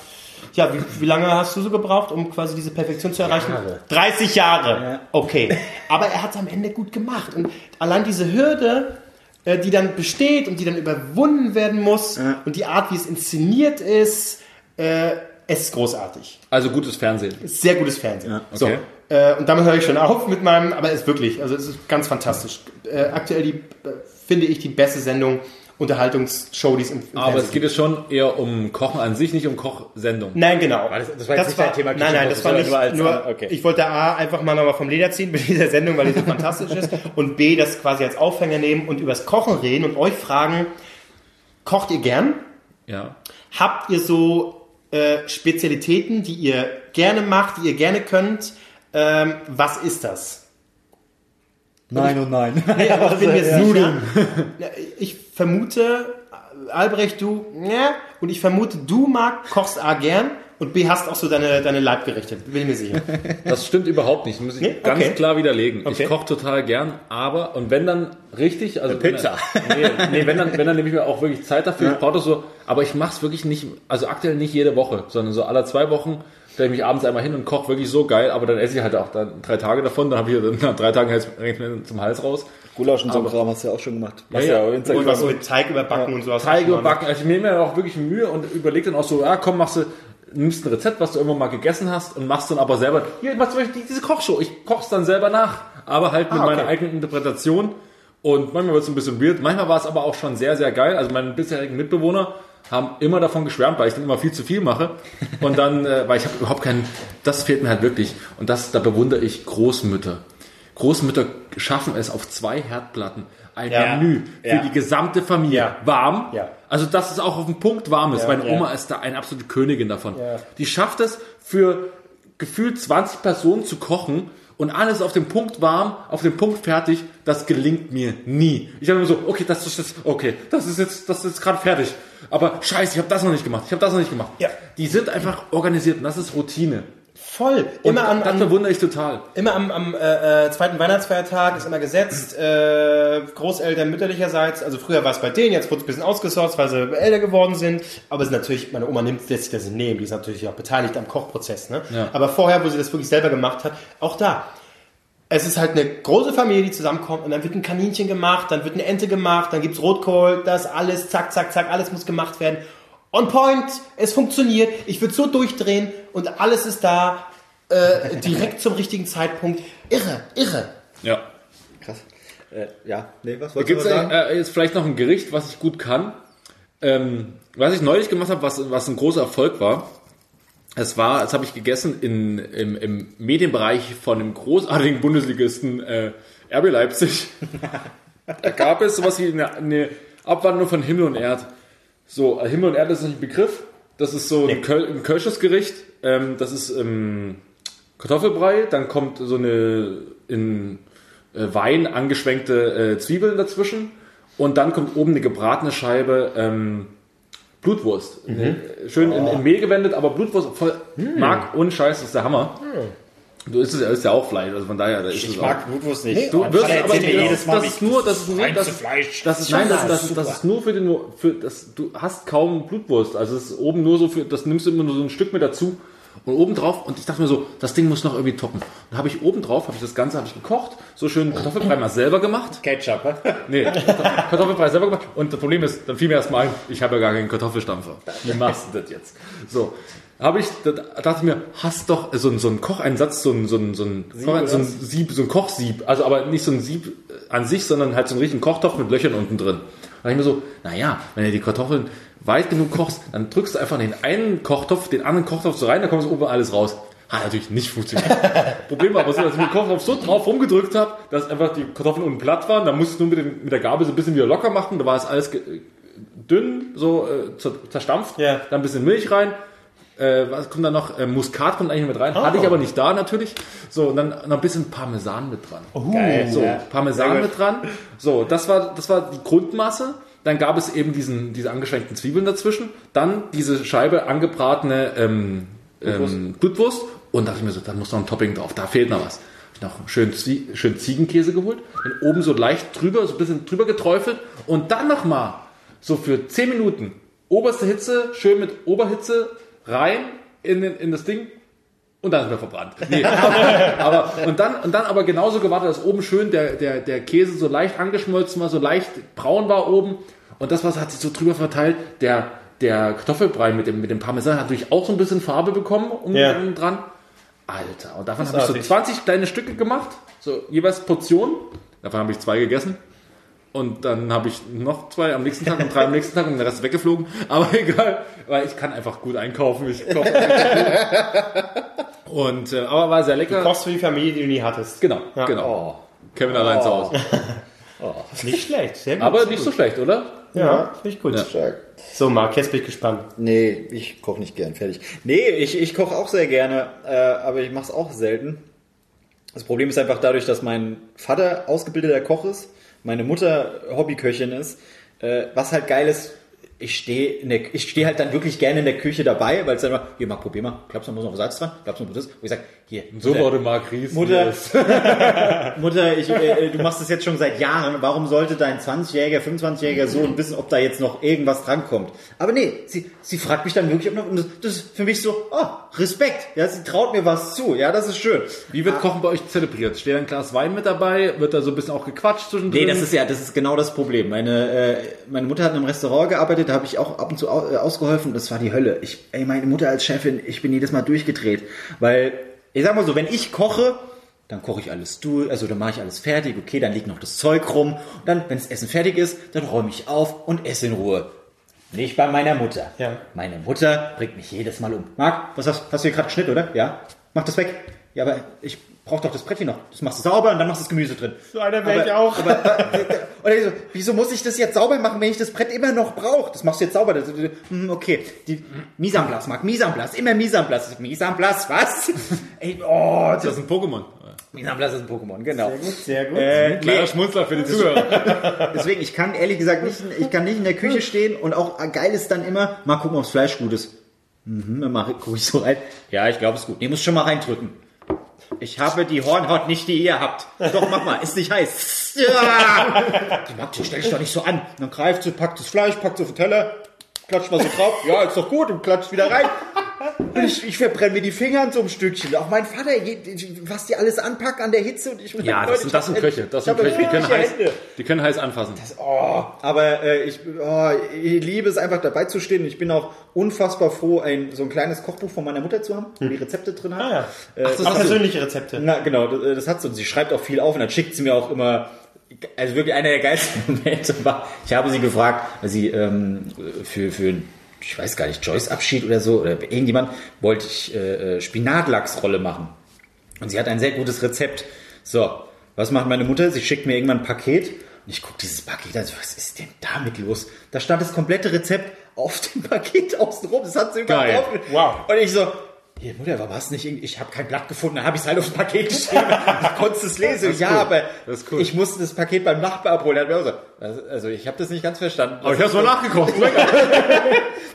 S2: Ja, wie, wie lange hast du so gebraucht, um quasi diese Perfektion zu erreichen? 30 Jahre.
S3: Ja.
S2: Okay. Aber er hat es am Ende gut gemacht. Und allein diese Hürde, äh, die dann besteht und die dann überwunden werden muss und die Art, wie es inszeniert ist, äh, es ist großartig.
S1: Also gutes Fernsehen.
S2: Sehr gutes Fernsehen. So,
S1: okay.
S2: äh, und damit höre ich schon auf mit meinem, aber es ist wirklich, also es ist ganz fantastisch. Äh, aktuell die, äh, finde ich die beste Sendung, Unterhaltungsshow, die es im, im
S1: Aber es geht jetzt schon eher um Kochen an sich, nicht um Kochsendung.
S2: Nein, genau.
S3: das- das war jetzt nicht dein Thema
S2: Nein, nein, das war nicht nur,
S3: nur als- okay.
S2: ich wollte A, einfach mal nochmal vom Leder ziehen mit dieser Sendung, weil die so fantastisch ist und B, das quasi als Aufhänger nehmen und übers Kochen reden und euch fragen, kocht ihr gern?
S1: Ja.
S2: Habt ihr so äh, Spezialitäten, die ihr gerne macht, die ihr gerne könnt? Ähm, was ist das?
S3: Nein und nein.
S2: Nee, aber ich bin mir sicher. Ja, Ich vermute, Albrecht, du, ja, und ich vermute, du, Marc, kochst A gern und B, hast auch so deine, deine Leibgerichte. Bin mir sicher.
S1: Das stimmt überhaupt nicht. Muss ich
S2: Nee?
S1: ganz
S2: Okay.
S1: klar widerlegen.
S2: Okay.
S1: Ich koche total gern, aber, und wenn dann richtig, also.
S3: Pizza.
S1: Wenn dann, nee, nee, wenn dann, wenn dann nehme ich mir auch wirklich Zeit dafür. Ich brauche das so, aber ich mache es wirklich nicht, also aktuell nicht jede Woche, sondern so alle zwei Wochen stelle ich mich abends einmal hin und koche wirklich so geil, aber dann esse ich halt auch dann drei Tage davon, dann habe ich dann nach drei Tagen mir zum Hals raus.
S3: Gulasch und so ein Kram hast du ja auch schon gemacht.
S1: Ja, ja.
S3: Instagram.
S2: Und was mit Teig überbacken und sowas.
S1: Teige backen. Also ich nehme mir auch wirklich Mühe und überlege dann auch so, ja komm, machst du, nimmst ein Rezept, was du irgendwann mal gegessen hast und machst dann aber selber, hier, machst zum Beispiel diese Kochshow, ich koch's dann selber nach, aber halt mit
S2: Ah, okay.
S1: meiner eigenen Interpretation Und manchmal wird es ein bisschen weird. Manchmal war es aber auch schon sehr, sehr geil. Also meine bisherigen Mitbewohner haben immer davon geschwärmt, weil ich dann immer viel zu viel mache. Und dann, äh, weil ich habe überhaupt keinen, das fehlt mir halt wirklich. Und das, da bewundere ich Großmütter. Großmütter schaffen es auf zwei Herdplatten ein
S2: Ja.
S1: Menü für
S2: Ja.
S1: die gesamte Familie
S2: Ja.
S1: warm.
S2: Ja.
S1: Also dass es auch auf den Punkt warm ist. Meine. Oma ist da eine absolute Königin davon. Die schafft es für gefühlt 20 Personen zu kochen und alles auf dem Punkt warm, auf dem Punkt fertig. Das gelingt mir nie. Ich habe immer so, okay, das ist jetzt, okay, das ist jetzt, das ist jetzt gerade fertig. Aber scheiße, ich habe das noch nicht gemacht. Ich habe das noch nicht gemacht.
S2: Ja.
S1: Die sind einfach organisiert und das ist Routine.
S2: Voll.
S1: Und
S2: Immer an,
S1: das
S2: an,
S1: bewundere ich total.
S2: Immer am, am äh, äh, zweiten Weihnachtsfeiertag ist immer gesetzt, äh, Großeltern mütterlicherseits, also früher war es bei denen, jetzt wurde es ein bisschen ausgesourced, weil sie älter geworden sind, aber es ist natürlich, meine Oma nimmt lässt sich das nehmen, die ist natürlich auch beteiligt am Kochprozess, ne?
S1: Ja.
S2: Aber vorher, wo sie das wirklich selber gemacht hat, auch da, es ist halt eine große Familie, die zusammenkommt und dann wird ein Kaninchen gemacht, dann wird eine Ente gemacht, dann gibt's Rotkohl, das alles, zack, zack, zack, alles muss gemacht werden. On point, es funktioniert, ich würde so durchdrehen und alles ist da, äh, direkt zum richtigen Zeitpunkt. Irre, irre.
S1: Ja.
S3: Krass. Äh, ja, nee, was wolltest du
S1: Gibt
S3: noch
S1: es
S3: sagen?
S1: äh, jetzt vielleicht noch ein Gericht, was ich gut kann? Ähm, was ich neulich gemacht habe, was, was ein großer Erfolg war. Es war, das habe ich gegessen in, im, im Medienbereich von dem großartigen Bundesligisten äh, RB Leipzig. da gab es sowas wie eine, eine Abwandlung von Himmel und Erd. So, äh, Himmel und Erd ist nicht ein Begriff. Das ist so ein, Köl ein Kölsches Gericht. Ähm, das ist ähm, Kartoffelbrei, dann kommt so eine in äh, Wein angeschwenkte äh, Zwiebeln dazwischen und dann kommt oben eine gebratene Scheibe ähm, Blutwurst. Äh, Schön in, in Mehl gewendet, aber Blutwurst voll mag und Scheiß das ist der Hammer. Du isst es ja, ist ja auch Fleisch, also von daher, da ist es
S3: Ich
S1: auch.
S3: mag Blutwurst nicht.
S1: Du wirst aber
S3: mir
S1: das,
S3: jedes Mal,
S1: das ist nur, das ist nur, das,
S4: Fleisch.
S1: das ist, nein, das, das, das ist nur für den, für das, du hast kaum Blutwurst, also es ist oben nur so für, das nimmst du immer nur so ein Stück mit dazu und oben drauf und ich dachte mir so, das Ding muss noch irgendwie toppen. Dann habe ich oben drauf, habe ich das Ganze, habe ich gekocht, so schön Kartoffelbrei mal selber gemacht.
S3: Ketchup. hä?
S1: Nee, Kartoffelbrei selber gemacht. Und das Problem ist, dann fiel mir erstmal ein, ich habe ja gar keinen Kartoffelstampfer. Wie machst du das jetzt? So. Habe ich, da dachte ich mir, hast doch so, ein- so einen Kocheinsatz, so ein, so ein, so ein, so ein Sieb, so ein Kochsieb. Also aber nicht so ein Sieb an sich, sondern halt so einen richtigen Kochtopf mit Löchern unten drin. Da dachte ich mir so, naja, wenn du die Kartoffeln weit genug kochst, dann drückst du einfach in den einen Kochtopf, den anderen Kochtopf so rein, dann kommt oben alles raus. Hat natürlich nicht funktioniert. Problem war aber so, dass ich den Kochtopf so drauf rumgedrückt habe, dass einfach die Kartoffeln unten platt waren. Da musste ich nur mit, dem, mit der Gabel so ein bisschen wieder locker machen. Da war es alles dünn, so äh, zer- zerstampft.
S2: Ja.
S1: Dann ein bisschen Milch rein. Äh, was kommt da noch? Äh, Muskat kommt eigentlich mit rein. Hatte ich aber nicht da natürlich. So, und dann noch ein bisschen Parmesan mit dran.
S3: Geil.
S1: So,
S3: Ja.
S1: Parmesan mit dran. So, das war, das war die Grundmasse. Dann gab es eben diesen, diese angeschränkten Zwiebeln dazwischen. Dann diese Scheibe angebratene ähm, ähm, Blutwurst. Und dachte ich mir so, da muss noch ein Topping drauf. Da fehlt noch was. Hab ich noch schön, schön Ziegenkäse geholt. Den oben so leicht drüber, so ein bisschen drüber geträufelt. Und dann nochmal so für 10 Minuten oberste Hitze, schön mit Oberhitze rein in, den, in das Ding. Und dann ist mir verbrannt. Nee, aber, aber, und, dann, und dann aber genauso gewartet, dass oben schön der, der, der Käse so leicht angeschmolzen war, so leicht braun war oben. Und das was hat sich so drüber verteilt. Der, der Kartoffelbrei mit dem, mit dem Parmesan hat natürlich auch so ein bisschen Farbe bekommen um,
S2: Ja.
S1: um dran. Alter, und davon habe ich so
S2: Großartig.
S1: 20 kleine Stücke gemacht, so jeweils Portionen. Davon habe ich zwei gegessen. Und dann habe ich noch zwei am nächsten Tag und drei am nächsten Tag und der Rest ist weggeflogen. Aber egal, weil ich kann einfach gut einkaufen. Ich gut. Und, äh, aber war sehr lecker.
S2: Kochst für die Familie, die du nie hattest.
S1: Genau,
S2: Ja.
S1: genau. Kevin allein zu Hause.
S2: Nicht schlecht. Sehr gut.
S1: Aber nicht
S2: gut.
S1: so schlecht, oder?
S2: Ja, finde ich gut.
S3: Stark.
S2: So, Marc, jetzt bin ich gespannt.
S3: Nee, ich koche nicht gern, fertig. Nee, ich, ich koche auch sehr gerne, äh, aber ich mache es auch selten. Das Problem ist einfach dadurch, dass mein Vater ausgebildeter Koch ist, meine Mutter Hobbyköchin ist, äh, was halt geil ist, ich stehe ich stehe halt dann wirklich gerne in der Küche dabei, weil es dann immer, hier, Marc, probier mal, glaubst du, da muss noch Salz dran, glaubst du, noch das? Und ich sag, hier,
S1: So
S3: Mutter,
S1: wurde Marc Ries.
S3: Mutter, Mutter, ich, äh, du machst das jetzt schon seit Jahren. Warum sollte dein 20-jähriger, 25-jähriger Sohn wissen, ob da jetzt noch irgendwas drankommt? Aber nee, sie, sie fragt mich dann wirklich, ob noch, und das, ist für mich so, oh, Respekt. Ja, sie traut mir was zu. Ja, das ist schön.
S1: Wie wird Kochen bei euch zelebriert? Steht ein Glas Wein mit dabei? Wird da so ein bisschen auch gequatscht zwischendrin?
S3: Nee, das ist ja, das ist genau das Problem. Meine, äh, meine Mutter hat in einem Restaurant gearbeitet, da habe ich auch ab und zu äh, ausgeholfen. Das war die Hölle. Ich, ey, meine Mutter als Chefin, ich bin jedes Mal durchgedreht, weil ich sag mal so, wenn ich koche, dann koche ich alles durch, also dann mache ich alles fertig, okay, dann liegt noch das Zeug rum. Und dann, wenn das Essen fertig ist, dann räume ich auf und esse in Ruhe. Nicht bei meiner Mutter.
S2: Ja.
S3: Meine Mutter bringt mich jedes Mal um. Marc, was hast, hast du hier gerade geschnitten, oder? Ja? Mach das weg. Ja, aber ich brauche doch das Brettchen noch. Das machst du sauber und dann machst du das Gemüse drin.
S2: So einer wäre
S3: Aber-
S2: ich auch.
S3: Aber, äh, oder ich so, wieso muss ich das jetzt sauber machen, wenn ich das Brett immer noch brauche? Das machst du jetzt sauber. Das, hm, okay, die Mise en place, Marc, Mise en place, immer Mise en place. Mise en place, was? Ey, oh,
S1: Das ist ein Pokémon.
S3: Mise en place ist ein Pokémon, genau.
S2: Sehr gut.
S3: Äh,
S1: Kleiner
S3: nee,
S1: Schmunzler für die Zuhörer.
S3: deswegen, ich kann ehrlich gesagt nicht, ich kann nicht in der Küche stehen und auch geil ist dann immer, mal gucken, ob das Fleisch gut ist. Mhm, dann mach, guck ich so rein. Ja, ich glaube, es ist gut. Nee, muss schon mal reindrücken. Ich habe die Hornhaut nicht, die ihr habt. Doch, mach mal, ist nicht heiß. Ja! Die Magd, stell dich doch nicht so an. Dann greift sie, packt das Fleisch, packt es auf den Teller, klatscht mal so drauf. Ja, ist doch gut und klatscht wieder rein. Und Ich, ich verbrenne mir die Finger an so einem Stückchen. Auch mein Vater, was die alles anpacken an der Hitze. Und ich,
S1: Ja, das sind, das sind Köche. Das sind Köche. Die können, heiß, die können heiß anfassen.
S3: Aber äh, ich, oh, ich liebe es einfach dabei zu stehen. Ich bin auch unfassbar froh, ein so ein kleines Kochbuch von meiner Mutter zu haben, wo die Rezepte drin hat.
S2: Ah, ja.
S3: Äh,
S1: das
S2: Auch
S1: hast du.
S2: persönliche Rezepte.
S3: na genau, das, das hat sie und sie schreibt auch viel auf und dann schickt sie mir auch immer. Also wirklich einer der geilsten Momente war, ich habe sie gefragt, weil sie ähm, für, für, ich weiß gar nicht, Joyce Abschied oder so, oder irgendjemand, wollte ich äh, äh, Spinatlachsrolle machen. Und sie hat ein sehr gutes Rezept. So, was macht meine Mutter? Sie schickt mir irgendwann ein Paket und ich gucke dieses Paket an. so, Was ist denn damit los? Da stand das komplette Rezept auf dem Paket außenrum. Das hat sie drauf.
S2: Wow.
S3: Und ich so, hier Mutter, warum hast du nicht irgendwie, ich habe kein Blatt gefunden, dann habe ich es halt aufs Paket geschrieben. Du konntest es lesen. ja,
S1: cool.
S3: aber
S1: Das ist cool.
S3: ich musste das Paket beim Nachbar abholen. Er hat mir auch so, also, also ich habe das nicht ganz verstanden.
S1: Aber ich hab's mal nachgekocht.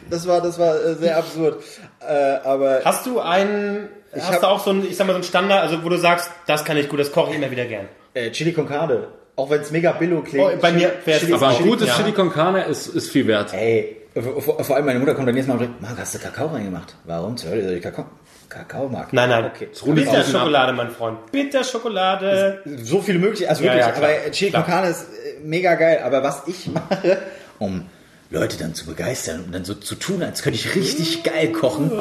S3: Das war, das war äh, sehr absurd. Äh, aber
S2: Hast du einen, hast
S3: hab-
S2: du auch so einen, ich sag mal, so einen Standard, also wo du sagst, das kann ich gut, das koche ich immer wieder gern.
S3: äh, Chili con Carne, auch wenn es mega billo klingt.
S2: Oh, bei mir wär's-
S3: Chili,
S1: Aber ein gutes
S2: ja.
S1: Chili con Carne ist, ist viel wert.
S3: Ey, vor, vor allem meine Mutter kommt dann nächstes Mal und sagt, Marc, hast du Kakao reingemacht? Warum zur Hölle soll ich Kakao? Kakao mag.
S2: Nein, nein.
S3: Okay.
S2: Bitterschokolade, mein Freund. Bitterschokolade.
S3: So viele möglich, also
S2: Ja,
S3: wirklich,
S2: ja, klar.
S3: aber Chili con. Carne ist äh, mega geil. Aber was ich mache, um Leute dann zu begeistern und dann so zu tun, als könnte ich richtig geil kochen,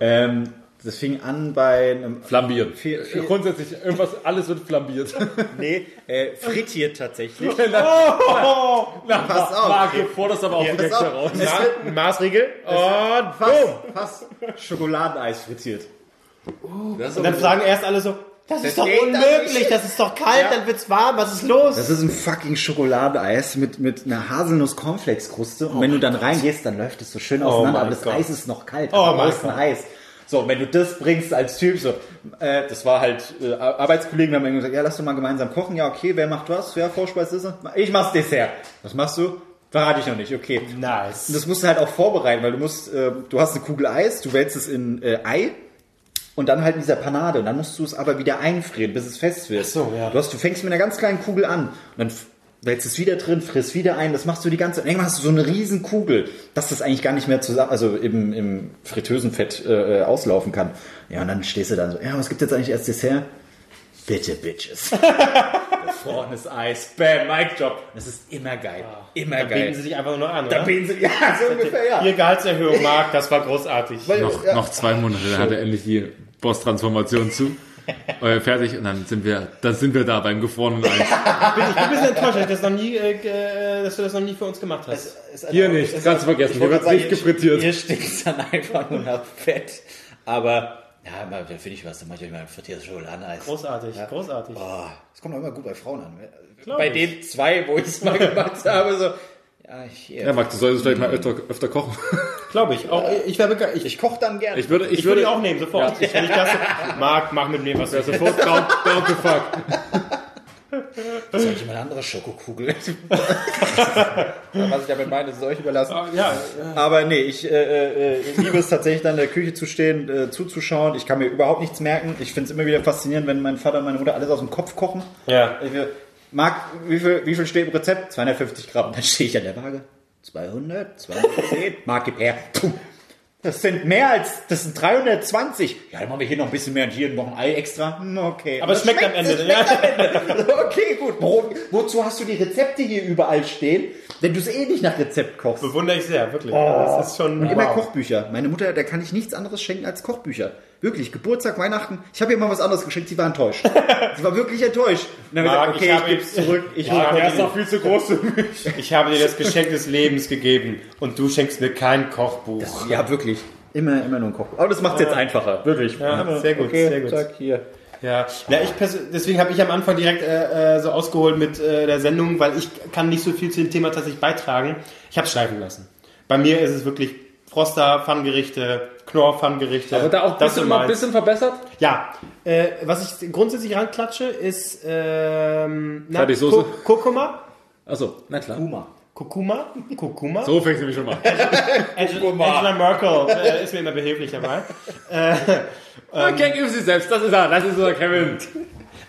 S3: ähm, das fing an bei einem
S1: Flambieren.
S3: Viel- viel-
S1: Grundsätzlich, irgendwas, alles wird flambiert.
S3: Nee, äh, frittiert tatsächlich.
S1: Na,
S3: Pass auf.
S1: Marc, du forderst aber auch
S3: Ja, auf.
S1: heraus.
S3: Es wird
S2: Ma Maßregel. Und
S3: fast, fast Schokoladeneis frittiert.
S1: Das
S2: Und dann fragen erst alle so, das ist doch unmöglich, das ist doch kalt,
S3: Ja.
S2: dann wird's warm, was ist los?
S3: Das ist ein fucking Schokoladeneis mit, mit einer Haselnuss-Cornflakes-Kruste. Und wenn du dann reingehst, dann läuft es so schön auseinander.
S2: mein
S3: aber das
S2: Gott.
S3: Eis ist noch kalt.
S2: Oh
S3: aber
S2: mein
S3: außen
S2: Gott.
S3: heiß. So, wenn du das bringst als Typ, so, äh, das war halt, äh, Arbeitskollegen haben mir gesagt, ja, lass doch mal gemeinsam kochen. Ja, okay, wer macht was? Ja, Vorspeise ist. Ich mach's Dessert. Was machst du? Verrate ich noch nicht, okay.
S2: Nice.
S3: Und das musst du halt auch vorbereiten, weil du musst, äh, du hast eine Kugel Eis, du wälzt es in äh, Ei und dann halt in dieser Panade und dann musst du es aber wieder einfrieren, bis es fest wird.
S2: Ach so, ja.
S3: Du, hast, du fängst mit einer ganz kleinen Kugel an und dann wälzt es wieder drin, frisst wieder ein, das machst du die ganze und irgendwann hast du so eine riesen Kugel, dass das eigentlich gar nicht mehr zusammen, also im, im Fritteusenfett äh, äh, auslaufen kann. Ja, und dann stehst du dann so, ja, was gibt jetzt eigentlich als Dessert? Bitte, Bitches. Gefrorenes Eis, bam, Mic Drop. Das ist immer geil. Immer
S2: Da
S3: geil.
S2: bieten sie sich einfach nur an,
S3: Da
S2: oder?
S3: bieten sie, ja, so ungefähr, ja.
S2: Ihr Gehaltserhöhung, Marc, das war großartig.
S3: Weil-
S1: noch,
S3: ja.
S1: noch zwei Monate, dann hat er endlich die Boss-Transformation zu. Äh, fertig und dann sind wir, dann sind wir da beim gefrorenen Eis.
S2: Ich bin ein bisschen enttäuscht, dass, das noch nie, äh, ge- dass du das noch nie für uns gemacht hast.
S1: Hier nicht, kannst du vergessen, hier wird nicht gefrittiert.
S3: Hier stinkt dann einfach nur nach Fett. Aber, ja, mal, da finde ich was, dann mache ich euch mal ein frittiertes Schokoladeneis.
S2: Großartig, großartig.
S3: Oh, das kommt auch immer gut bei Frauen an.
S2: Glaub
S3: bei
S2: ich.
S3: den zwei, wo ich es mal gemacht habe, so, ja, hier.
S1: Ja, Max, du solltest vielleicht mal öfter, öfter kochen.
S2: Glaube ich. Auch, ich wäre begeistert. Ich,
S3: ich koche dann gerne.
S1: Ich würde, ich,
S2: ich würde
S1: würde
S2: auch nehmen, sofort. Ich, wenn ich das, Marc, mach mit mir was du
S1: sofort down, down to fuck.
S3: soll ich mal eine andere Schokokugel? Was ich damit meine, ist euch überlassen.
S2: Ja,
S3: Aber nee, ich äh, äh, liebe es tatsächlich dann in der Küche zu stehen, äh, zuzuschauen. Ich kann mir überhaupt nichts merken. Ich finde es immer wieder faszinierend, wenn mein Vater und meine Mutter alles aus dem Kopf kochen.
S2: ja.
S3: Ich Marc, wie viel, wie viel steht im Rezept? 250 Gramm. Dann stehe ich an der Waage. 200, 210. Marc, gib her. Puh. Das sind mehr als, das sind 320. Ja, dann machen wir hier noch ein bisschen mehr und hier noch ein Ei extra. Hm, Okay.
S2: Aber es schmeckt am Ende,
S3: schmeckt am Ende. Okay, gut. Wo, wozu hast du die Rezepte hier überall stehen? Wenn du es eh nicht nach Rezept kochst.
S2: Bewundere ich sehr, wirklich. das ist schon.
S3: Und immer
S2: wow.
S3: Kochbücher. Meine Mutter, da kann ich nichts anderes schenken als Kochbücher. Wirklich, Geburtstag, Weihnachten. Ich habe ihr mal was anderes geschenkt, sie war enttäuscht. sie war wirklich enttäuscht. Und dann
S2: Marc,
S3: ich
S2: ich
S3: gesagt,
S2: habe
S3: okay, ich, geb's zurück. Ich
S2: Marc,
S3: hol
S2: er ist doch viel zu groß für mich. Ich habe dir das Geschenk des Lebens gegeben und du schenkst mir kein Kochbuch.
S3: Ja, wirklich. Immer, immer nur ein Koch. Aber das macht es jetzt einfacher. Wirklich.
S2: Ja, sehr gut,
S3: okay,
S2: sehr gut.
S3: Zack, hier.
S2: Ja, ja ich deswegen habe ich am Anfang direkt äh, äh, so ausgeholt mit äh, der Sendung, weil ich kann nicht so viel zu dem Thema tatsächlich beitragen. Ich habe es schleifen lassen. Bei mir ist es wirklich Froster, Pfannengerichte, Knorr, Pfannengerichte.
S1: Aber da auch ein
S2: das
S1: bisschen, mal ein bisschen verbessert.
S2: Ja, äh, was ich grundsätzlich ranklatsche, ist ähm, na,
S1: Fertig, Soße.
S2: Ku- Kurkuma.
S1: Achso, na klar.
S2: Kurkuma? Kurkuma?
S1: So fängst du mich schon mal.
S2: Angela, Angela Merkel äh, ist mir immer behilflich dabei.
S1: Okay, gib sie selbst. Das ist er. Das ist unser Kevin.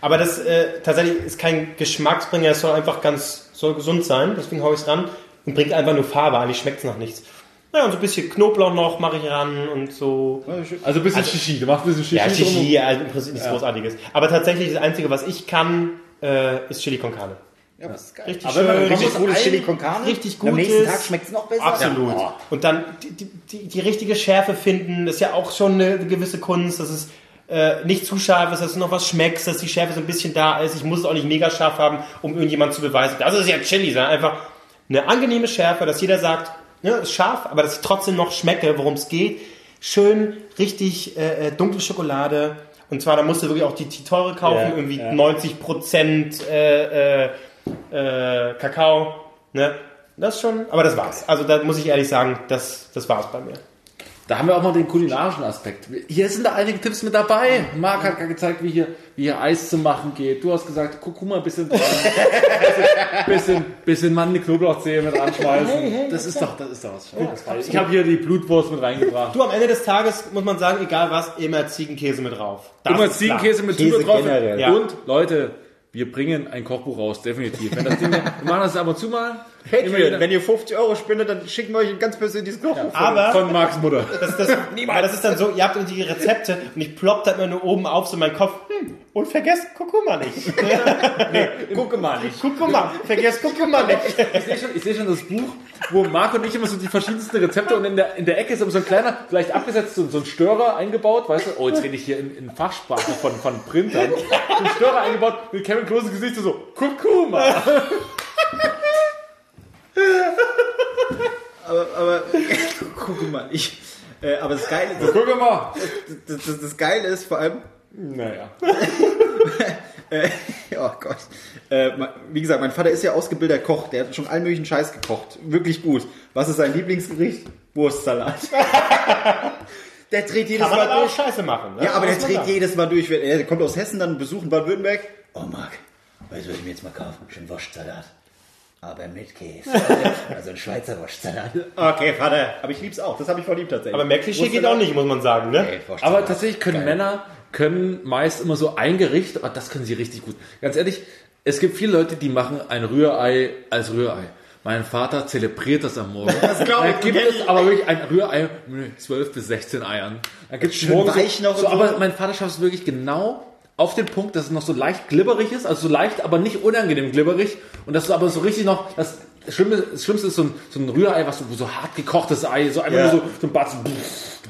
S2: Aber das äh, tatsächlich ist kein Geschmacksbringer, es soll einfach ganz soll gesund sein, deswegen hau ich es ran und bringt einfach nur Farbe, eigentlich schmeckt es nach nichts. Naja, und so ein bisschen Knoblauch noch mache ich ran und so.
S1: Also ein bisschen Shishi. Du machst ein bisschen Shishi.
S2: Ja. Shishi, also im Prinzip nichts Großartiges. Aber tatsächlich das Einzige, was ich kann, äh, ist Chili con Carne.
S3: Ja, das ist geil.
S2: Richtig
S3: Aber wenn man
S2: schön,
S3: richtig gutes Chili con Carne,
S2: richtig
S3: am nächsten Tag schmeckt es noch besser.
S2: Absolut.
S3: Ja.
S2: Und dann die, die, die, die richtige Schärfe finden, das ist ja auch schon eine gewisse Kunst, dass es äh, nicht zu scharf ist, dass du noch was schmeckst, dass die Schärfe so ein bisschen da ist. Ich muss es auch nicht mega scharf haben, um irgendjemand zu beweisen. Das ist ja Chili, sondern einfach eine angenehme Schärfe, dass jeder sagt, ja, ist scharf, aber dass ich trotzdem noch schmecke, worum es geht. Schön, richtig äh, äh, dunkle Schokolade. Und zwar, da musst du wirklich auch die, die teure kaufen,
S3: Ja,
S2: irgendwie
S3: ja.
S2: 90 Prozent äh, äh, äh, Kakao. Ne? Das schon, aber das war's. Also da muss ich ehrlich sagen, das, das war's bei mir.
S1: Da haben wir auch mal den kulinarischen Aspekt. Hier sind da einige Tipps mit dabei. Marc hat gerade gezeigt, wie hier, wie hier Eis zu machen geht. Du hast gesagt, Kurkuma ein bisschen dran. bisschen, bisschen, bisschen Mandeln, Knoblauchzehe mit anschmeißen. Das ist doch, das ist doch was Schönes. Ich habe hier die Blutwurst mit reingebracht.
S2: Du, am Ende des Tages muss man sagen, egal was, immer Ziegenkäse mit drauf. Das
S1: Immer
S2: ist klar.
S1: Ziegenkäse mit
S3: Käse
S1: drauf.
S3: generell.
S2: Ja.
S1: Und Leute, wir bringen ein Kochbuch raus, definitiv. Wenn das Ding, wir machen das ab und zu mal.
S3: Patreon, wenn ihr 50 Euro spendet, dann schicken wir euch ein ganz persönliches Kochbuch.
S2: Aber
S1: Von Marks Mutter.
S2: das, das, aber das ist dann so, ihr habt irgendwie die Rezepte und ich plopp da immer nur oben auf so in meinen Kopf. Hm, und vergesst Kurkuma nicht.
S3: Gucke mal nicht.
S2: Kurkuma, vergesst Kurkuma nicht.
S1: Ich sehe schon, ich sehe schon das Buch, wo Marc und ich immer so die verschiedensten Rezepte und in der, in der Ecke ist immer so ein kleiner, vielleicht abgesetzt, so, so ein Störer eingebaut, weißt du? Oh, jetzt rede ich hier in, in Fachsprache von, von Printern. So ein Störer eingebaut mit Kevin Klose Gesicht so, Kurkuma.
S3: Aber, aber gucke mal, ich. Äh, aber das Geile, das,
S1: Kurkuma.
S3: das, das, das Geile ist vor allem,
S1: Naja.
S3: äh, oh Gott. Äh, wie gesagt, mein Vater ist ja ausgebildeter Koch, der hat schon allen möglichen Scheiß gekocht. Wirklich gut. Was ist sein Lieblingsgericht? Wurstsalat. der dreht jedes Mal durch.
S2: Scheiße machen. Ne?
S3: Ja, aber der dreht jedes Mal durch. Er kommt aus Hessen, dann besuchen Baden-Württemberg. Oh, Marc, weißt du, was ich mir jetzt mal kaufe? Schön Wurstsalat. Aber mit Käse. Also ein Schweizer Wurstsalat. Okay, Vater. Aber ich lieb's auch. Das habe ich voll lieb tatsächlich.
S2: Aber mehr Klischee geht auch nicht, muss man sagen. Ne?
S3: Wurstsalat.
S1: Aber tatsächlich können Männer können meist immer so ein Gericht, und das können sie richtig gut. Ganz ehrlich, es gibt viele Leute, die machen ein Rührei als Rührei. Mein Vater zelebriert das am Morgen. Das
S3: glaub ich,
S1: Dann gibt es aber wirklich ein Rührei mit 12 bis 16 Eiern. Dann gibt es
S3: Schön
S1: morgens so, so. aber mein Vater schafft es wirklich genau auf den Punkt, dass es noch so leicht glibberig ist, also so leicht, aber nicht unangenehm glibberig. Und das ist aber so richtig noch, das Schlimme, das Schlimmste ist so ein, so ein Rührei, was so, so hart gekochtes Ei, so einfach
S3: Ja.
S1: nur so, so ein Batzen.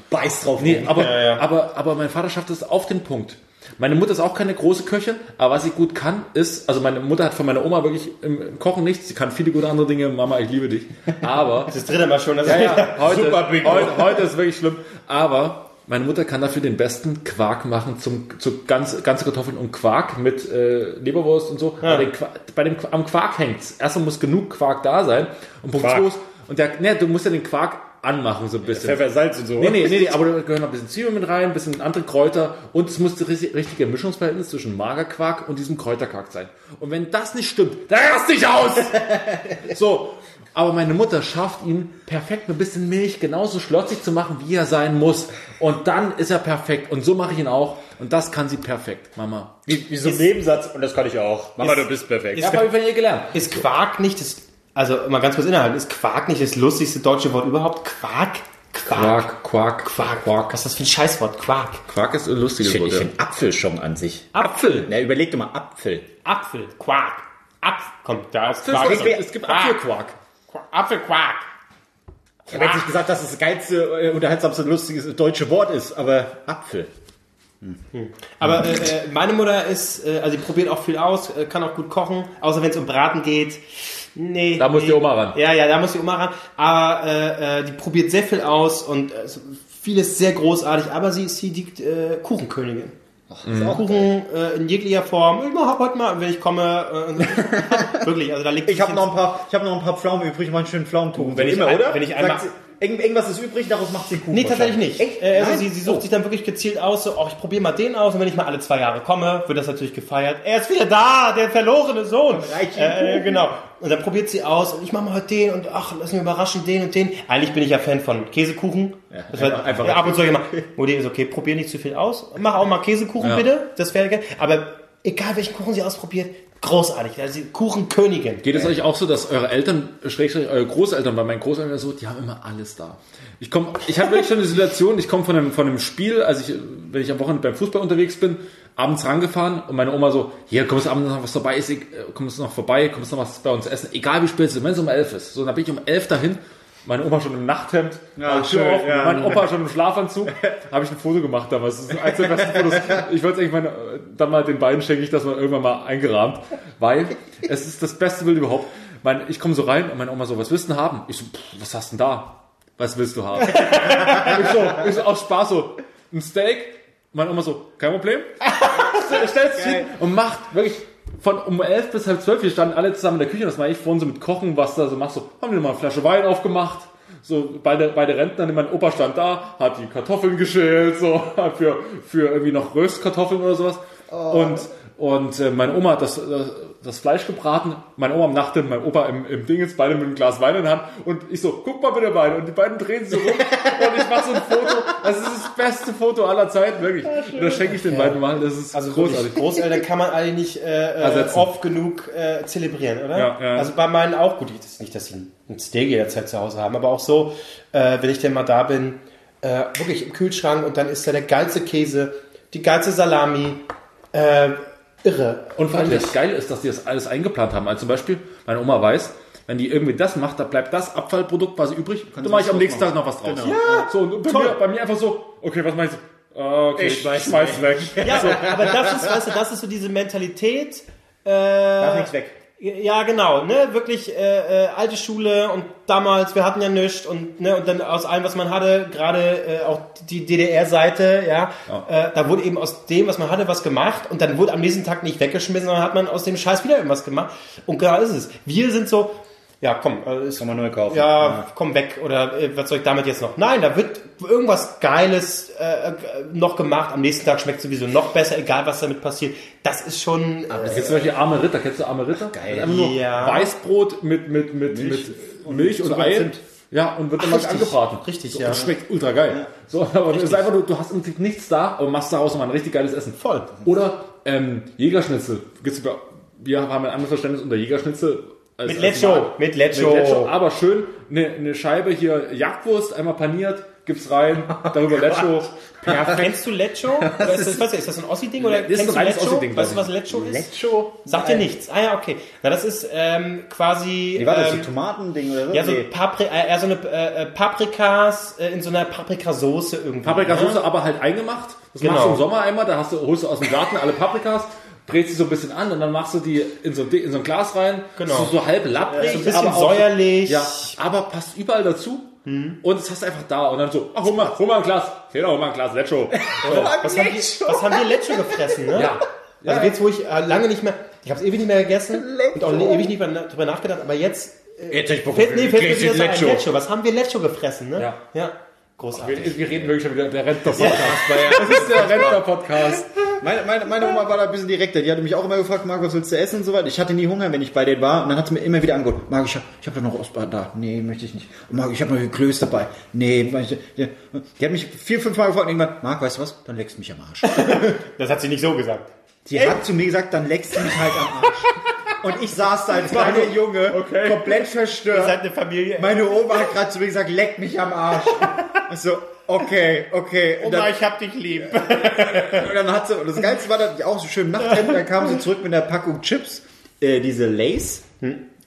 S3: beißt drauf.
S1: Nee, aber,
S2: Ja, ja.
S1: aber, aber mein Vater schafft es auf den Punkt. Meine Mutter ist auch keine große Köchin, aber was sie gut kann, ist, also meine Mutter hat von meiner Oma wirklich im, im Kochen nichts, sie kann viele gute andere Dinge, Mama, ich liebe dich, aber,
S2: Das dritte Mal schon. Das
S1: ja, ja, heute,
S2: Super Bingo.
S1: heute, heute ist wirklich schlimm, aber meine Mutter kann dafür den besten Quark machen zum, zu ganz, ganze Kartoffeln und Quark mit äh, Leberwurst und so. Bei, den Qua- bei dem, am Quark hängt's. Erstmal muss genug Quark da sein und Punkt
S2: Quark.
S1: zwei ist- und der, ne, du musst ja den Quark anmachen so ein bisschen.
S3: Pfeffer, Salz und so.
S1: Nee, nee, nee, nee, aber da gehören noch ein bisschen Zwiebeln mit rein, ein bisschen andere Kräuter und es muss das richtig- richtige Mischungsverhältnis zwischen Magerquark und diesem Kräuterquark sein. Und wenn das nicht stimmt, dann raste ich aus! so, aber meine Mutter schafft ihn perfekt mit ein bisschen Milch genauso schlotzig zu machen, wie er sein muss. Und dann ist er perfekt. Und so mache ich ihn auch. Und das kann sie perfekt, Mama.
S3: Wie, wie so ein Nebensatz. Und das kann ich auch. Mama,
S2: Ist-
S3: du bist perfekt.
S1: Ja, habe ich von ihr gelernt.
S2: Ist Quark nicht das, also mal ganz kurz innehalten, ist Quark nicht das lustigste deutsche Wort überhaupt? Quark?
S1: Quark, Quark,
S2: Quark.
S1: Quark.
S2: Was ist das für ein Scheißwort? Quark.
S1: Quark ist ein lustiges
S3: Ich finde
S1: Wort.
S3: ich find Apfel schon an sich.
S2: Apfel.
S3: Na, überleg doch mal, Apfel.
S2: Apfel. Quark. Apfel. Komm, da ist. Quark.
S1: es, gibt, es gibt Apfelquark.
S2: Quark. Apfelquark.
S3: Ich habe jetzt nicht gesagt, dass das geilste, äh, unterhaltsamste, lustige deutsche Wort ist, aber Apfel.
S2: Aber äh, äh, meine Mutter ist, äh, also die probiert auch viel aus, äh, kann auch gut kochen, außer wenn es um Braten geht. Nee.
S1: Da muss
S2: nee.
S1: die Oma ran.
S2: Ja, ja, da muss die Oma ran. Aber äh, äh, die probiert sehr viel aus und äh, vieles sehr großartig, aber sie ist die, die äh, Kuchenkönigin. Kuchen äh, in jeglicher Form. Ich mach heute mal, wenn ich komme. Äh, wirklich, also da liegt
S3: Ich habe noch ein paar, ich habe noch ein paar Pflaumen übrig, mal einen schönen Pflaumenkuchen.
S2: Wenn ich
S3: Immer, oder?
S2: wenn ich
S3: Sagt
S2: einmal-
S3: sie, irgend- irgendwas ist übrig, daraus macht sie Kuchen.
S2: Nee, tatsächlich nicht.
S3: Echt?
S2: Äh, also sie, sie sucht
S3: Oh.
S2: sich dann wirklich gezielt aus, so, oh, ich probiere mal den aus und wenn ich mal alle zwei Jahre komme, wird das natürlich gefeiert. Er ist wieder da, der verlorene Sohn. Äh,
S3: Kuchen.
S2: genau. Und dann probiert sie aus und ich mache mal heute den und ach, lass mich überraschen, den und den. Eigentlich bin ich ja Fan von Käsekuchen. das wird
S3: einfach- einfach-
S2: ja, ab und zu gemacht. Mutti ist okay, probier nicht zu viel aus. Mach auch mal Käsekuchen bitte, das wäre geil. Aber egal welchen Kuchen sie ausprobiert, großartig. Also Kuchenkönigin.
S1: Geht es euch auch so, dass eure Eltern, Schrägstrich, eure Großeltern, bei meinen Großeltern so, die haben immer alles da. Ich komme, ich habe wirklich schon eine Situation, ich komme von einem, von einem Spiel, als ich, wenn ich am Wochenende beim Fußball unterwegs bin, abends rangefahren und meine Oma so, hier, kommst du abends noch was dabei äh, kommst du noch vorbei, kommst du noch was bei uns essen, egal wie spät es ist, wenn es um elf ist. So, dann bin ich um elf dahin, meine Oma schon im Nachthemd,
S3: Ja, schön,
S1: auf,
S3: ja.
S1: mein Opa schon im Schlafanzug, habe ich ein Foto gemacht damals. Das ist eins der besten Fotos. Ich wollte eigentlich meine, dann mal den beiden schenke ich das mal irgendwann mal eingerahmt, weil es ist das beste Bild überhaupt. Mein, ich komme so rein und meine Oma so, was willst du denn haben? Ich so, pff, was hast du denn da? Was willst du haben? ich so, ich so, aus Spaß so, ein Steak. Meine Oma so, kein Problem. Stellt sich hin und macht wirklich von um 11 bis halb 12, wir standen alle zusammen in der Küche, das war ich vorhin so mit Kochen, was da so machst, so, haben wir mal eine Flasche Wein aufgemacht, so beide, beide Rentner, mein Opa stand da, hat die Kartoffeln geschält, so für, für irgendwie noch Röstkartoffeln oder sowas. Und, und äh, meine Oma hat das, das, das Fleisch gebraten, meine Oma am Nachtisch, mein Opa im, im Dingens, beide mit einem Glas Wein in der Hand und ich so, guck mal bitte Wein und die beiden drehen sich so rum und ich mache so ein Foto, das ist das beste Foto aller Zeiten, wirklich. Und das schenke ich den beiden mal, das ist
S2: Also
S1: großartig.
S2: Großeltern kann man eigentlich nicht äh, äh, oft genug äh, zelebrieren, oder?
S1: Ja, ja.
S2: Also bei meinen auch gut. Das ist nicht, dass sie ein Steak jederzeit zu Hause haben, aber auch so, äh, wenn ich denn mal da bin, äh, wirklich im Kühlschrank und dann ist da der geilste Käse, die geilste Salami, äh, irre.
S1: Und vor allem das Geile ist, dass die das alles eingeplant haben. Also zum Beispiel, meine Oma weiß, wenn die irgendwie das macht, da bleibt das Abfallprodukt quasi übrig, dann mache ich am nächsten Tag noch was draus. Ja, so, und bei, mir, bei mir einfach so, okay, was meinst du? Ah, Okay, ich schmeiß, weg.
S2: Ja, aber das ist, weißt du, das ist so diese Mentalität. Äh,
S3: Darf nichts weg.
S2: Ja, genau, ne, wirklich äh, äh, alte Schule und damals, wir hatten ja nichts und ne, und dann aus allem, was man hatte, gerade äh, auch die DDR-Seite, ja, Äh, da wurde eben aus dem, was man hatte, was gemacht und dann wurde am nächsten Tag nicht weggeschmissen, sondern hat man aus dem Scheiß wieder irgendwas gemacht. Und genau ist es. Wir sind so, ja, komm, äh, ist
S3: Kann man neu kaufen.
S2: ja, komm weg oder äh, was soll ich damit jetzt noch? Nein, da wird irgendwas Geiles äh, äh, noch gemacht. Am nächsten Tag schmeckt sowieso noch besser, egal was damit passiert. Das ist schon. Äh,
S1: Kennst du solche arme Ritter? Kennst du arme Ritter? Geil. Einfach nur
S2: Ja.
S1: Weißbrot mit, mit, mit, Milch mit Milch und
S3: Zucker,
S1: Ei.
S3: Zimt.
S1: Ja, und wird dann
S2: richtig.
S1: angebraten.
S2: Richtig,
S1: so,
S2: ja.
S1: Und schmeckt ultra geil. So, aber es ist einfach nur, du hast im Prinzip nichts da, aber machst daraus mal ein richtig geiles Essen.
S2: Voll.
S1: Oder ähm, Jägerschnitzel. Wir haben ein anderes Verständnis unter Jägerschnitzel. Als-
S2: Mit
S1: als
S2: Lecho, mit Lecho.
S1: Mit Lecho, aber schön. Eine, eine Scheibe hier Jagdwurst, einmal paniert, gibt's rein, darüber Lecho. Perfekt.
S2: Kennst du Lecho? Oder ist, das, was, ist das ein Ossi-Ding oder
S1: Das ist
S2: kennst
S1: ein
S2: du
S1: reines
S2: Lecho?
S1: Ossi-Ding,
S2: Weißt du, was Lecho ist?
S3: Lecho?
S2: Sagt dir nichts. Ah ja, okay. Na, das ist ähm, quasi.
S3: Wie war das?
S2: ähm,
S3: so Tomatending oder so?
S2: ja, so. Papri äh, so eine äh, äh, Paprikas äh, in so einer Paprikasoße irgendwie.
S1: Paprikasauce aber halt eingemacht. Das
S2: Genau.
S1: machst du im Sommer einmal, da hast du, holst du aus dem Garten alle Paprikas, drehst sie so ein bisschen an und dann machst du die in so, in so ein Glas rein.
S2: Genau.
S1: So, so halb lapprig,
S2: so ein bisschen
S1: aber auch,
S2: säuerlich.
S1: Ja, aber passt überall dazu. Und es hast du einfach da und dann so, ach, hol mal, hol mal ein Glas. Hier, hol mal ein Glas Lecho.
S2: Was haben, wir, was haben wir Lecho gefressen, ne?
S1: Ja.
S2: Also jetzt, wo ich äh, lange nicht mehr, ich habe es ewig nicht mehr gegessen und auch ewig nicht mehr drüber nachgedacht, aber jetzt
S3: Jetzt hab ich
S2: fällt, nee, fällt mir ein
S3: Lecho.
S2: Lecho. Was haben wir Lecho gefressen, ne?
S1: Ja.
S2: Ja. Großartig.
S1: Wir, wir reden wirklich schon wieder der Rentner-Podcast. Das ist der Rentner-Podcast.
S3: Meine, meine, meine Oma war da ein bisschen direkter. Die hatte mich auch immer gefragt, Marc, was willst du essen und so weiter. Ich hatte nie Hunger, wenn ich bei denen war. Und dann hat sie mir immer wieder angeboten, Marc, ich hab, ich hab da noch Ostbahn da. Nee, möchte ich nicht. Und Marc, ich hab noch Klöß dabei. Nee, ich- die, die hat mich vier, fünf Mal gefragt und irgendwann, Marc, weißt du was? Dann leckst du mich am Arsch.
S2: Das hat sie nicht so gesagt.
S3: Die hat zu mir gesagt, dann leckst du mich halt am Arsch. Und ich saß da als kleiner Junge, komplett verstört.
S2: Seid eine Familie.
S3: Meine Oma hat gerade zu mir gesagt, leck mich am Arsch. Ich so, okay, okay. Und dann,
S2: ich hab dich lieb.
S3: und dann hat sie, und das Geilste war, dass die auch so schön Nachthemd, dann kam sie zurück mit einer Packung Chips, äh, diese Lays,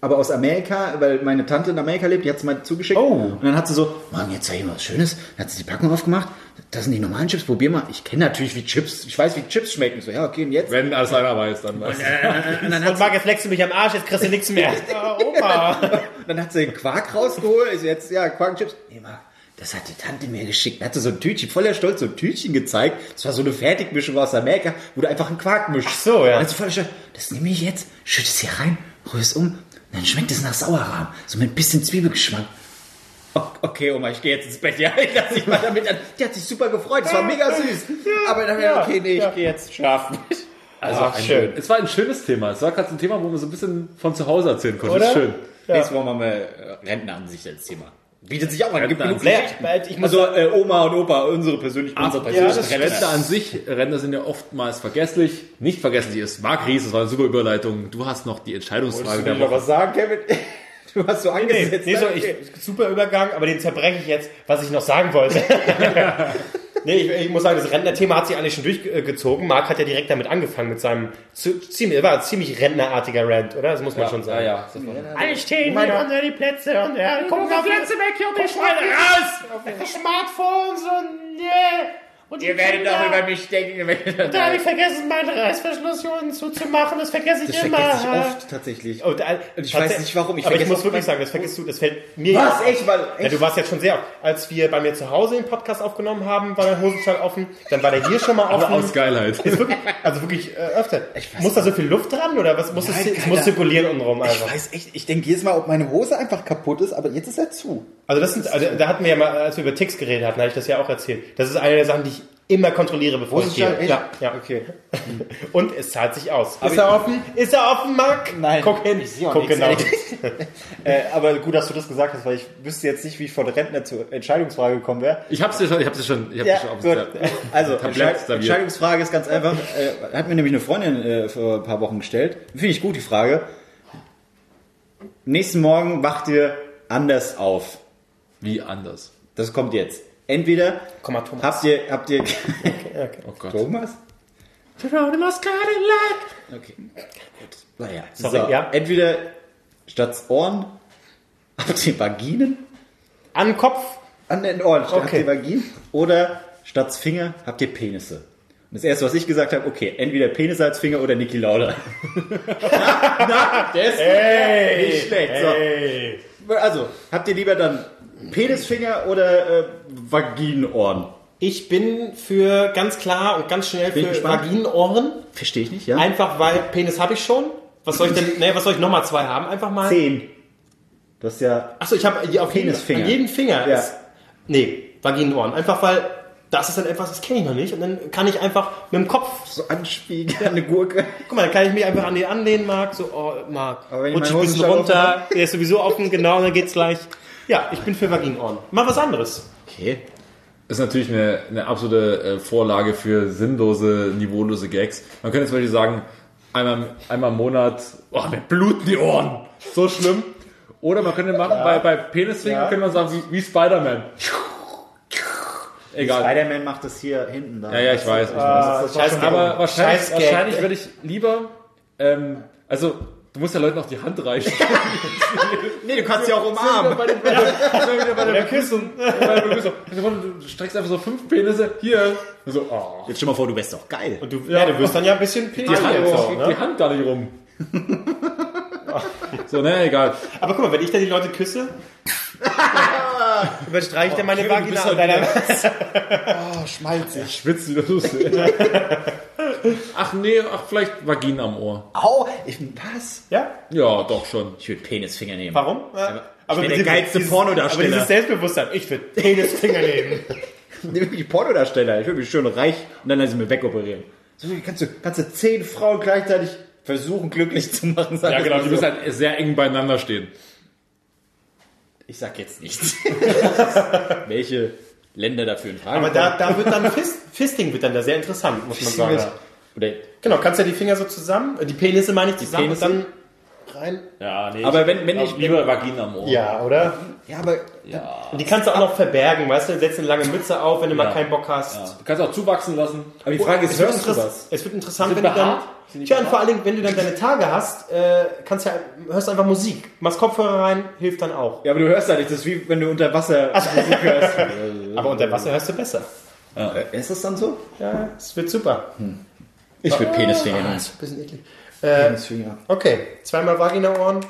S3: aber aus Amerika, weil meine Tante in Amerika lebt, die hat sie mal zugeschickt.
S2: Oh.
S3: Und dann hat sie so, Mann, jetzt zeig ich mal was Schönes. Dann hat sie die Packung aufgemacht, das sind die normalen Chips, probier mal. Ich kenne natürlich wie Chips, ich weiß wie Chips schmecken. Ich so, ja, okay, und jetzt?
S1: Wenn alles einer weiß, dann weiß ich.
S3: Und dann hat
S2: Und Marc, jetzt leckst du mich am Arsch, jetzt kriegst du nichts mehr. Oh, Oma.
S3: Dann hat sie den Quark rausgeholt. So, jetzt, ja, Quark und Chips. Nee, Marc, das hat die Tante mir geschickt. Da hat sie so ein Tütchen, voller Stolz, so ein Tütchen gezeigt. Das war so eine Fertigmischung aus Amerika, wo du einfach einen Quark mischst.
S2: Ach so, ja.
S3: Und dann so voller Stolz, das nehme ich jetzt, schütte es hier rein, rühre es um. Und dann schmeckt es nach Sauerrahm. So mit ein bisschen Zwiebelgeschmack. Okay, Oma, ich gehe jetzt ins Bett. Ja, ich lasse dich mal damit an. Die hat sich super gefreut. Das war mega süß. Aber dann, ja, okay, nee, ich gehe jetzt schlafen.
S1: Also
S2: Ach,
S1: ein,
S2: schön.
S1: Es war ein schönes Thema. Es war gerade so ein Thema, wo man so ein bisschen von zu Hause erzählen konnte.
S2: Oder?
S1: Das ist schön.
S3: Nächstes Mal machen wir äh, Rentneransicht als Thema. Bietet sich auch an. Gibt genug Also äh, Oma und Opa, unsere persönlich, unsere persönlichen
S2: stimmt.
S1: Rentner an sich, Rentner sind ja oftmals vergesslich. Nicht vergesslich ist Marc Ries, das war eine super Überleitung. Du hast noch die Entscheidungsfrage der Woche.
S3: was sagen, Kevin? Du hast so
S2: Nee,
S3: angesetzt.
S2: nee, so,
S3: Okay.
S2: ich, super Übergang, aber den zerbreche ich jetzt, was ich noch sagen wollte. nee, ich, ich muss sagen, das Rentner-Thema hat sich eigentlich schon durchgezogen. Marc hat ja direkt damit angefangen, mit seinem ziemlich, war ein ziemlich rentnerartiger Rant, oder? Das muss man schon sagen.
S1: ja.
S2: Alle stehen hier unter die Plätze und ja, auf die Plätze weg hier und Schweine raus! Auf Smartphones und nee. Und
S3: Ihr werdet doch über mich denken. wenn-
S2: Da habe ich vergessen, meine Reißverschluss hier unten zuzumachen. Das vergesse ich
S3: Das
S2: immer.
S3: vergesse ich oft tatsächlich.
S2: Und, äh,
S3: Und ich weiß nicht, warum. Ich
S2: aber ich muss wirklich sagen, das vergisst du, das fällt mir
S3: Was?
S2: jetzt
S3: Echt? Weil,
S2: Ja, du warst jetzt schon sehr oft. Als wir bei mir zu Hause den Podcast aufgenommen haben, war der Hosenstall offen. Dann war der hier schon mal offen.
S1: Aber aus Geilheit.
S2: Wirklich, also wirklich äh, öfter. Muss da so viel Luft dran oder was? Muss es,
S3: Nein,
S2: es muss zirkulieren untenrum
S3: ich
S2: einfach.
S3: weiß echt, ich denke jedes Mal, ob meine Hose einfach kaputt ist, aber jetzt ist er zu.
S2: Also das sind, also da hatten wir ja mal, als wir über Ticks geredet hatten, habe ich das ja auch erzählt. Das ist eine der Sachen, die ich immer kontrolliere, bevor ich gehe. Ja, ja.
S3: Okay.
S2: Und es zahlt sich aus. ist er offen? Ist er offen, Marc?
S3: Nein.
S2: Guck hin.
S3: Ich sehe auch
S2: Guck
S3: nichts,
S2: genau.
S3: äh, aber gut, dass du das gesagt hast, weil ich wüsste jetzt nicht, wie ich von Rentner zur Entscheidungsfrage gekommen wäre.
S1: Ich hab's dir schon, ich hab's dir schon, ich hab's
S3: Ja,
S1: schon auf
S3: gut. Also. Entscheidungsfrage ist ganz einfach. Äh, hat mir nämlich eine Freundin äh, vor ein paar Wochen gestellt. Finde ich gut, die Frage. Nächsten Morgen wacht ihr anders auf.
S1: Wie anders.
S3: Das kommt jetzt. Entweder
S2: Komm mal, Thomas.
S3: habt ihr, habt ihr,
S1: Oh Gott.
S3: Thomas?
S2: Geronimo's Cadillac.
S3: Okay. Gut. Naja.
S2: Sorry,
S3: so,
S2: ja.
S3: Entweder statt Ohren habt ihr Vaginen.
S2: An den Kopf.
S3: An den Ohren habt
S2: Okay.
S3: ihr Vaginen. Oder statt Finger habt ihr Penisse. Und das erste, was ich gesagt habe, okay, entweder Penisse als Finger oder Niki Lauda. na, na, der ist
S2: Hey,
S3: nicht schlecht. So.
S2: Hey.
S3: Also, habt ihr lieber dann Penisfinger oder äh, Vaginenohren?
S2: Ich bin für ganz klar und ganz schnell
S3: Bin
S2: für
S3: gespannt.
S2: Vaginenohren.
S3: Verstehe ich nicht, ja?
S2: Einfach weil Penis habe ich schon. Was soll ich denn, ne, was soll ich nochmal zwei haben? Einfach mal.
S3: Zehn. Du hast ja
S2: Achso, ich habe auf jeden,
S3: Penisfinger.
S2: an jedem Finger.
S3: Ja.
S2: Ist, nee, Vaginenohren. Einfach weil das ist dann etwas, das kenne ich noch nicht. Und dann kann ich einfach mit dem Kopf,
S3: so anspiegeln, eine Gurke.
S2: guck mal, dann kann ich mich einfach an den anlehnen, Marc. So, oh, Marc, rutsch ein bisschen runter. Der ist sowieso offen, genau, dann geht's gleich. Ja, ich bin für Vaginenohren. Mal was anderes.
S3: Okay.
S1: ist natürlich eine, eine absolute äh, Vorlage für sinnlose, niveaulose Gags. Man könnte zum Beispiel sagen, einmal, einmal im Monat, oh, mir bluten die Ohren. So schlimm. Oder man könnte machen, bei, bei Penisfinger
S3: Ja.
S1: könnte man sagen, wie, wie Spider-Man. Egal.
S3: Spider-Man macht das hier hinten da.
S1: Ja, ja, ich weiß. Ich weiß.
S2: Schon
S1: Aber wahrscheinlich, wahrscheinlich würde ich lieber, ähm, also, du musst ja Leuten auch die Hand reichen.
S3: Nee, du kannst sie auch umarmen.
S1: bei dem, bei der, bei der, bei. Also, Du streckst einfach so fünf Penisse, hier. Und so, oh.
S3: Jetzt stell mal vor, du wärst doch geil.
S2: Und du, ja. du wirst dann ja ein bisschen
S1: Die Hand, oh,
S2: so,
S1: kriegt die
S2: ne?
S1: Hand gar nicht rum. so, ne, egal.
S2: Aber guck mal, wenn ich dann die Leute küsse, überstreiche ich dann meine Vagina an deiner
S3: Oh, schmalzig.
S1: Schwitzt wieder los. Ach nee, ach vielleicht Vagina am Ohr.
S3: Au, ich, was?
S2: Ja?
S1: Ja, doch schon.
S3: Ich würde Penisfinger nehmen.
S2: Warum? Ja.
S3: bin der geilste
S2: dieses-
S3: Pornodarsteller.
S2: Aber dieses Selbstbewusstsein, ich will Penisfinger nehmen.
S3: Nee, wirklich Pornodarsteller. Ich würde mich schön reich und dann lasse ich mir wegoperieren. So kannst du, kannst du zehn Frauen gleichzeitig versuchen, glücklich zu machen.
S1: Ja,
S3: ich
S1: genau, die
S3: so.
S1: müssen halt sehr eng beieinander stehen.
S3: Ich sag jetzt nichts. Welche Länder dafür in Frage
S2: Aber da, da wird dann Fist, Fisting wird dann da sehr interessant, muss man sagen.
S3: Oder,
S2: Genau, kannst ja die Finger so zusammen, äh, die Penisse meine ich zusammen
S3: Penisse?
S2: und dann rein.
S1: Ja, nee.
S3: Aber wenn- wenn ich-
S1: Lieber Vagina am Ohr.
S2: Ja, oder?
S3: ja, aber
S2: Und die kannst du auch noch verbergen, weißt du? Setzt eine lange Mütze auf, wenn du mal
S1: Ja.
S2: keinen Bock hast.
S1: Du kannst auch zuwachsen lassen.
S3: Aber die Frage ist,
S2: Es wird,
S3: hörst du was?
S2: es wird interessant, wenn du dann. Tja, und vor allen Dingen, wenn du dann deine Tage hast, äh, kannst ja, hörst einfach Musik. Machst Kopfhörer rein, hilft dann auch.
S3: Ja, aber du hörst ja nicht. Das ist wie wenn du unter Wasser Musik hörst.
S2: Aber unter Wasser hörst du besser.
S3: Äh, ist das dann so?
S2: Ja, es wird super.
S3: Ich würde Penisfinger nehmen.
S2: Bisschen eklig. Äh,
S3: Penisfinger.
S2: okay, zweimal Vagina-Ohren.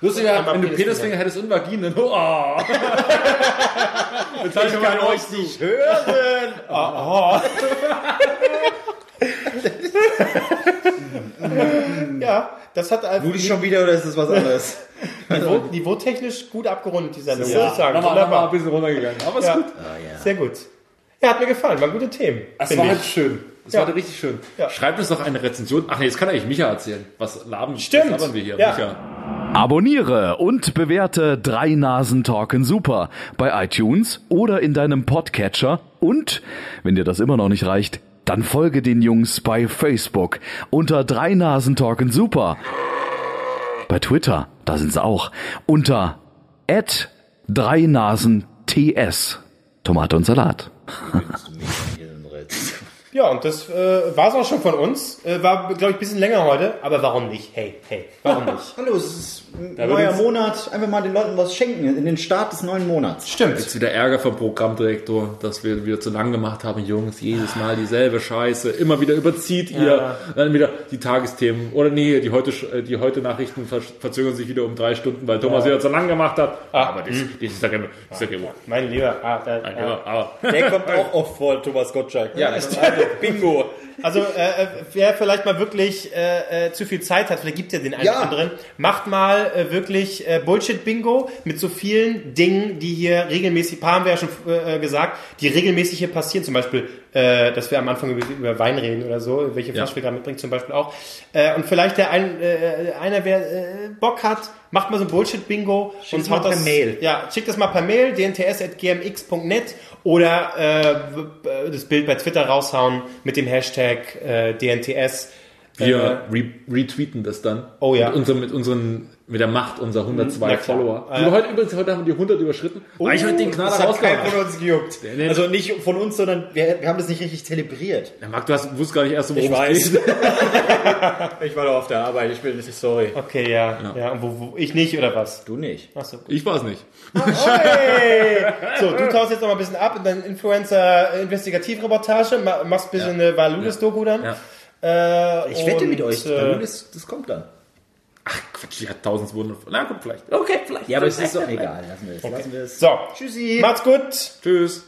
S1: Lustig wäre, wenn du
S2: Penisfinger.
S1: Hättest und Vaginen. Oh. Jetzt ich mal euch nicht
S3: Hören!
S2: Ja, das hat einfach
S3: Rudi schon wieder oder ist das was anderes?
S2: Niveau, niveautechnisch gut abgerundet, die Sendung,
S1: Ja,
S2: muss ich sagen.
S1: nochmal, nochmal ein bisschen runtergegangen. Aber ist
S2: Ja.
S1: gut.
S2: Sehr gut. Ja, hat mir gefallen, waren gute Themen. Finde
S1: war
S2: ich.
S1: halt schön. Das
S2: Ja.
S1: war richtig schön.
S2: Ja.
S1: Schreibt uns doch eine Rezension. Ach nee, jetzt kann eigentlich Micha erzählen. Was laben,
S2: Stimmt.
S1: was labern wir hier?
S2: Ja.
S1: Micha.
S5: Abonniere und bewerte Drei Nasen Talken Super bei iTunes oder in deinem Podcatcher und, wenn dir das immer noch nicht reicht, dann folge den Jungs bei Facebook unter Drei Nasen Talken Super. Bei Twitter, da sind sie auch, unter Drei Nasen TS. Tomate und Salat.
S2: Ja, und das äh, war es auch schon von uns. Äh, war, glaube ich, ein bisschen länger heute, aber warum nicht? Hey, hey, warum nicht?
S3: Hallo, es ist ein neuer Monat. Einfach mal den Leuten was schenken in den Start des neuen Monats.
S2: Stimmt.
S1: Jetzt wieder Ärger vom Programmdirektor, dass wir wieder zu lang gemacht haben. Jungs, jedes Mal dieselbe Scheiße. Immer wieder überzieht ihr. Dann wieder die Tagesthemen. Oder nee, die heute, die heute Nachrichten ver- verzögern sich wieder um drei Stunden, weil Thomas wieder zu lang gemacht hat. aber das, das ist ja immer, das ist ja immer.
S2: Mein Lieber. Ah, da, ah.
S1: aber
S3: Der kommt auch oft vor, Thomas Gottschalk.
S1: Ja,
S3: also, Bingo.
S2: Also, äh, äh, wer vielleicht mal wirklich äh, äh, zu viel Zeit hat, vielleicht gibt es ja den einen
S3: Ja.
S2: oder anderen, macht mal äh, wirklich äh, Bullshit-Bingo mit so vielen Dingen, die hier regelmäßig, paar haben wir ja schon äh, gesagt, die regelmäßig hier passieren. Zum Beispiel, äh, dass wir am Anfang über, über Wein reden oder so, welche Flasche
S1: Ja.
S2: wir gerade mitbringen zum Beispiel auch. Äh, und vielleicht der ein, äh, einer, wer äh, Bock hat, macht mal so ein Bullshit-Bingo
S3: mal per
S2: das,
S3: Mail.
S2: Ja, schickt das mal per Mail, dnts.gmx.net oder äh, das Bild bei Twitter raushauen mit dem Hashtag äh, DNTS.
S1: wir re retweeten das dann.
S2: Oh ja.
S1: Mit, unserem, mit unseren, mit der Macht unserer 102
S2: Na klar.
S1: Follower. Die wir heute übrigens, heute haben wir die 100 überschritten. weil ich heute den Knaller
S3: Das hat keinen
S1: rausgehauen
S3: von
S1: habe.
S3: uns gejuckt. Also nicht von uns, sondern wir, wir haben das nicht richtig zelebriert.
S1: Ja, Marc, du hast, wusstest gar nicht erst, worum
S3: Ich weiß. Ich war doch auf der Arbeit, ich bin nicht sorry.
S2: Okay, ja. ja. und wo, wo, ich nicht, oder was?
S3: Du nicht.
S2: Achso.
S1: Ich war es nicht.
S2: Hey! So, du tauchst jetzt noch mal ein bisschen ab in deine Influencer-Investigativreportage, ma- machst ein bisschen eine Valulis-Doku dann.
S1: Ja.
S2: Äh,
S3: Ich wette mit euch,
S2: Äh,
S3: das, das kommt dann.
S1: Ach Quatsch, die hat 1200. Na gut, vielleicht. Okay, vielleicht.
S3: Ja, aber es ist doch egal. Lassen wir es. Lassen wir es.
S2: so,
S3: Tschüssi.
S2: macht's gut.
S1: Tschüss.